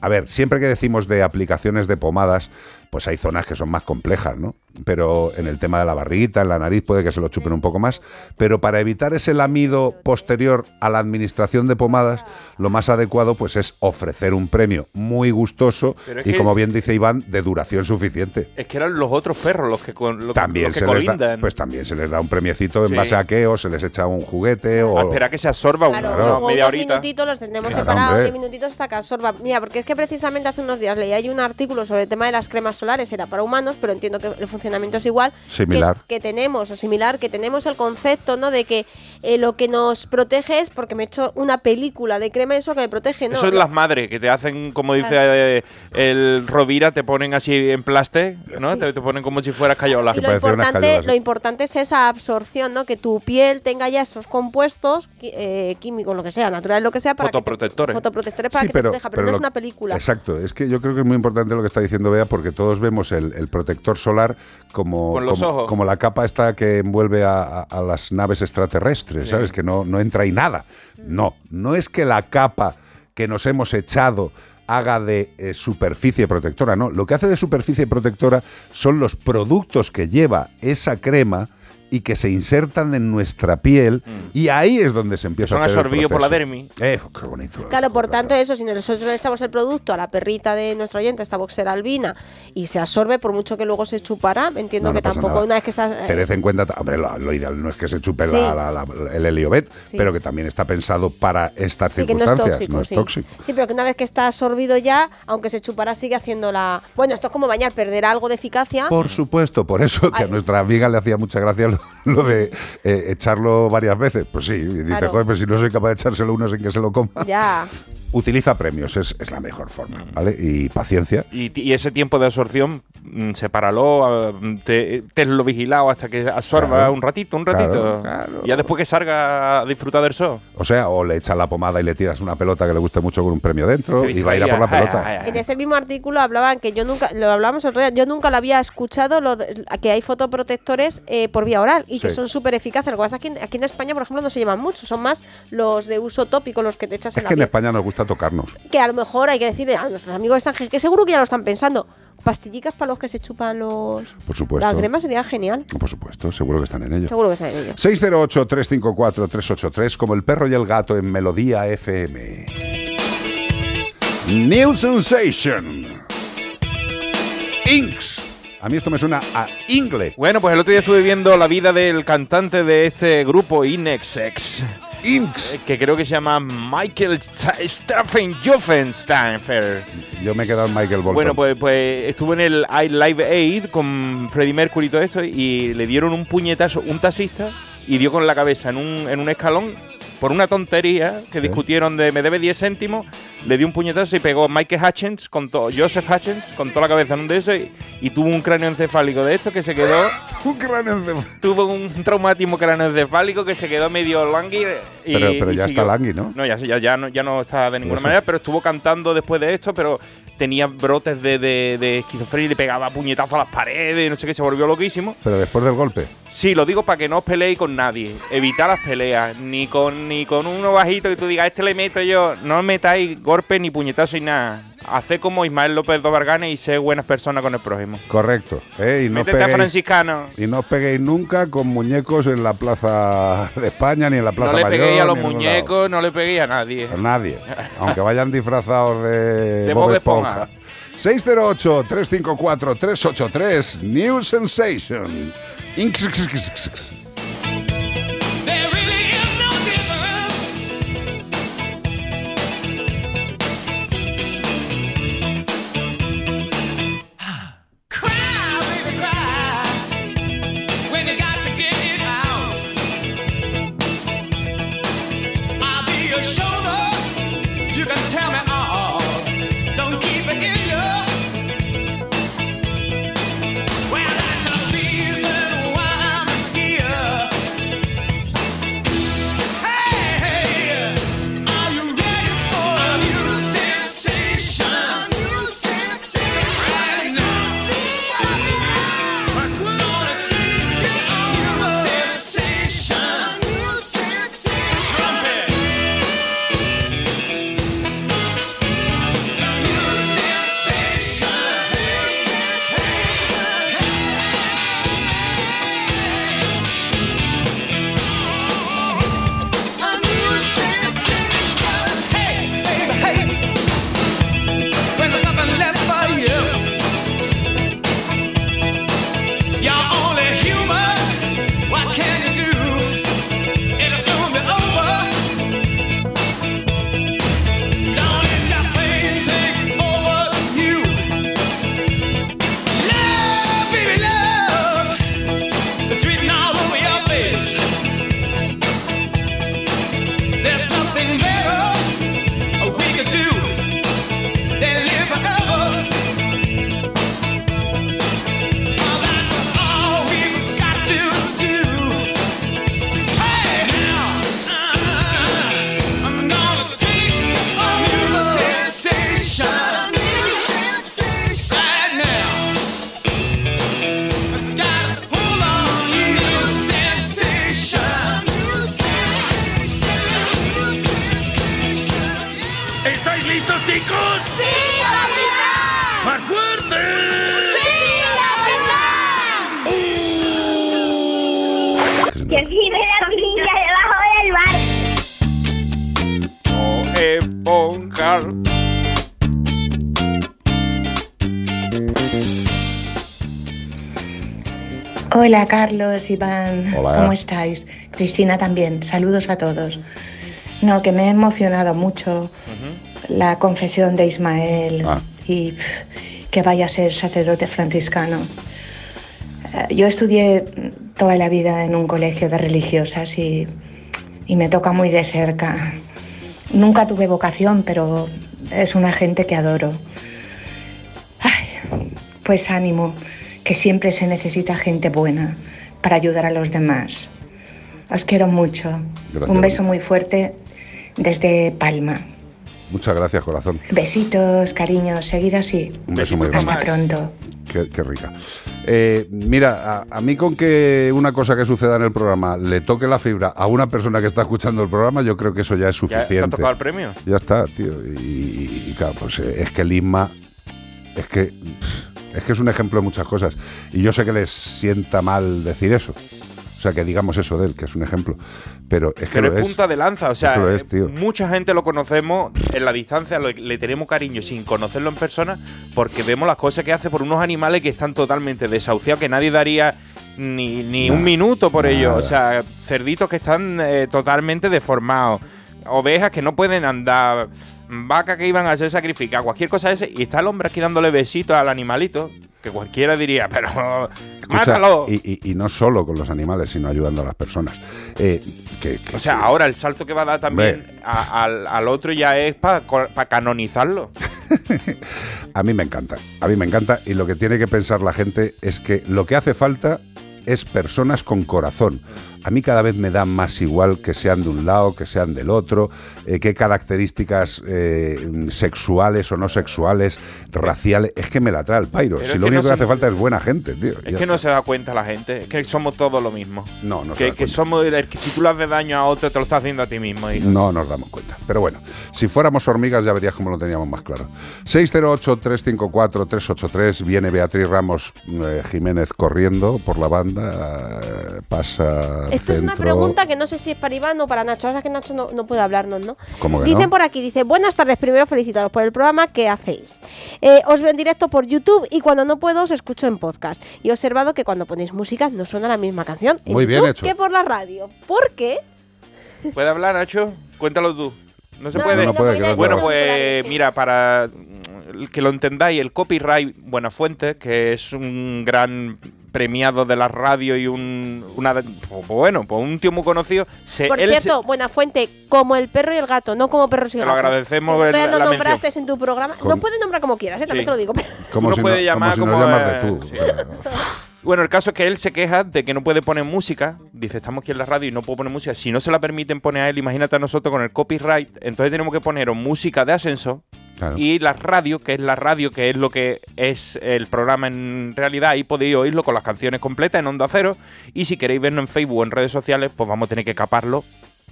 [SPEAKER 2] A ver, siempre que decimos de aplicaciones de pomadas, pues hay zonas que son más complejas, ¿no? Pero en el tema de la barriguita, en la nariz, puede que se lo chupen un poco más. Pero para evitar ese lamido posterior a la administración de pomadas, lo más adecuado pues es ofrecer un premio muy gustoso y,
[SPEAKER 3] que-
[SPEAKER 2] como bien dice Iván, de duración suficiente.
[SPEAKER 3] Es que eran los otros perros los que, con, los,
[SPEAKER 2] También
[SPEAKER 3] los que
[SPEAKER 2] se les da,
[SPEAKER 3] colindan.
[SPEAKER 2] pues también se les da un premiecito en
[SPEAKER 3] Sí.
[SPEAKER 2] base a qué, o se les echa un juguete, o
[SPEAKER 3] A esperar a que se absorba
[SPEAKER 8] Claro,
[SPEAKER 3] una, media
[SPEAKER 8] unos
[SPEAKER 3] horita.
[SPEAKER 8] minutitos los tendremos
[SPEAKER 2] Claro,
[SPEAKER 8] separados,
[SPEAKER 2] hombre.
[SPEAKER 8] 10 minutitos hasta que absorba. Mira, porque es que precisamente hace unos días leí ahí un artículo sobre el tema de las cremas solares, era para humanos, pero entiendo que el funcionamiento es igual.
[SPEAKER 2] Similar.
[SPEAKER 8] Que, que tenemos, o similar, que tenemos el concepto, ¿no? De que eh, lo que nos protege es porque me he hecho una película de crema, eso que me protege, ¿no?
[SPEAKER 3] Eso es las madres que te hacen, como dice eh, el Rovira, te ponen así en plaste, ¿no? Te, te ponen como si fueras cayola.
[SPEAKER 8] Y lo importante, lo importante es esa absorción, ¿no? Que tu piel tenga ya esos compuestos eh, químicos, lo que sea, naturales, lo que sea, para que te-
[SPEAKER 3] Fotoprotectores.
[SPEAKER 8] fotoprotectores para
[SPEAKER 2] Sí,
[SPEAKER 8] que
[SPEAKER 2] pero-
[SPEAKER 8] te proteja, pero, no es una película.
[SPEAKER 2] Exacto, es que yo creo que es muy importante lo que está diciendo Bea, porque todos vemos el, el protector solar como,
[SPEAKER 3] Con los
[SPEAKER 2] como,
[SPEAKER 3] ojos.
[SPEAKER 2] como la capa esta que envuelve a, a- a las naves extraterrestres,
[SPEAKER 3] Sí.
[SPEAKER 2] ¿sabes? Que no, no entra ahí nada. No, no es que la capa que nos hemos echado haga de eh, superficie protectora, no. Lo que hace de superficie protectora son los productos que lleva esa crema y que se insertan en nuestra piel y ahí es donde se empieza
[SPEAKER 3] Mm. Son
[SPEAKER 2] a hacer el
[SPEAKER 3] absorbidos por la dermis.
[SPEAKER 2] Eh, qué bonito.
[SPEAKER 8] Claro, por tanto, eso, si nosotros le echamos el producto a la perrita de nuestro oyente, esta boxera albina, y se absorbe, por mucho que luego se chupará, entiendo
[SPEAKER 2] No, no
[SPEAKER 8] que tampoco
[SPEAKER 2] nada.
[SPEAKER 8] una vez que está...
[SPEAKER 2] Tened en cuenta, hombre, lo, lo ideal no es que se chupe
[SPEAKER 8] Sí.
[SPEAKER 2] la- la- la- el heliobet,
[SPEAKER 8] Sí.
[SPEAKER 2] pero que también está pensado para estas
[SPEAKER 8] Sí, que no es
[SPEAKER 2] circunstancias.
[SPEAKER 8] tóxico,
[SPEAKER 2] no es
[SPEAKER 8] sí.
[SPEAKER 2] tóxico.
[SPEAKER 8] Sí, pero que una vez que está absorbido ya, aunque se chupará, sigue haciendo la... Bueno, esto es como bañar, perderá algo de eficacia.
[SPEAKER 2] Por supuesto, por eso que a nuestra amiga le hacía mucha gracia lo, de eh, echarlo varias veces. Pues sí, y dice,
[SPEAKER 8] Claro.
[SPEAKER 2] joder, pues si no soy capaz de echárselo uno sin que se lo coma.
[SPEAKER 8] Ya.
[SPEAKER 2] Utiliza premios, es, es la mejor forma, ¿vale? Y paciencia.
[SPEAKER 3] Y, y ese tiempo de absorción, sepáralo, ah, te, tenlo vigilado hasta que absorba
[SPEAKER 2] Claro.
[SPEAKER 3] un ratito, un
[SPEAKER 2] Claro,
[SPEAKER 3] ratito. Y ya después que salga a disfrutar del sol.
[SPEAKER 2] O sea, o le echas la pomada y le tiras una pelota que le guste mucho con un premio dentro
[SPEAKER 3] Te
[SPEAKER 2] y va a ir a por la pelota.
[SPEAKER 3] Ay, ay,
[SPEAKER 8] En ese mismo artículo hablaban que yo nunca, lo hablábamos el otro día, yo nunca lo había escuchado, lo de- que hay fotoprotectores eh, por vía oral y que son súper eficaces. Lo que pasa es que aquí, aquí en España, por ejemplo, no se llevan mucho, son más los de uso tópico, los que te echas
[SPEAKER 2] Es
[SPEAKER 8] en la
[SPEAKER 2] que en. España nos gusta tocarnos.
[SPEAKER 8] Que a lo mejor hay que decirle a nuestros amigos extranjeros, que seguro que ya lo están pensando. Pastillicas para los que se chupan los...
[SPEAKER 2] Por supuesto.
[SPEAKER 8] La crema sería genial.
[SPEAKER 2] Por supuesto, seguro que están en ello.
[SPEAKER 8] Seguro que saben ellos.
[SPEAKER 2] 608-354-383, como el perro y el gato en Melodía FM. New Sensation. Inks. A mí esto me suena a Ingle.
[SPEAKER 3] Bueno, pues el otro día estuve viendo la vida del cantante de este grupo Inexex.
[SPEAKER 2] Inks.
[SPEAKER 3] Que creo que se llama Michael Joffensteinfer.
[SPEAKER 2] Yo me he quedado en Michael Bolton.
[SPEAKER 3] Bueno, pues, pues estuvo en el I Live Aid con Freddie Mercury y todo esto y le dieron un puñetazo, un taxista, y dio con la cabeza en un, en un escalón por una tontería que discutieron de me debe 10 céntimos, le dio un puñetazo y pegó a Michael Hutchins, con to- Joseph Hutchins, con toda la cabeza en un de esos y, y tuvo un cráneo encefálico de esto que se quedó...
[SPEAKER 2] un cráneo encefálico.
[SPEAKER 3] Tuvo un traumatismo craneoencefálico que se quedó medio langui y...
[SPEAKER 2] Pero- pero
[SPEAKER 3] y
[SPEAKER 2] ya
[SPEAKER 3] siguió.
[SPEAKER 2] está langui, ¿no?
[SPEAKER 3] No, ya, ya, ya no, ya no está de ninguna
[SPEAKER 2] eso.
[SPEAKER 3] manera, pero estuvo cantando después de esto, pero tenía brotes de, de, de esquizofrenia y le pegaba puñetazos a las paredes, y no sé qué, se volvió loquísimo.
[SPEAKER 2] Pero después del golpe.
[SPEAKER 3] Sí, lo digo para que no os peleéis con nadie. Evitar las peleas. Ni con, ni con uno bajito que tú digas, este le meto yo. No metáis golpes ni puñetazos ni nada. Haced como Ismael López Dobargane y sé buenas personas con el prójimo.
[SPEAKER 2] Correcto. ¿eh? Y no os
[SPEAKER 3] Métete a
[SPEAKER 2] peguéis-
[SPEAKER 3] franciscano.
[SPEAKER 2] Y no os peguéis nunca con muñecos en la plaza de España ni en la plaza
[SPEAKER 3] No le
[SPEAKER 2] Mayor.
[SPEAKER 3] peguéis a los muñecos, no le peguéis a nadie.
[SPEAKER 2] A nadie. Aunque vayan disfrazados de,
[SPEAKER 3] De
[SPEAKER 2] Bob
[SPEAKER 3] Bob
[SPEAKER 2] Esponja. 608-354-383 New Sensation. Inks.
[SPEAKER 19] Hola Carlos, Iván,
[SPEAKER 2] Hola.
[SPEAKER 19] ¿cómo estáis? Cristina también, saludos a todos. No, que me he emocionado mucho la confesión de Ismael
[SPEAKER 2] Ah.
[SPEAKER 19] y pff, que vaya a ser sacerdote franciscano. Eh, Yo estudié toda la vida en un colegio de religiosas y, y me toca muy de cerca. Nunca tuve vocación, pero es una gente que adoro. Ay, pues ánimo, que siempre se necesita gente buena para ayudar a los demás. Os quiero mucho.
[SPEAKER 2] Gracias.
[SPEAKER 19] Un beso muy fuerte desde Palma.
[SPEAKER 2] Muchas gracias, corazón.
[SPEAKER 19] Besitos, cariños, seguid así.
[SPEAKER 2] Un beso muy grande.
[SPEAKER 19] Hasta pronto.
[SPEAKER 2] Qué, qué rica. Eh, mira, a, a mí con que una cosa que suceda en el programa le toque la fibra a una persona que está escuchando el programa, yo creo que eso ya es
[SPEAKER 3] ¿Ya te ha
[SPEAKER 2] suficiente.
[SPEAKER 3] tocado el premio?
[SPEAKER 2] Ya está, tío. Y, y- y claro, pues eh, es que el Isma, es que pff, Es que es un ejemplo de muchas cosas. Y yo sé que les sienta mal decir eso. O sea, que digamos eso de él, que es un ejemplo. Pero es que
[SPEAKER 3] Pero
[SPEAKER 2] lo
[SPEAKER 3] es punta de lanza, o
[SPEAKER 2] Es
[SPEAKER 3] sea,
[SPEAKER 2] que es,
[SPEAKER 3] mucha gente lo conocemos en la distancia, le tenemos cariño sin conocerlo en persona, porque vemos las cosas que hace por unos animales que están totalmente desahuciados, que nadie daría ni, ni un minuto por ellos. O sea, cerditos que están eh, totalmente deformados, ovejas que no pueden andar, vacas que iban a ser sacrificadas, cualquier cosa de ese, y está el hombre aquí dándole besitos al animalito, que cualquiera diría, pero
[SPEAKER 2] Escucha,
[SPEAKER 3] mátalo.
[SPEAKER 2] y, y- y no solo con los animales, sino ayudando a las personas. Eh, que- que-
[SPEAKER 3] O sea, ahora el salto que va a dar también a- al, al otro ya es para canonizarlo.
[SPEAKER 2] A mí me encanta, a mí me encanta y lo que tiene que pensar la gente es que lo que hace falta es personas con corazón. A mí cada vez me da más igual que sean de un lado, que sean del otro, eh, qué características eh, sexuales o no sexuales, raciales, es que me la trae el pairo.
[SPEAKER 3] Pero
[SPEAKER 2] si lo único
[SPEAKER 3] no
[SPEAKER 2] que
[SPEAKER 3] se-
[SPEAKER 2] hace falta es buena gente, tío.
[SPEAKER 3] Es que no se da cuenta la gente, es que somos todos lo mismo.
[SPEAKER 2] No, no se
[SPEAKER 3] que,
[SPEAKER 2] da
[SPEAKER 3] que
[SPEAKER 2] cuenta.
[SPEAKER 3] somos que si tú le haces daño a otro te lo estás haciendo a ti mismo. hijo.
[SPEAKER 2] No nos damos cuenta. Pero bueno, si fuéramos hormigas ya verías cómo lo teníamos más claro. 608-354-383. Viene Beatriz Ramos eh, Jiménez corriendo por la banda. pasa.
[SPEAKER 8] Esto es una pregunta que no sé si es para Iván o para Nacho. Ahora que Nacho no, no puede hablarnos, ¿no?
[SPEAKER 2] ¿Cómo que
[SPEAKER 8] Dicen
[SPEAKER 2] no?
[SPEAKER 8] por aquí, dice, buenas tardes, primero felicitaros por el programa que hacéis. Eh, os veo en directo por YouTube y cuando no puedo os escucho en podcast. Y he observado que cuando ponéis música no suena la misma canción en
[SPEAKER 3] Muy bien
[SPEAKER 8] YouTube
[SPEAKER 3] hecho.
[SPEAKER 8] que por la radio. ¿Por qué?
[SPEAKER 3] ¿Puede hablar, Nacho? Cuéntalo tú. No se
[SPEAKER 8] No,
[SPEAKER 3] puede.
[SPEAKER 8] no puede,
[SPEAKER 3] bueno, pues mira, para que lo entendáis, el copyright Buenafuente, que es un gran premiado de la radio y un una pues bueno, pues un tío muy conocido, se,
[SPEAKER 8] Por
[SPEAKER 3] él se-
[SPEAKER 8] cierto, buena fuente, como el perro y el gato, no como perros y
[SPEAKER 3] Te lo
[SPEAKER 8] gatos.
[SPEAKER 3] agradecemos
[SPEAKER 8] todavía
[SPEAKER 3] la
[SPEAKER 8] no
[SPEAKER 3] mención.
[SPEAKER 8] nombraste en tu programa.
[SPEAKER 2] Con-
[SPEAKER 8] No puedes nombrar como quieras, ¿eh? también
[SPEAKER 3] Sí.
[SPEAKER 8] te lo digo.
[SPEAKER 2] Como
[SPEAKER 3] Tú
[SPEAKER 2] si
[SPEAKER 3] no puedes
[SPEAKER 2] no,
[SPEAKER 3] llamar
[SPEAKER 2] como si
[SPEAKER 3] como,
[SPEAKER 2] no
[SPEAKER 3] eh,
[SPEAKER 2] tú.
[SPEAKER 3] sí. Bueno, el caso es que él se queja de que no puede poner música. Dice, estamos aquí en la radio y no puedo poner música. Si no se la permiten poner a él, imagínate a nosotros con el copyright. Entonces tenemos que poner música de ascenso
[SPEAKER 2] Claro.
[SPEAKER 3] y la radio, que es la radio, que es lo que es el programa en realidad. Ahí podéis oírlo con las canciones completas en Onda Cero. Y si queréis vernos en Facebook o en redes sociales, pues vamos a tener que caparlo.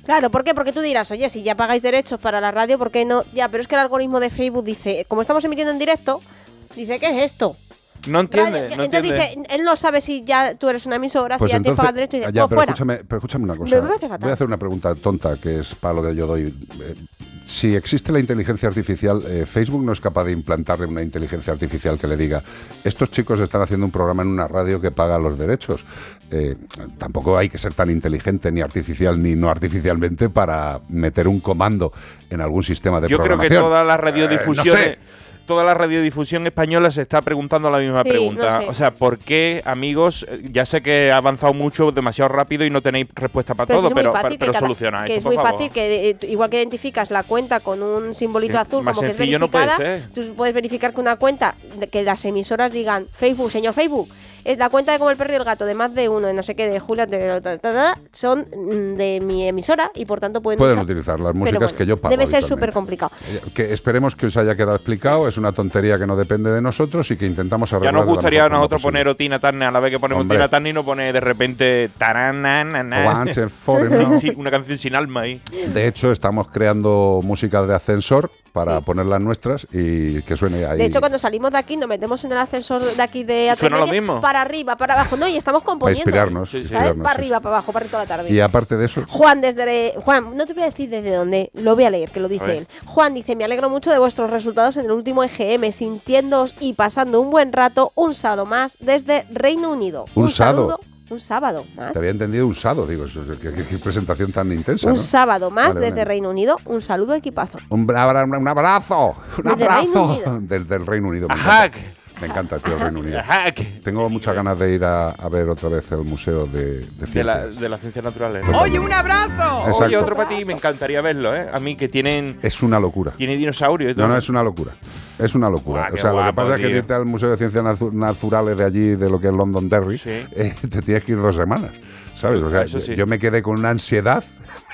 [SPEAKER 8] Claro, ¿por qué? Porque tú dirás, oye, si ya pagáis derechos para la radio, ¿por qué no? Ya, pero es que el algoritmo de Facebook dice, como estamos emitiendo en directo, dice, ¿qué es esto?
[SPEAKER 3] No entiende,
[SPEAKER 8] Radio-
[SPEAKER 3] no
[SPEAKER 8] entonces
[SPEAKER 3] entiende.
[SPEAKER 8] dice, él no sabe si ya tú eres una emisora,
[SPEAKER 2] Pues
[SPEAKER 8] si ya te pagan derechos, y dice,
[SPEAKER 2] ya,
[SPEAKER 8] "Pues
[SPEAKER 2] pero
[SPEAKER 8] fuera.
[SPEAKER 2] escúchame, pero escúchame una cosa.
[SPEAKER 8] Me parece fatal.
[SPEAKER 2] Voy a hacer una pregunta tonta que es para lo que yo doy. Eh, si existe la inteligencia artificial, eh, Facebook no es capaz de implantarle una inteligencia artificial que le diga, estos chicos están haciendo un programa en una radio que paga los derechos. Eh, tampoco hay que ser tan inteligente ni artificial ni no artificialmente para meter un comando en algún sistema de
[SPEAKER 3] Yo creo que
[SPEAKER 2] programación.
[SPEAKER 3] toda la
[SPEAKER 2] Eh, no
[SPEAKER 3] radiodifusión,
[SPEAKER 2] sé.
[SPEAKER 3] Toda la radiodifusión española se está preguntando la misma
[SPEAKER 8] Sí,
[SPEAKER 3] pregunta.
[SPEAKER 8] no sé.
[SPEAKER 3] O sea, ¿por qué, amigos? eh, Ya sé que ha avanzado mucho, demasiado rápido y no tenéis respuesta para
[SPEAKER 8] Pero
[SPEAKER 3] todo, pero, pero, pero
[SPEAKER 8] que, es muy
[SPEAKER 3] favor.
[SPEAKER 8] fácil que eh, igual que identificas la cuenta con un simbolito
[SPEAKER 3] Sí,
[SPEAKER 8] azul como que es
[SPEAKER 3] no puede
[SPEAKER 8] verificada,
[SPEAKER 3] ser.
[SPEAKER 8] tú puedes verificar que una cuenta que las emisoras digan Facebook, señor Facebook, es la cuenta de como el perro y el gato de más de uno, de no sé qué, de Julia, de ta, ta, ta, son mm, de mi emisora y por tanto pueden,
[SPEAKER 2] Pueden
[SPEAKER 8] usar-
[SPEAKER 2] utilizar las músicas
[SPEAKER 8] bueno,
[SPEAKER 2] que yo pago.
[SPEAKER 8] Debe ser súper complicado.
[SPEAKER 2] Eh, Que esperemos que os haya quedado explicado. Es una tontería que no depende de nosotros y que intentamos
[SPEAKER 3] Ya
[SPEAKER 2] arreglar.
[SPEAKER 3] nos
[SPEAKER 2] de la
[SPEAKER 3] gustaría a nosotros
[SPEAKER 2] posible.
[SPEAKER 3] poner o Tina Turner a la vez que ponemos
[SPEAKER 2] Hombre.
[SPEAKER 3] Tina Turner y no pone de repente taranana, una canción sin alma ahí.
[SPEAKER 2] De hecho, estamos creando música de ascensor para ponerlas nuestras y que suene ahí.
[SPEAKER 8] De hecho, cuando salimos de aquí, nos metemos en el ascensor de aquí de
[SPEAKER 2] Suena lo mismo.
[SPEAKER 8] para arriba, para abajo, no, y estamos componiendo.
[SPEAKER 2] inspirarnos,
[SPEAKER 8] ¿sabes?
[SPEAKER 2] inspirarnos,
[SPEAKER 8] Para
[SPEAKER 2] sí.
[SPEAKER 8] arriba, para abajo, para toda la tarde.
[SPEAKER 2] Y aparte de eso,
[SPEAKER 8] Juan, desde. Juan, no te voy a decir desde dónde, lo voy a leer, que lo dice él. Juan dice: Me alegro mucho de vuestros resultados en el último EGM, sintiéndoos y pasando un buen rato un sábado más desde Reino Unido.
[SPEAKER 2] Un sábado.
[SPEAKER 8] Un sábado más.
[SPEAKER 2] te había entendido un sábado. Digo, qué, qué- qué presentación tan intensa.
[SPEAKER 8] Un
[SPEAKER 2] ¿no?
[SPEAKER 8] sábado más
[SPEAKER 2] Vale,
[SPEAKER 8] desde
[SPEAKER 2] vale.
[SPEAKER 8] Reino Unido. Un saludo, equipazo.
[SPEAKER 2] Un, bra- un abrazo, un
[SPEAKER 8] Desde Reino
[SPEAKER 2] abrazo
[SPEAKER 8] Unido.
[SPEAKER 2] del, del Reino Unido. Me encanta, tío, el Reino Unido. Tengo muchas ganas de ir a, a ver otra vez el Museo de, de
[SPEAKER 3] De, la,
[SPEAKER 2] Ciencias.
[SPEAKER 3] de las ciencias naturales.
[SPEAKER 2] Totalmente.
[SPEAKER 3] un abrazo! Oye,
[SPEAKER 2] Exacto.
[SPEAKER 3] otro para ti, me encantaría verlo, ¿eh? A mí que tienen,
[SPEAKER 2] Es una locura.
[SPEAKER 3] tiene dinosaurios.
[SPEAKER 2] No, no, es una locura. Es una locura. O sea, lo que pasa es que irte al Museo de Ciencias Naturales de allí, de lo que es Londonderry,
[SPEAKER 3] Sí.
[SPEAKER 2] eh, te tienes que ir dos semanas. ¿Sabes? O sea,
[SPEAKER 3] sí.
[SPEAKER 2] yo me quedé con una ansiedad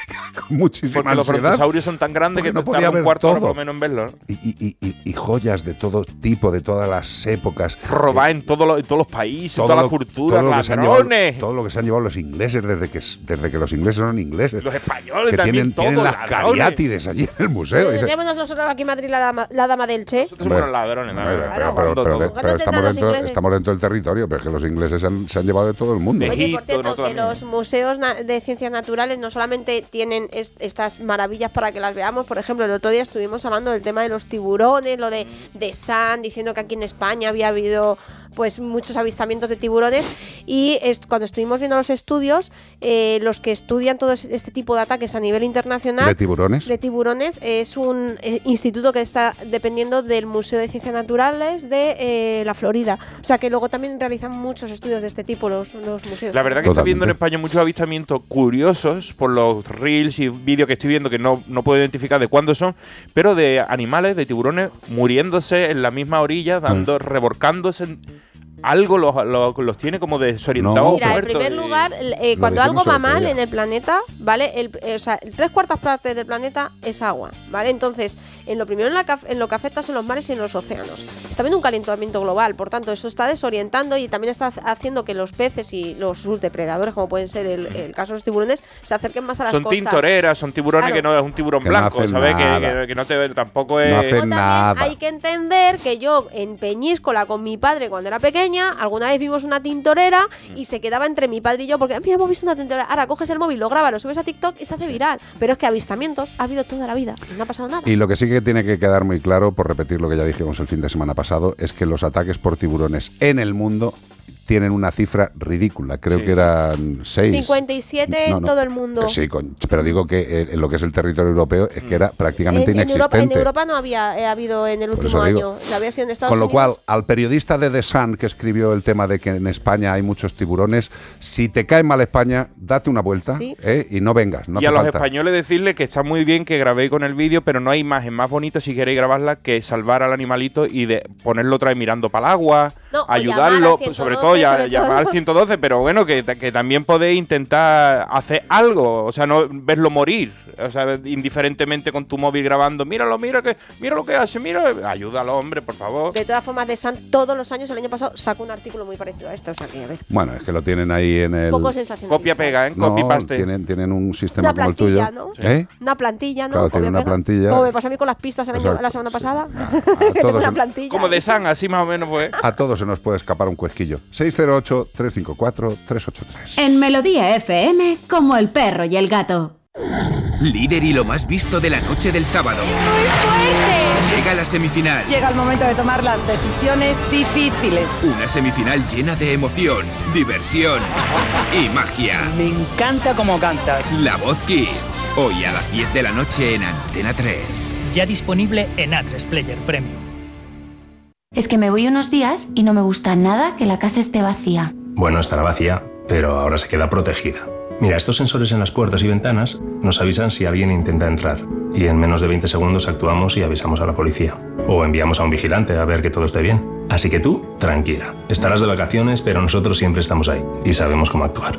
[SPEAKER 2] con muchísima
[SPEAKER 3] Porque los brontosaurios son tan grandes que
[SPEAKER 2] no
[SPEAKER 3] te
[SPEAKER 2] podía
[SPEAKER 3] tarda un
[SPEAKER 2] ver
[SPEAKER 3] cuarto
[SPEAKER 2] todo.
[SPEAKER 3] por lo menos en verlo. ¿no?
[SPEAKER 2] Y, y- y- y joyas de todo tipo, de todas las épocas.
[SPEAKER 3] Robar en, todos los- en todos los países, en
[SPEAKER 2] Todo
[SPEAKER 3] todas las culturas,
[SPEAKER 2] todo lo llevado-
[SPEAKER 3] ladrones.
[SPEAKER 2] todo lo que se han llevado los ingleses desde que, desde que los ingleses son ingleses.
[SPEAKER 3] Los españoles
[SPEAKER 2] que
[SPEAKER 3] también,
[SPEAKER 2] tienen, tienen
[SPEAKER 3] todos,
[SPEAKER 2] las
[SPEAKER 3] ladrones.
[SPEAKER 2] cariátides allí en el museo.
[SPEAKER 8] Tenemos nosotros aquí en Madrid la dama, la dama del Che.
[SPEAKER 3] Nosotros somos los ladrones. Ladrones,
[SPEAKER 2] pero,
[SPEAKER 3] todo.
[SPEAKER 2] pero
[SPEAKER 8] ¿Cuánto
[SPEAKER 2] estamos, dentro,
[SPEAKER 8] ingleses?
[SPEAKER 2] estamos dentro del territorio, pero es que los ingleses se han, se han llevado de todo el mundo.
[SPEAKER 8] Oye, por cierto, que los museos de ciencias naturales no solamente tienen es- estas maravillas para que las veamos, por ejemplo, el otro día estuvimos hablando del tema de los tiburones, lo de, de San, diciendo que aquí en España había habido pues muchos avistamientos de tiburones y est- cuando estuvimos viendo los estudios, eh, los que estudian todo es- este tipo de ataques a nivel internacional
[SPEAKER 2] ¿De tiburones?
[SPEAKER 8] de tiburones es un eh, instituto que está dependiendo del Museo de Ciencias Naturales de eh, la Florida. O sea que luego también realizan muchos estudios de este tipo los, los museos.
[SPEAKER 3] La verdad que está viendo en España muchos avistamientos curiosos por los reels y vídeos que estoy viendo que no, no puedo identificar de cuándo son, pero de animales, de tiburones muriéndose en la misma orilla, dando, revolcándose. en- algo los, los, los tiene como desorientados.
[SPEAKER 8] Mira, en primer lugar, eh, cuando algo va mal en el planeta, ¿vale? El, eh, o sea, tres cuartas partes del planeta es agua, ¿vale? Entonces, en lo primero en, la en lo que afecta son los mares y en los océanos. Está habiendo un calentamiento global, por tanto, eso está desorientando y también está haciendo que los peces y los sus depredadores, como pueden ser el, el caso de los tiburones, se acerquen más a las
[SPEAKER 3] Son
[SPEAKER 8] costas.
[SPEAKER 3] tintoreras, son tiburones
[SPEAKER 8] Claro.
[SPEAKER 3] que no es un tiburón
[SPEAKER 2] Que no
[SPEAKER 3] blanco,
[SPEAKER 2] hacen
[SPEAKER 3] ¿sabes? Que, que- que no te tampoco es.
[SPEAKER 2] No hacen nada.
[SPEAKER 8] Hay que entender que yo en Peñíscola con mi padre cuando era pequeña, alguna vez vimos una tintorera y se quedaba entre mi padre y yo porque, "Ah, mira, hemos visto una tintorera. Ahora coges el móvil, lo grabas, lo subes a TikTok y se hace viral. Pero es que avistamientos ha habido toda la vida y no ha pasado nada.
[SPEAKER 2] Y lo que sí que tiene que quedar muy claro, por repetir lo que ya dijimos el fin de semana pasado, es que los ataques por tiburones en el mundo tienen una cifra ridícula. Creo que eran seis.
[SPEAKER 8] 57
[SPEAKER 2] No,
[SPEAKER 8] en
[SPEAKER 2] no.
[SPEAKER 8] todo el mundo.
[SPEAKER 2] Sí, con- pero digo que eh, en lo que es el territorio europeo es que era prácticamente
[SPEAKER 8] en, en Europa, en
[SPEAKER 2] inexistente.
[SPEAKER 8] Europa no había eh, habido en el último año. O sea, había sido en Estados
[SPEAKER 2] Con lo
[SPEAKER 8] Unidos.
[SPEAKER 2] cual, al periodista de The Sun que escribió el tema de que en España hay muchos tiburones, si te cae mal España, date una vuelta
[SPEAKER 3] Sí.
[SPEAKER 2] ¿eh? y no vengas. No
[SPEAKER 3] y a los
[SPEAKER 2] falta.
[SPEAKER 3] españoles decirle que está muy bien que grabéis con el vídeo, pero no hay imagen más bonita si queréis grabarla que salvar al animalito y de ponerlo otra vez mirando para el agua,
[SPEAKER 8] No,
[SPEAKER 3] ayudarlo, sobre
[SPEAKER 8] 112,
[SPEAKER 3] ya- llamar al 112, pero bueno, que, que también podéis intentar hacer algo, o sea, no verlo morir, o sea, indiferentemente con tu móvil grabando, míralo, mira que mira lo que hace, mira, ayúdalo, hombre, por favor.
[SPEAKER 8] De todas formas, de San todos los años, el año pasado, sacó un artículo muy parecido a este. O sea, que a ver.
[SPEAKER 2] Bueno, es que lo tienen ahí en el...
[SPEAKER 8] Poco.
[SPEAKER 3] Copia pega, ¿eh?
[SPEAKER 2] No,
[SPEAKER 3] Copy paste.
[SPEAKER 2] tienen, tienen un sistema
[SPEAKER 8] Una
[SPEAKER 2] como el tuyo.
[SPEAKER 8] ¿no?
[SPEAKER 2] ¿Eh?
[SPEAKER 8] Una plantilla, ¿no?
[SPEAKER 2] Claro, tiene
[SPEAKER 8] Copia
[SPEAKER 2] una
[SPEAKER 8] pega.
[SPEAKER 2] plantilla.
[SPEAKER 8] Como me pasó a mí con las pistas el año- la semana pasada.
[SPEAKER 2] A todos,
[SPEAKER 8] una plantilla.
[SPEAKER 3] Como de San, así más o menos fue.
[SPEAKER 2] a todos se nos puede escapar un cuesquillo. 608-354-383.
[SPEAKER 9] En Melodía FM, como el perro y el gato.
[SPEAKER 12] Líder y lo más visto de la noche del sábado. Llega la semifinal.
[SPEAKER 13] Llega el momento de tomar las decisiones difíciles.
[SPEAKER 12] Una semifinal llena de emoción, diversión y magia.
[SPEAKER 14] Me encanta cómo cantas.
[SPEAKER 12] La Voz Kids. Hoy a las 10 de la noche en Antena 3.
[SPEAKER 14] Ya disponible en A3 Player Premium.
[SPEAKER 15] Es que me voy unos días y no me gusta nada que la casa esté vacía.
[SPEAKER 16] Bueno, estará vacía, pero ahora se queda protegida. Mira, estos sensores en las puertas y ventanas nos avisan si alguien intenta entrar. Y en menos de 20 segundos actuamos y avisamos a la policía. O enviamos a un vigilante a ver que todo esté bien. Así que tú, tranquila. Estarás de vacaciones, pero nosotros siempre estamos ahí. Y sabemos cómo actuar.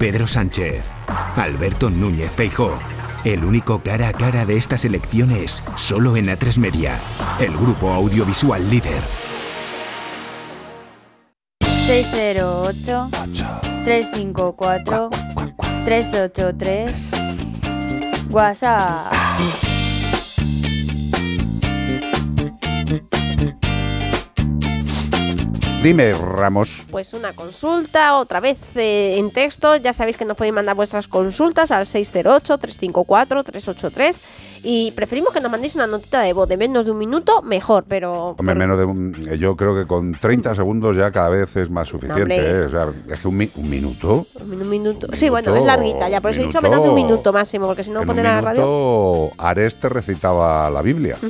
[SPEAKER 12] Pedro Sánchez, Alberto Núñez Feijó. El único cara a cara de estas elecciones solo en A3 Media, el grupo audiovisual líder.
[SPEAKER 7] 608 354 383 WhatsApp.
[SPEAKER 2] Dime, Ramos.
[SPEAKER 8] Pues una consulta, otra vez eh, en texto. Ya sabéis que nos podéis mandar vuestras consultas al 608-354-383. Y preferimos que nos mandéis una notita de voz de menos de un minuto, mejor, pero.
[SPEAKER 2] Hombre, menos de un, eh, yo creo que con 30 segundos ya cada vez es más suficiente. ¿eh? O sea, es que un, mi- un minuto.
[SPEAKER 8] Un minuto. Sí, bueno, es larguita ya. Por eso he dicho menos de un minuto máximo, porque si no ponen a la radio.
[SPEAKER 2] minuto Ares te recitaba la Biblia.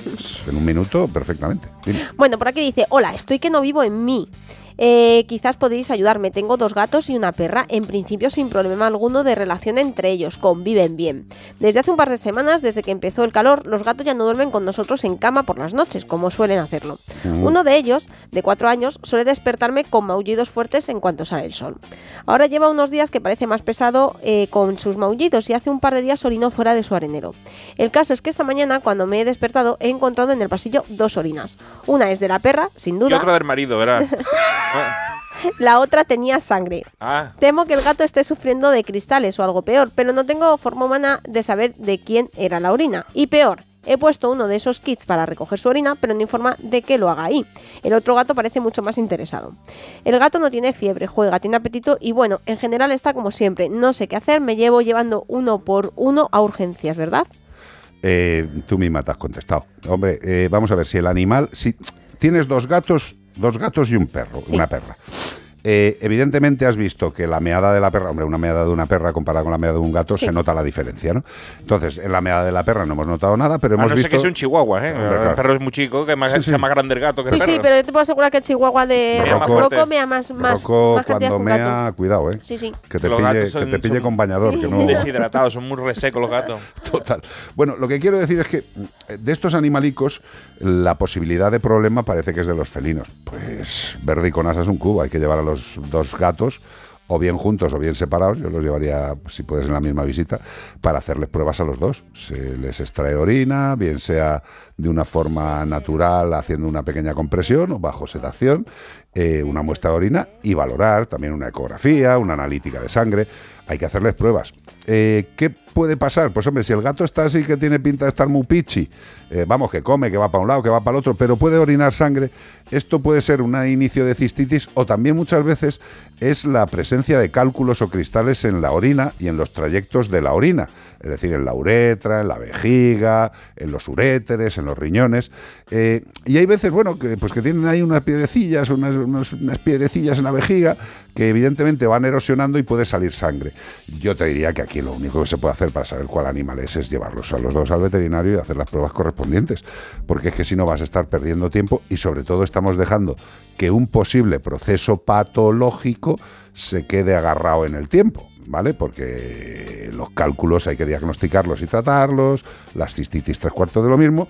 [SPEAKER 2] En un minuto, perfectamente. Dime.
[SPEAKER 8] Bueno, por aquí dice, hola, estoy que no vivo en mí. Eh, quizás podéis ayudarme. Tengo dos gatos y una perra, en principio sin problema alguno de relación entre ellos, conviven bien. Desde hace un par de semanas, desde que empezó el calor, los gatos ya no duermen con nosotros en cama por las noches, como suelen hacerlo.
[SPEAKER 20] Mm.
[SPEAKER 8] Uno de ellos, de cuatro años, suele despertarme con maullidos fuertes en cuanto sale el sol. Ahora lleva unos días que parece más pesado eh, con sus maullidos y hace un par de días orinó fuera de su arenero. El caso es que esta mañana, cuando me he despertado, he encontrado en el pasillo dos orinas. Una es de la perra, sin
[SPEAKER 3] Y
[SPEAKER 8] duda.
[SPEAKER 3] otra del marido, ¿verdad?
[SPEAKER 8] La otra tenía sangre.
[SPEAKER 3] Ah,
[SPEAKER 8] Temo que el gato esté sufriendo de cristales o algo peor, pero no tengo forma humana de saber de quién era la orina. Y peor, he puesto uno de esos kits para recoger su orina, pero no informa de que lo haga ahí. El otro gato parece mucho más interesado. El gato no tiene fiebre, juega, tiene apetito y bueno, en general está como siempre. No sé qué hacer, me llevo llevando uno por uno a urgencias, ¿verdad?
[SPEAKER 2] Eh, tú misma te has contestado. Hombre, eh, vamos a ver si el animal. Si tienes dos gatos, dos gatos y un perro, una perra. Eh, evidentemente has visto que la meada de la perra, hombre, una meada de una perra comparada con la meada de un gato,
[SPEAKER 3] Sí.
[SPEAKER 2] se nota la diferencia, ¿no? Entonces, en la meada de la perra no hemos notado nada, pero
[SPEAKER 3] a
[SPEAKER 2] hemos
[SPEAKER 3] no
[SPEAKER 2] visto.
[SPEAKER 3] ser que sea un chihuahua, ¿eh?
[SPEAKER 2] Hombre, claro.
[SPEAKER 3] El perro es muy chico, que más,
[SPEAKER 2] Sí, sí.
[SPEAKER 3] sea más grande el gato que
[SPEAKER 8] Sí,
[SPEAKER 3] el perro.
[SPEAKER 8] sí, pero yo te puedo asegurar que el chihuahua de
[SPEAKER 2] Rocco-
[SPEAKER 8] Rocco mea más, más,
[SPEAKER 2] Rocco,
[SPEAKER 8] más cantidad
[SPEAKER 2] cuando
[SPEAKER 8] un gato.
[SPEAKER 2] mea, cuidado, ¿eh?
[SPEAKER 8] Sí, sí.
[SPEAKER 2] Que te
[SPEAKER 3] Los
[SPEAKER 2] pille,
[SPEAKER 3] son-
[SPEAKER 2] que te pille
[SPEAKER 3] son
[SPEAKER 2] con bañador, que no.
[SPEAKER 3] Deshidratados, son muy resecos los gatos.
[SPEAKER 2] Total. Bueno, lo que quiero decir es que eh, de estos animalicos, la posibilidad de problema parece que es de los felinos. Pues verde y con asas un cubo. Hay que llevar a los dos gatos o bien juntos o bien separados, yo los llevaría, si puedes, en la misma visita, para hacerles pruebas a los dos. Se les extrae orina, bien sea de una forma natural, haciendo una pequeña compresión o bajo sedación, eh, una muestra de orina y valorar también una ecografía, una analítica de sangre. Hay que hacerles pruebas. Eh, ¿Qué puede pasar? Pues hombre, si el gato está así que tiene pinta de estar muy pichi, eh, vamos, que come, que va para un lado, que va para el otro, pero puede orinar sangre, esto puede ser un inicio de cistitis o también muchas veces es la presencia de cálculos o cristales en la orina y en los trayectos de la orina, es decir, en la uretra, en la vejiga, en los uréteres, en los riñones. Eh, y hay veces, bueno, que, pues que tienen ahí unas piedrecillas, unas, unas piedrecillas en la vejiga que evidentemente van erosionando y puede salir sangre. Yo te diría que aquí lo único que se puede hacer para saber cuál animal es es llevarlos a los dos al veterinario y hacer las pruebas correspondientes, porque es que si no vas a estar perdiendo tiempo y sobre todo estamos dejando que un posible proceso patológico se quede agarrado en el tiempo. ¿Vale? Porque los cálculos hay que diagnosticarlos y tratarlos, las cistitis tres cuartos de lo mismo.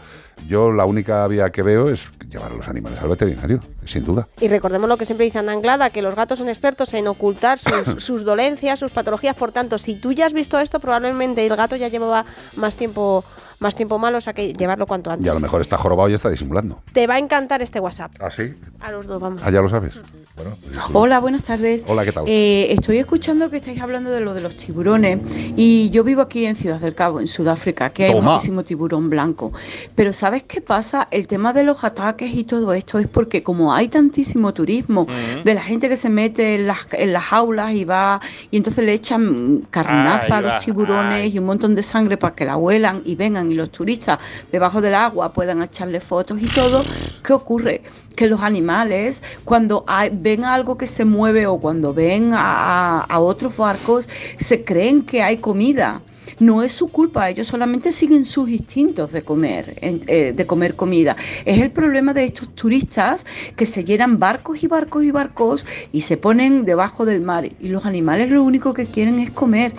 [SPEAKER 2] Yo la única vía que veo es llevar a los animales al veterinario, sin duda.
[SPEAKER 8] Y recordemos lo que siempre dice Ana Anglada, que los gatos son expertos en ocultar sus, sus dolencias, sus patologías. Por tanto, si tú ya has visto esto, probablemente el gato ya llevaba más tiempo, más tiempo malo, o sea que llevarlo cuanto antes.
[SPEAKER 2] Y a lo mejor está jorobado y está disimulando.
[SPEAKER 8] Te va a encantar este WhatsApp.
[SPEAKER 2] ¿Ah, sí?
[SPEAKER 8] A los dos, vamos.
[SPEAKER 2] Ah, ya lo sabes. Bueno,
[SPEAKER 20] Hola, buenas tardes.
[SPEAKER 2] Hola, ¿qué tal?
[SPEAKER 20] Eh, estoy escuchando que estáis hablando de lo de los tiburones y yo vivo aquí en Ciudad del Cabo, en Sudáfrica, que hay muchísimo tiburón blanco. Pero ¿sabes qué pasa? El tema de los ataques y todo esto es porque como hay tantísimo turismo de la gente que se mete en las, en las jaulas y va y entonces le echan carnaza a los tiburones y un montón de sangre para que la huelan y vengan y los turistas debajo del agua puedan echarle fotos y todo, ¿qué ocurre? Que los animales, cuando ven algo que se mueve o cuando ven a- a otros barcos, se creen que hay comida. No es su culpa, ellos solamente siguen sus instintos de comer, eh, de comer comida. Es el problema de estos turistas que se llenan barcos y barcos y barcos y se ponen debajo del mar y los animales lo único que quieren es comer.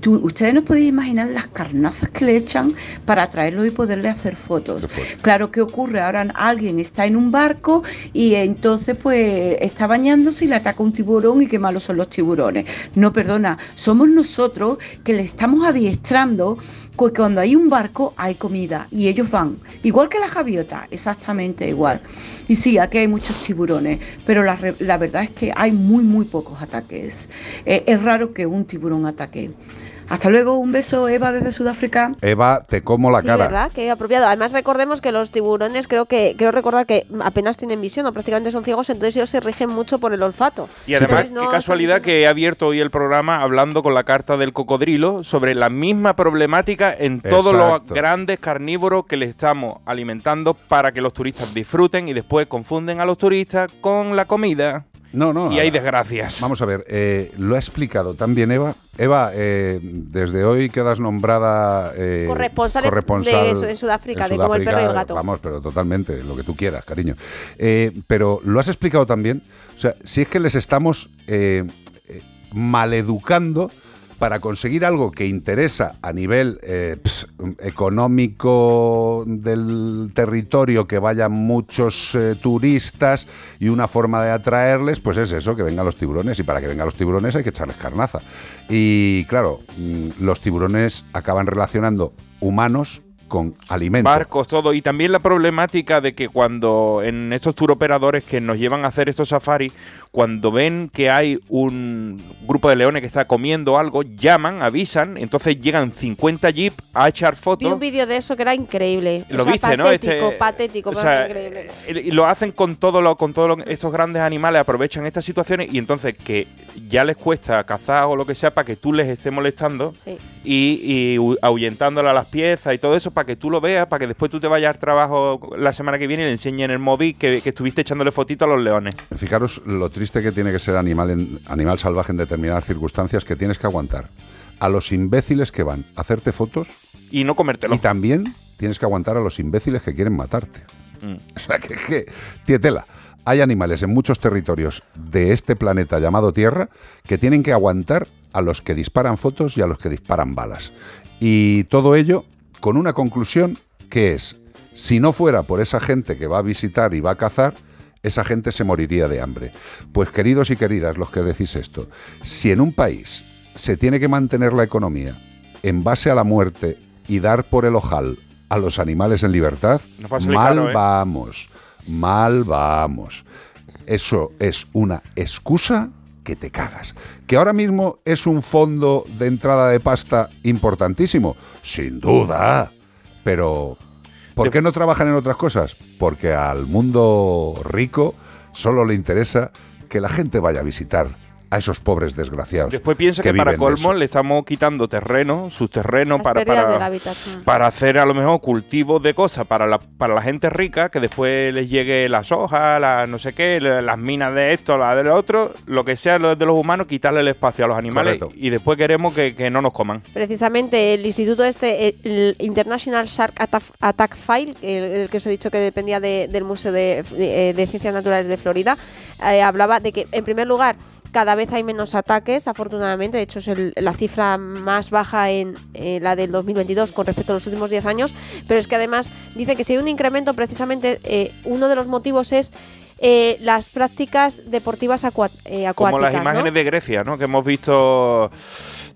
[SPEAKER 20] Tú- ustedes no podéis imaginar las carnazas que le echan para atraerlo y poderle hacer fotos. Claro, ¿qué ocurre? Ahora alguien está en un barco y entonces pues está bañándose y le ataca un tiburón y qué malos son los tiburones. No, perdona, somos nosotros que le estamos adiestrando que cuando hay un barco hay comida y ellos van. Igual que la javiota, exactamente igual. Y sí, aquí hay muchos tiburones, pero la verdad es que hay muy, muy pocos ataques. Eh, es raro que un tiburón ataque. Hasta luego, un beso, Eva, desde Sudáfrica.
[SPEAKER 2] Eva, te como la
[SPEAKER 8] Sí,
[SPEAKER 2] cara.
[SPEAKER 8] ¿verdad? Qué apropiado. Además, recordemos que los tiburones, creo que creo recordar que apenas tienen visión o prácticamente son ciegos, entonces ellos se rigen mucho por el olfato.
[SPEAKER 3] Y además,
[SPEAKER 8] Entonces,
[SPEAKER 3] qué casualidad que he abierto hoy el programa hablando con la carta del cocodrilo sobre la misma problemática en todos
[SPEAKER 2] Exacto.
[SPEAKER 3] los grandes carnívoros que le estamos alimentando para que los turistas disfruten y después confunden a los turistas con la comida.
[SPEAKER 2] No, no.
[SPEAKER 3] Y hay desgracias.
[SPEAKER 2] Vamos a ver, eh, lo ha explicado también Eva. Eva, eh, desde hoy quedas nombrada eh,
[SPEAKER 8] Corresponsal de-
[SPEAKER 2] corresponsal
[SPEAKER 8] de en Sudáfrica, de Como el perro y el gato.
[SPEAKER 2] Vamos, pero totalmente, lo que tú quieras, cariño. Eh, pero lo has explicado también. O sea, si es que les estamos eh, eh, maleducando para conseguir algo que interesa a nivel eh, económico del territorio, que vayan muchos eh, turistas y una forma de atraerles, pues es eso, que vengan los tiburones. Y para que vengan los tiburones hay que echarles carnaza. Y claro, mm, los tiburones acaban relacionando humanos con alimentos.
[SPEAKER 3] Barcos, todo. Y también la problemática de que cuando en estos tour operadores que nos llevan a hacer estos safaris, cuando ven que hay un grupo de leones que está comiendo algo, llaman, avisan, entonces llegan 50 jeep a echar
[SPEAKER 8] Vi
[SPEAKER 3] fotos.
[SPEAKER 8] un vídeo de eso que era increíble.
[SPEAKER 3] Lo
[SPEAKER 8] O sea,
[SPEAKER 3] viste, ¿no?
[SPEAKER 8] patético,
[SPEAKER 3] Este-
[SPEAKER 8] patético,
[SPEAKER 3] o
[SPEAKER 8] pero
[SPEAKER 3] sea,
[SPEAKER 8] increíble.
[SPEAKER 3] eh, Y lo hacen con todo lo, con todos estos grandes animales, aprovechan estas situaciones y entonces que ya les cuesta cazar o lo que sea para que tú les estés molestando
[SPEAKER 8] Sí.
[SPEAKER 3] y, y hu- ahuyentándole a las piezas y todo eso para que tú lo veas, para que después tú te vayas al trabajo la semana que viene y le enseñes en el móvil que, que estuviste echándole fotitos a los leones.
[SPEAKER 2] Fijaros lo triste que tiene que ser animal, en- animal salvaje en determinadas circunstancias que tienes que aguantar. A los imbéciles que van a hacerte fotos.
[SPEAKER 3] Y no comértelo.
[SPEAKER 2] Y también tienes que aguantar a los imbéciles que quieren matarte.
[SPEAKER 3] Mm.
[SPEAKER 2] O sea, que, que tietela. Hay animales en muchos territorios de este planeta llamado Tierra que tienen que aguantar a los que disparan fotos y a los que disparan balas. Y todo ello con una conclusión que es, si no fuera por esa gente que va a visitar y va a cazar, esa gente se moriría de hambre. Pues queridos y queridas, los que decís esto, si en un país se tiene que mantener la economía en base a la muerte y dar por el ojal a los animales en libertad, mal
[SPEAKER 3] caro, ¿eh?
[SPEAKER 2] vamos, mal vamos. Eso es una excusa que te cagas. Que ahora mismo es un fondo de entrada de pasta importantísimo, sin duda. Pero, ¿por qué no trabajan en otras cosas? Porque al mundo rico solo le interesa que la gente vaya a visitar a esos pobres desgraciados.
[SPEAKER 3] Después piensa que, para colmo le estamos quitando terreno, sus terrenos
[SPEAKER 8] Las
[SPEAKER 3] para, para,
[SPEAKER 8] del
[SPEAKER 3] para hacer a lo mejor cultivos de cosas para la, para la gente rica, que después les llegue la soja, la no sé qué, la- las minas de esto, la de lo otro, lo que sea lo de los humanos, quitarle el espacio a los animales
[SPEAKER 2] Correcto.
[SPEAKER 3] y después queremos que, que no nos coman.
[SPEAKER 8] Precisamente el instituto este, el- el International Shark Attack, Attack File, el, el que os he dicho que dependía de- del Museo de, de- de Ciencias Naturales de Florida, eh, hablaba de que, en primer lugar, cada vez hay menos ataques, afortunadamente. De hecho, es el- la cifra más baja en eh, la del 2022 con respecto a los últimos 10 años. Pero es que además dice que si hay un incremento, precisamente eh, uno de los motivos es eh, las prácticas deportivas acua- eh, acuáticas.
[SPEAKER 3] Como las
[SPEAKER 8] ¿no?
[SPEAKER 3] imágenes de Grecia, ¿no? Que hemos visto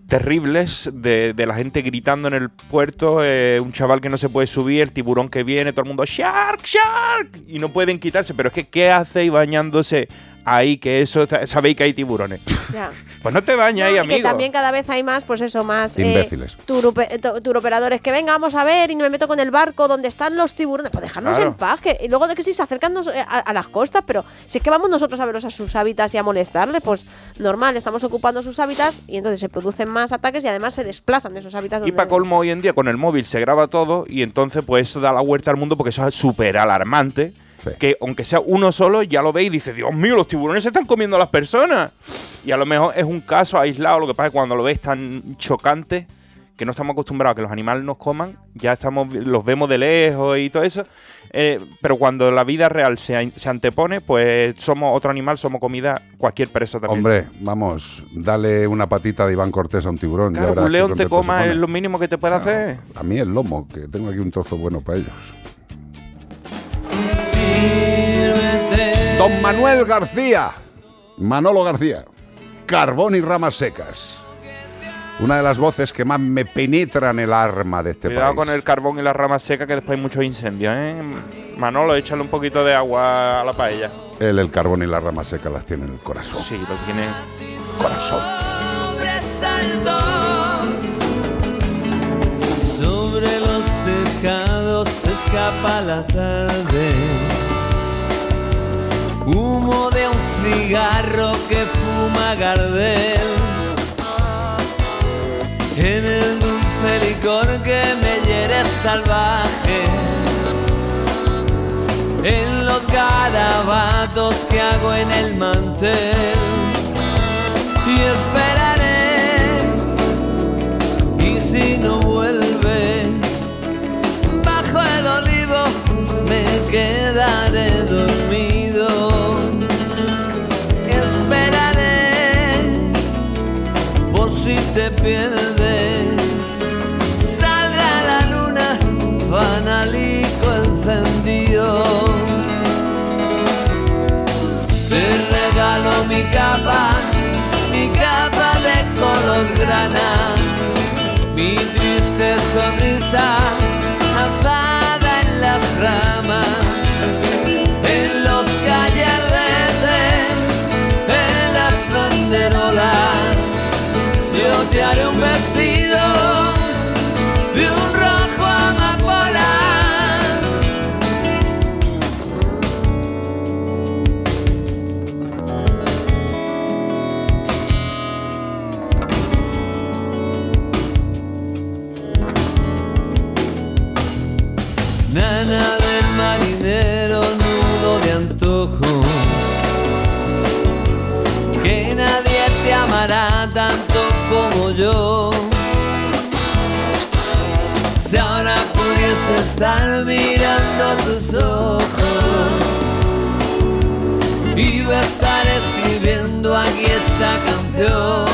[SPEAKER 3] terribles de, de la gente gritando en el puerto, eh, un chaval que no se puede subir, el tiburón que viene, todo el mundo ¡Shark! ¡Shark! Y no pueden quitarse, pero es que ¿qué hacéis bañándose ahí? Que eso, sabéis que hay tiburones.
[SPEAKER 8] Ya.
[SPEAKER 3] Pues no te bañas ahí,
[SPEAKER 8] Y
[SPEAKER 3] amigo.
[SPEAKER 8] que también cada vez hay más, pues eso, más eh,
[SPEAKER 3] Imbéciles.
[SPEAKER 8] to- turoperadores que venga, vamos a ver, y me meto con el barco donde están los tiburones. Pues dejarnos
[SPEAKER 3] Claro.
[SPEAKER 8] en paz. Que, y luego de que sí se acercan eh, a, a las costas, pero si es que vamos nosotros a verlos a sus hábitats y a molestarles, pues normal, estamos ocupando sus hábitats y entonces se producen más ataques y además se desplazan de esos hábitats.
[SPEAKER 3] Y para colmo hoy en día con el móvil se graba todo y entonces pues eso da la vuelta al mundo porque eso es súper alarmante. Que aunque sea uno solo, ya lo ve y dice, Dios mío, los tiburones se están comiendo a las personas. Y a lo mejor es un caso aislado, lo que pasa es que cuando lo ves tan chocante que no estamos acostumbrados a que los animales nos coman, ya estamos los vemos de lejos y todo eso, eh, pero cuando la vida real se, an- se antepone, pues somos otro animal, somos comida, cualquier presa también.
[SPEAKER 2] Hombre, vamos, dale una patita de Iván Cortés a un tiburón. ya
[SPEAKER 3] Claro,
[SPEAKER 2] verás
[SPEAKER 3] un león te coma es lo mínimo que te puede hacer.
[SPEAKER 2] A mí el lomo, que tengo aquí un trozo bueno para ellos. Don Manuel García. Manolo García. Carbón y ramas secas. Una de las voces que más me penetran el arma de este
[SPEAKER 3] Cuidado
[SPEAKER 2] país.
[SPEAKER 3] con el carbón y las ramas secas que después hay muchos incendios, ¿eh? Manolo, échale un poquito de agua a la paella.
[SPEAKER 2] Él el carbón y las ramas secas las tiene en el corazón.
[SPEAKER 3] Sí, lo tiene
[SPEAKER 2] corazón.
[SPEAKER 21] Sobre los tejados se escapa la tarde. Humo de un cigarro que fuma Gardel. En el dulce licor que me hiere salvaje. En los garabatos que hago en el mantel. Y esperaré y si no vuelves, bajo el olivo me quedaré dormido. Te pierdes. Saldrá la luna, fanalico encendido. Te regalo mi capa, mi capa de color grana tus ojos, iba a estar escribiendo aquí esta canción.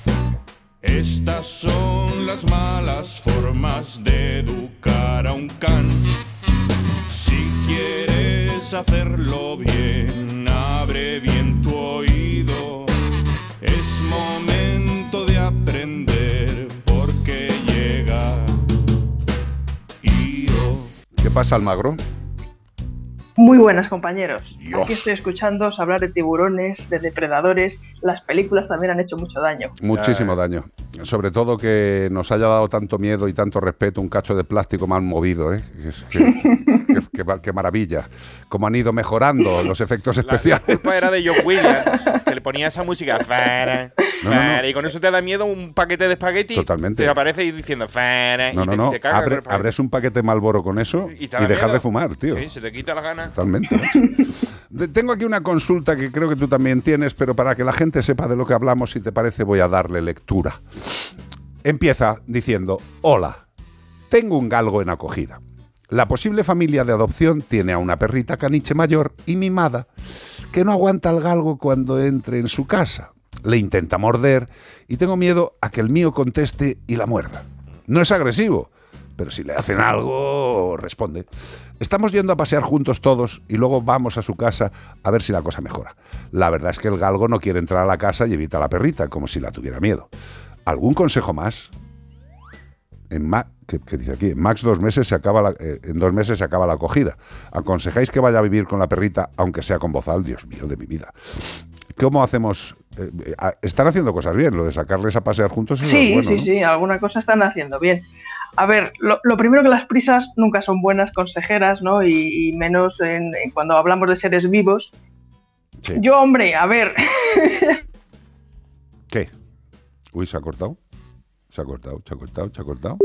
[SPEAKER 22] Estas son las malas formas de educar a un can. Si quieres hacerlo bien, abre bien tu oído. Es momento de aprender porque llega Io.
[SPEAKER 2] ¿Qué pasa, Almagro?
[SPEAKER 23] Muy buenas compañeros.
[SPEAKER 2] Dios.
[SPEAKER 23] Aquí estoy escuchándoos hablar de tiburones, de depredadores. Las películas también han hecho mucho daño.
[SPEAKER 2] Muchísimo daño. Sobre todo que nos haya dado tanto miedo y tanto respeto un cacho de plástico mal movido, ¿eh? Es que, que- que ma- que maravilla. Como han ido mejorando los efectos
[SPEAKER 3] La
[SPEAKER 2] especiales.
[SPEAKER 3] culpa era de John Williams, que le ponía esa música. Fara,
[SPEAKER 2] No, no,
[SPEAKER 3] Y con eso te da miedo un paquete de espagueti.
[SPEAKER 2] Totalmente.
[SPEAKER 3] Te aparece y diciendo fere,
[SPEAKER 2] No,
[SPEAKER 3] y
[SPEAKER 2] no,
[SPEAKER 3] te,
[SPEAKER 2] no.
[SPEAKER 3] te cagas con
[SPEAKER 2] Abre- abres un paquete Malboro con eso y,
[SPEAKER 3] Y
[SPEAKER 2] dejar
[SPEAKER 3] miedo.
[SPEAKER 2] de fumar, tío.
[SPEAKER 3] Sí, se te quita la gana.
[SPEAKER 2] Totalmente. Tengo aquí una consulta que creo que tú también tienes, pero para que la gente sepa de lo que hablamos, si te parece, voy a darle lectura. Empieza diciendo, hola, tengo un galgo en acogida. La posible familia de adopción tiene a una perrita caniche mayor y mimada que no aguanta al galgo cuando entre en su casa. Le intenta morder y tengo miedo a que el mío conteste y la muerda. No es agresivo, pero si le hacen algo, responde. Estamos yendo a pasear juntos todos y luego vamos a su casa a ver si la cosa mejora. La verdad es que el galgo no quiere entrar a la casa y evita a la perrita, como si la tuviera miedo. ¿Algún consejo más? En Ma- ¿qué, qué dice aquí? En Max dos meses se acaba la- eh, en dos meses se acaba la acogida. ¿Aconsejáis que vaya a vivir con la perrita, aunque sea con bozal? Dios mío, de mi vida. ¿Cómo hacemos? eh, eh, ah, están haciendo cosas bien, lo de sacarles a pasear juntos eso
[SPEAKER 23] Sí,
[SPEAKER 2] es bueno,
[SPEAKER 23] sí,
[SPEAKER 2] ¿no?
[SPEAKER 23] sí, alguna cosa están haciendo bien. A ver, lo, lo primero que las prisas nunca son buenas consejeras, ¿no? Y, y menos en, en cuando hablamos de seres vivos.
[SPEAKER 2] Sí.
[SPEAKER 23] Yo, hombre, a ver,
[SPEAKER 2] ¿Qué? Uy, ¿se ha cortado? ¿Se ha cortado? ¿Se ha cortado? ¿Se ha cortado?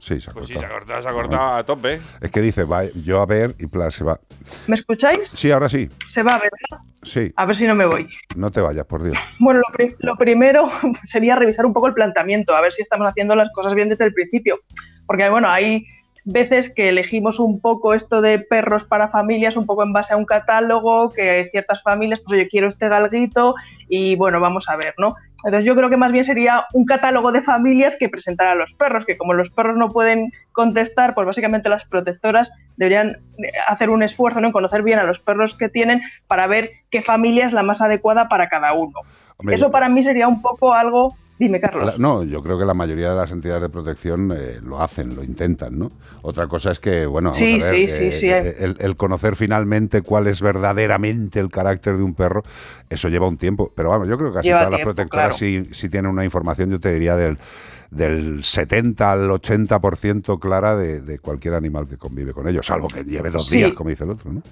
[SPEAKER 2] Sí, se ha
[SPEAKER 3] Pues sí,
[SPEAKER 2] cortado.
[SPEAKER 3] se ha cortado, se ha cortado a tope.
[SPEAKER 2] Es que dice, va, yo a ver y plan, se va.
[SPEAKER 23] ¿me escucháis?
[SPEAKER 2] Sí, ahora sí.
[SPEAKER 23] Se va, ¿verdad?
[SPEAKER 2] Sí,
[SPEAKER 23] A ver si no me voy.
[SPEAKER 2] no te vayas, por Dios.
[SPEAKER 23] Bueno, lo, pri- lo primero sería revisar un poco el planteamiento, a ver si estamos haciendo las cosas bien desde el principio. Porque, bueno, hay veces que elegimos un poco esto de perros para familias, un poco en base a un catálogo, que ciertas familias, pues yo quiero este galguito y bueno, vamos a ver, ¿no? Entonces yo creo que más bien sería un catálogo de familias que presentar a los perros, que como los perros no pueden contestar, pues básicamente las protectoras deberían eh, hacer un esfuerzo ¿no? en conocer bien a los perros que tienen para ver qué familia es la más adecuada para cada uno.
[SPEAKER 2] Hombre,
[SPEAKER 23] Eso para mí sería un poco algo... Dime, Carlos.
[SPEAKER 2] No, yo creo que la mayoría de las entidades de protección eh, lo hacen, lo intentan, ¿no? Otra cosa es que, bueno, vamos
[SPEAKER 23] Sí,
[SPEAKER 2] a ver,
[SPEAKER 23] sí, sí,
[SPEAKER 2] eh,
[SPEAKER 23] sí.
[SPEAKER 2] eh, el, el conocer finalmente cuál es verdaderamente el carácter de un perro, eso lleva un tiempo. Pero vamos, yo creo que casi
[SPEAKER 23] Lleva
[SPEAKER 2] todas las protectoras
[SPEAKER 23] claro.
[SPEAKER 2] sí, sí tienen una información, yo te diría, del, del 70 al 80% clara de, de cualquier animal que convive con ellos, salvo que lleve dos días, como dice el otro, ¿no?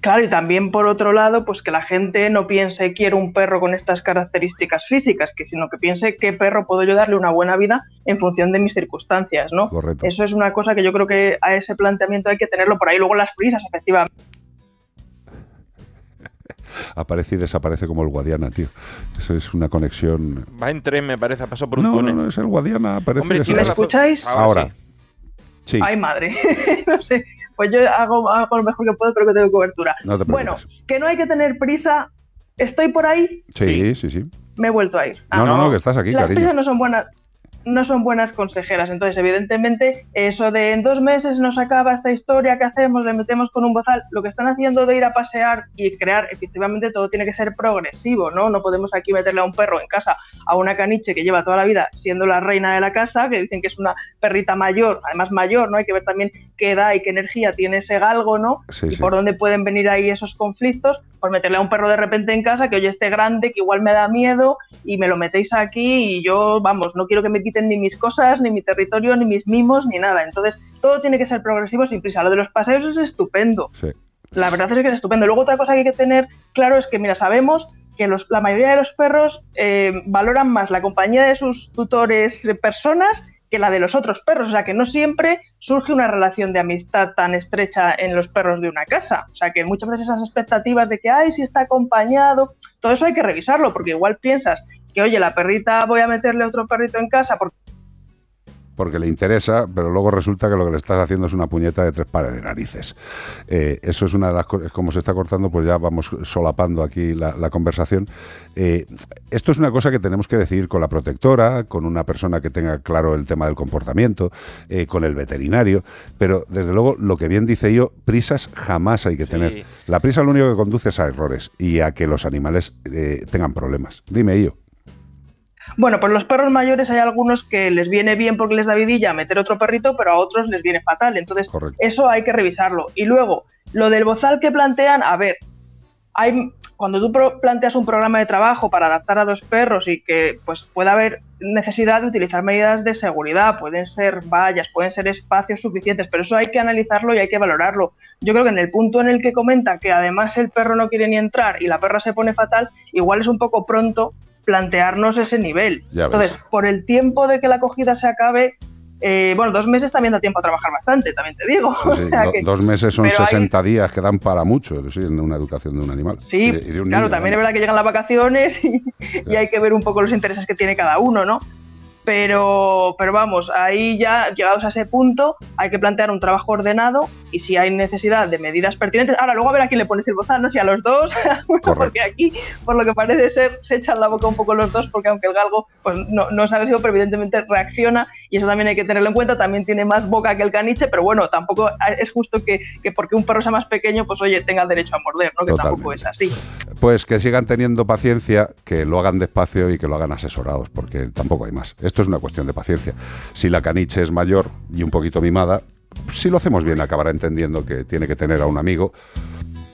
[SPEAKER 23] Claro, y también por otro lado, pues que la gente no piense quiero un perro con estas características físicas, que sino que piense qué perro puedo yo darle una buena vida en función de mis circunstancias, ¿no?
[SPEAKER 2] Correcto.
[SPEAKER 23] Eso es una cosa que yo creo que a ese planteamiento hay que tenerlo por ahí. Luego las prisas, efectivamente.
[SPEAKER 2] Aparece y desaparece como el Guadiana, tío. Eso es una conexión...
[SPEAKER 3] Va en tren, me parece, ha pasado por un
[SPEAKER 2] No,
[SPEAKER 3] túnel.
[SPEAKER 2] no, no, es el Guadiana, aparece
[SPEAKER 3] Hombre,
[SPEAKER 2] y
[SPEAKER 3] tiene
[SPEAKER 2] desaparece.
[SPEAKER 3] razón.
[SPEAKER 23] ¿Me escucháis?
[SPEAKER 2] Ahora. Sí.
[SPEAKER 23] Ay, madre. no sé. Pues yo hago, hago lo mejor que puedo, pero que tengo cobertura.
[SPEAKER 2] No te
[SPEAKER 23] bueno, que no hay que tener prisa. Estoy por ahí,
[SPEAKER 2] Sí, sí, sí.
[SPEAKER 23] me he vuelto a ir.
[SPEAKER 2] No, no, no, que estás aquí,
[SPEAKER 23] las
[SPEAKER 2] cariño.
[SPEAKER 23] prisas no son buenas no son buenas consejeras. Entonces evidentemente eso de en dos meses nos acaba esta historia que hacemos le metemos con un bozal. Lo que están haciendo de ir a pasear y crear efectivamente todo tiene que ser progresivo no no podemos aquí meterle a un perro en casa a una caniche que lleva toda la vida siendo la reina de la casa que dicen que es una perrita mayor además mayor no hay que ver también qué edad y qué energía tiene ese galgo no
[SPEAKER 2] Sí,
[SPEAKER 23] y
[SPEAKER 2] sí.
[SPEAKER 23] por dónde pueden venir ahí esos conflictos por meterle a un perro de repente en casa que hoy esté grande, que igual me da miedo y me lo metéis aquí y yo, vamos, no quiero que me quiten ni mis cosas, ni mi territorio, ni mis mimos, ni nada. Entonces, todo tiene que ser progresivo sin prisa. Lo de los paseos es estupendo.
[SPEAKER 2] Sí.
[SPEAKER 23] La verdad es que es estupendo. Luego otra cosa que hay que tener claro es que, mira, sabemos que los- la mayoría de los perros eh, valoran más la compañía de sus tutores eh, personas que la de los otros perros. O sea, que no siempre surge una relación de amistad tan estrecha en los perros de una casa. O sea, que muchas veces esas expectativas de que, ay, si está acompañado, todo eso hay que revisarlo, porque igual piensas que, oye, la perrita voy a meterle otro perrito en casa porque
[SPEAKER 2] porque le interesa, pero luego resulta que lo que le estás haciendo es una puñeta de tres pares de narices. Eh, eso es una de las cosas, como se está cortando, pues ya vamos solapando aquí la, la conversación. Eh, esto es una cosa que tenemos que decidir con la protectora, con una persona que tenga claro el tema del comportamiento, eh, con el veterinario, pero desde luego, lo que bien dice yo, prisas jamás hay que tener. La prisa lo único que conduce es a errores y a que los animales tengan problemas. Dime yo.
[SPEAKER 23] Bueno, pues los perros mayores hay algunos que les viene bien porque les da vidilla meter otro perrito, pero a otros les viene fatal. Entonces, eso hay que revisarlo. Y luego, lo del bozal que plantean, a ver, hay, cuando tú planteas un programa de trabajo para adaptar a dos perros y que pues pueda haber necesidad de utilizar medidas de seguridad, pueden ser vallas, pueden ser espacios suficientes, pero eso hay que analizarlo y hay que valorarlo. Yo creo que en el punto en el que comenta que además el perro no quiere ni entrar y la perra se pone fatal, igual es un poco pronto plantearnos ese nivel.
[SPEAKER 2] Ya
[SPEAKER 23] Entonces,
[SPEAKER 2] ves.
[SPEAKER 23] por el tiempo de que la acogida se acabe, eh, bueno, dos meses también da tiempo a trabajar bastante, también te digo.
[SPEAKER 2] Sí,
[SPEAKER 23] O
[SPEAKER 2] sí,
[SPEAKER 23] sea
[SPEAKER 2] do-
[SPEAKER 23] que-
[SPEAKER 2] dos meses son
[SPEAKER 23] pero hay-
[SPEAKER 2] 60 días que dan para mucho sí, en una educación de un animal.
[SPEAKER 23] Sí,
[SPEAKER 2] Y de- y de un
[SPEAKER 23] claro,
[SPEAKER 2] niño,
[SPEAKER 23] también es verdad que llegan las vacaciones y, y hay que ver un poco los intereses que tiene cada uno, ¿no? Pero, pero vamos, ahí ya llegados a ese punto hay que plantear un trabajo ordenado y si hay necesidad de medidas pertinentes, ahora luego a ver a quién le pones el bozal, no si a los dos, porque aquí por lo que parece ser se echan la boca un poco los dos porque aunque el galgo pues no, no es agresivo pero evidentemente reacciona y eso también hay que tenerlo en cuenta, también tiene más boca que el caniche, pero bueno, tampoco es justo que, que porque un perro sea más pequeño pues oye tenga derecho a morder, ¿no? Que tampoco es así.
[SPEAKER 2] Pues que sigan teniendo paciencia, que lo hagan despacio y que lo hagan asesorados, porque tampoco hay más. Esto es una cuestión de paciencia. Si la caniche es mayor y un poquito mimada, si lo hacemos bien acabará entendiendo que tiene que tener a un amigo.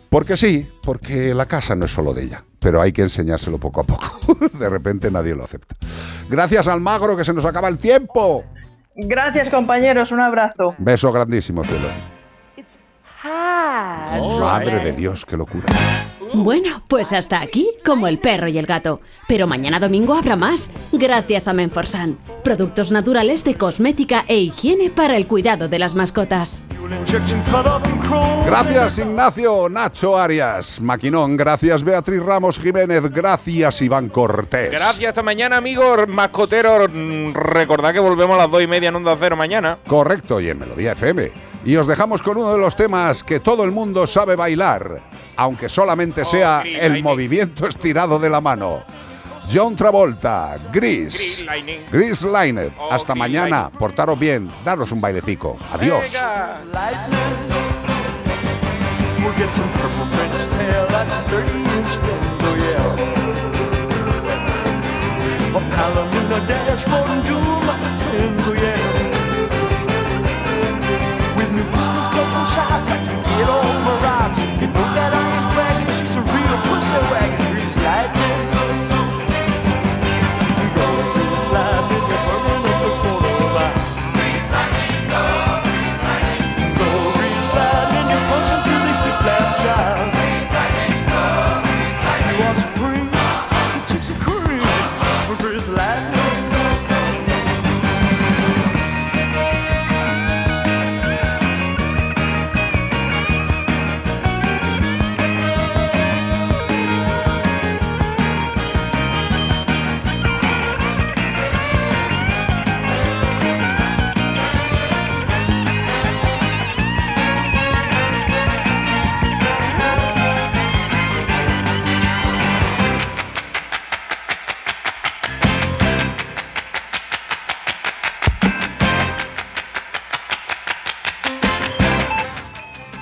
[SPEAKER 2] Porque sí, porque la casa no es solo de ella, pero hay que enseñárselo poco a poco. De repente nadie lo acepta. Gracias al magro que se nos acaba el tiempo.
[SPEAKER 23] Gracias compañeros, un abrazo.
[SPEAKER 2] Beso grandísimo, cielo. Madre de Dios, qué locura.
[SPEAKER 9] Bueno, pues hasta aquí, como el perro y el gato. Pero mañana domingo habrá más, gracias a Menforsan. Productos naturales de cosmética e higiene para el cuidado de las mascotas.
[SPEAKER 2] Gracias Ignacio Nacho Arias, Maquinón, gracias Beatriz Ramos Jiménez, gracias Iván Cortés.
[SPEAKER 3] Gracias, hasta mañana, amigos mascoteros. Recordad que volvemos a las dos y media en Onda Cero mañana.
[SPEAKER 2] Correcto, y en Melodía FM. Y os dejamos con uno de los temas que todo el mundo sabe bailar, aunque solamente sea el movimiento estirado de la mano. John Travolta, Gris, Gris Lined. Hasta mañana, portaros bien, daros un bailecico. Adiós.
[SPEAKER 4] We'll get some purple French tail, that's a 30 inch lens, oh. A Palomino dashboard and doom of the twins, oh yeah. With new pistols, clubs, and shocks, like Batman.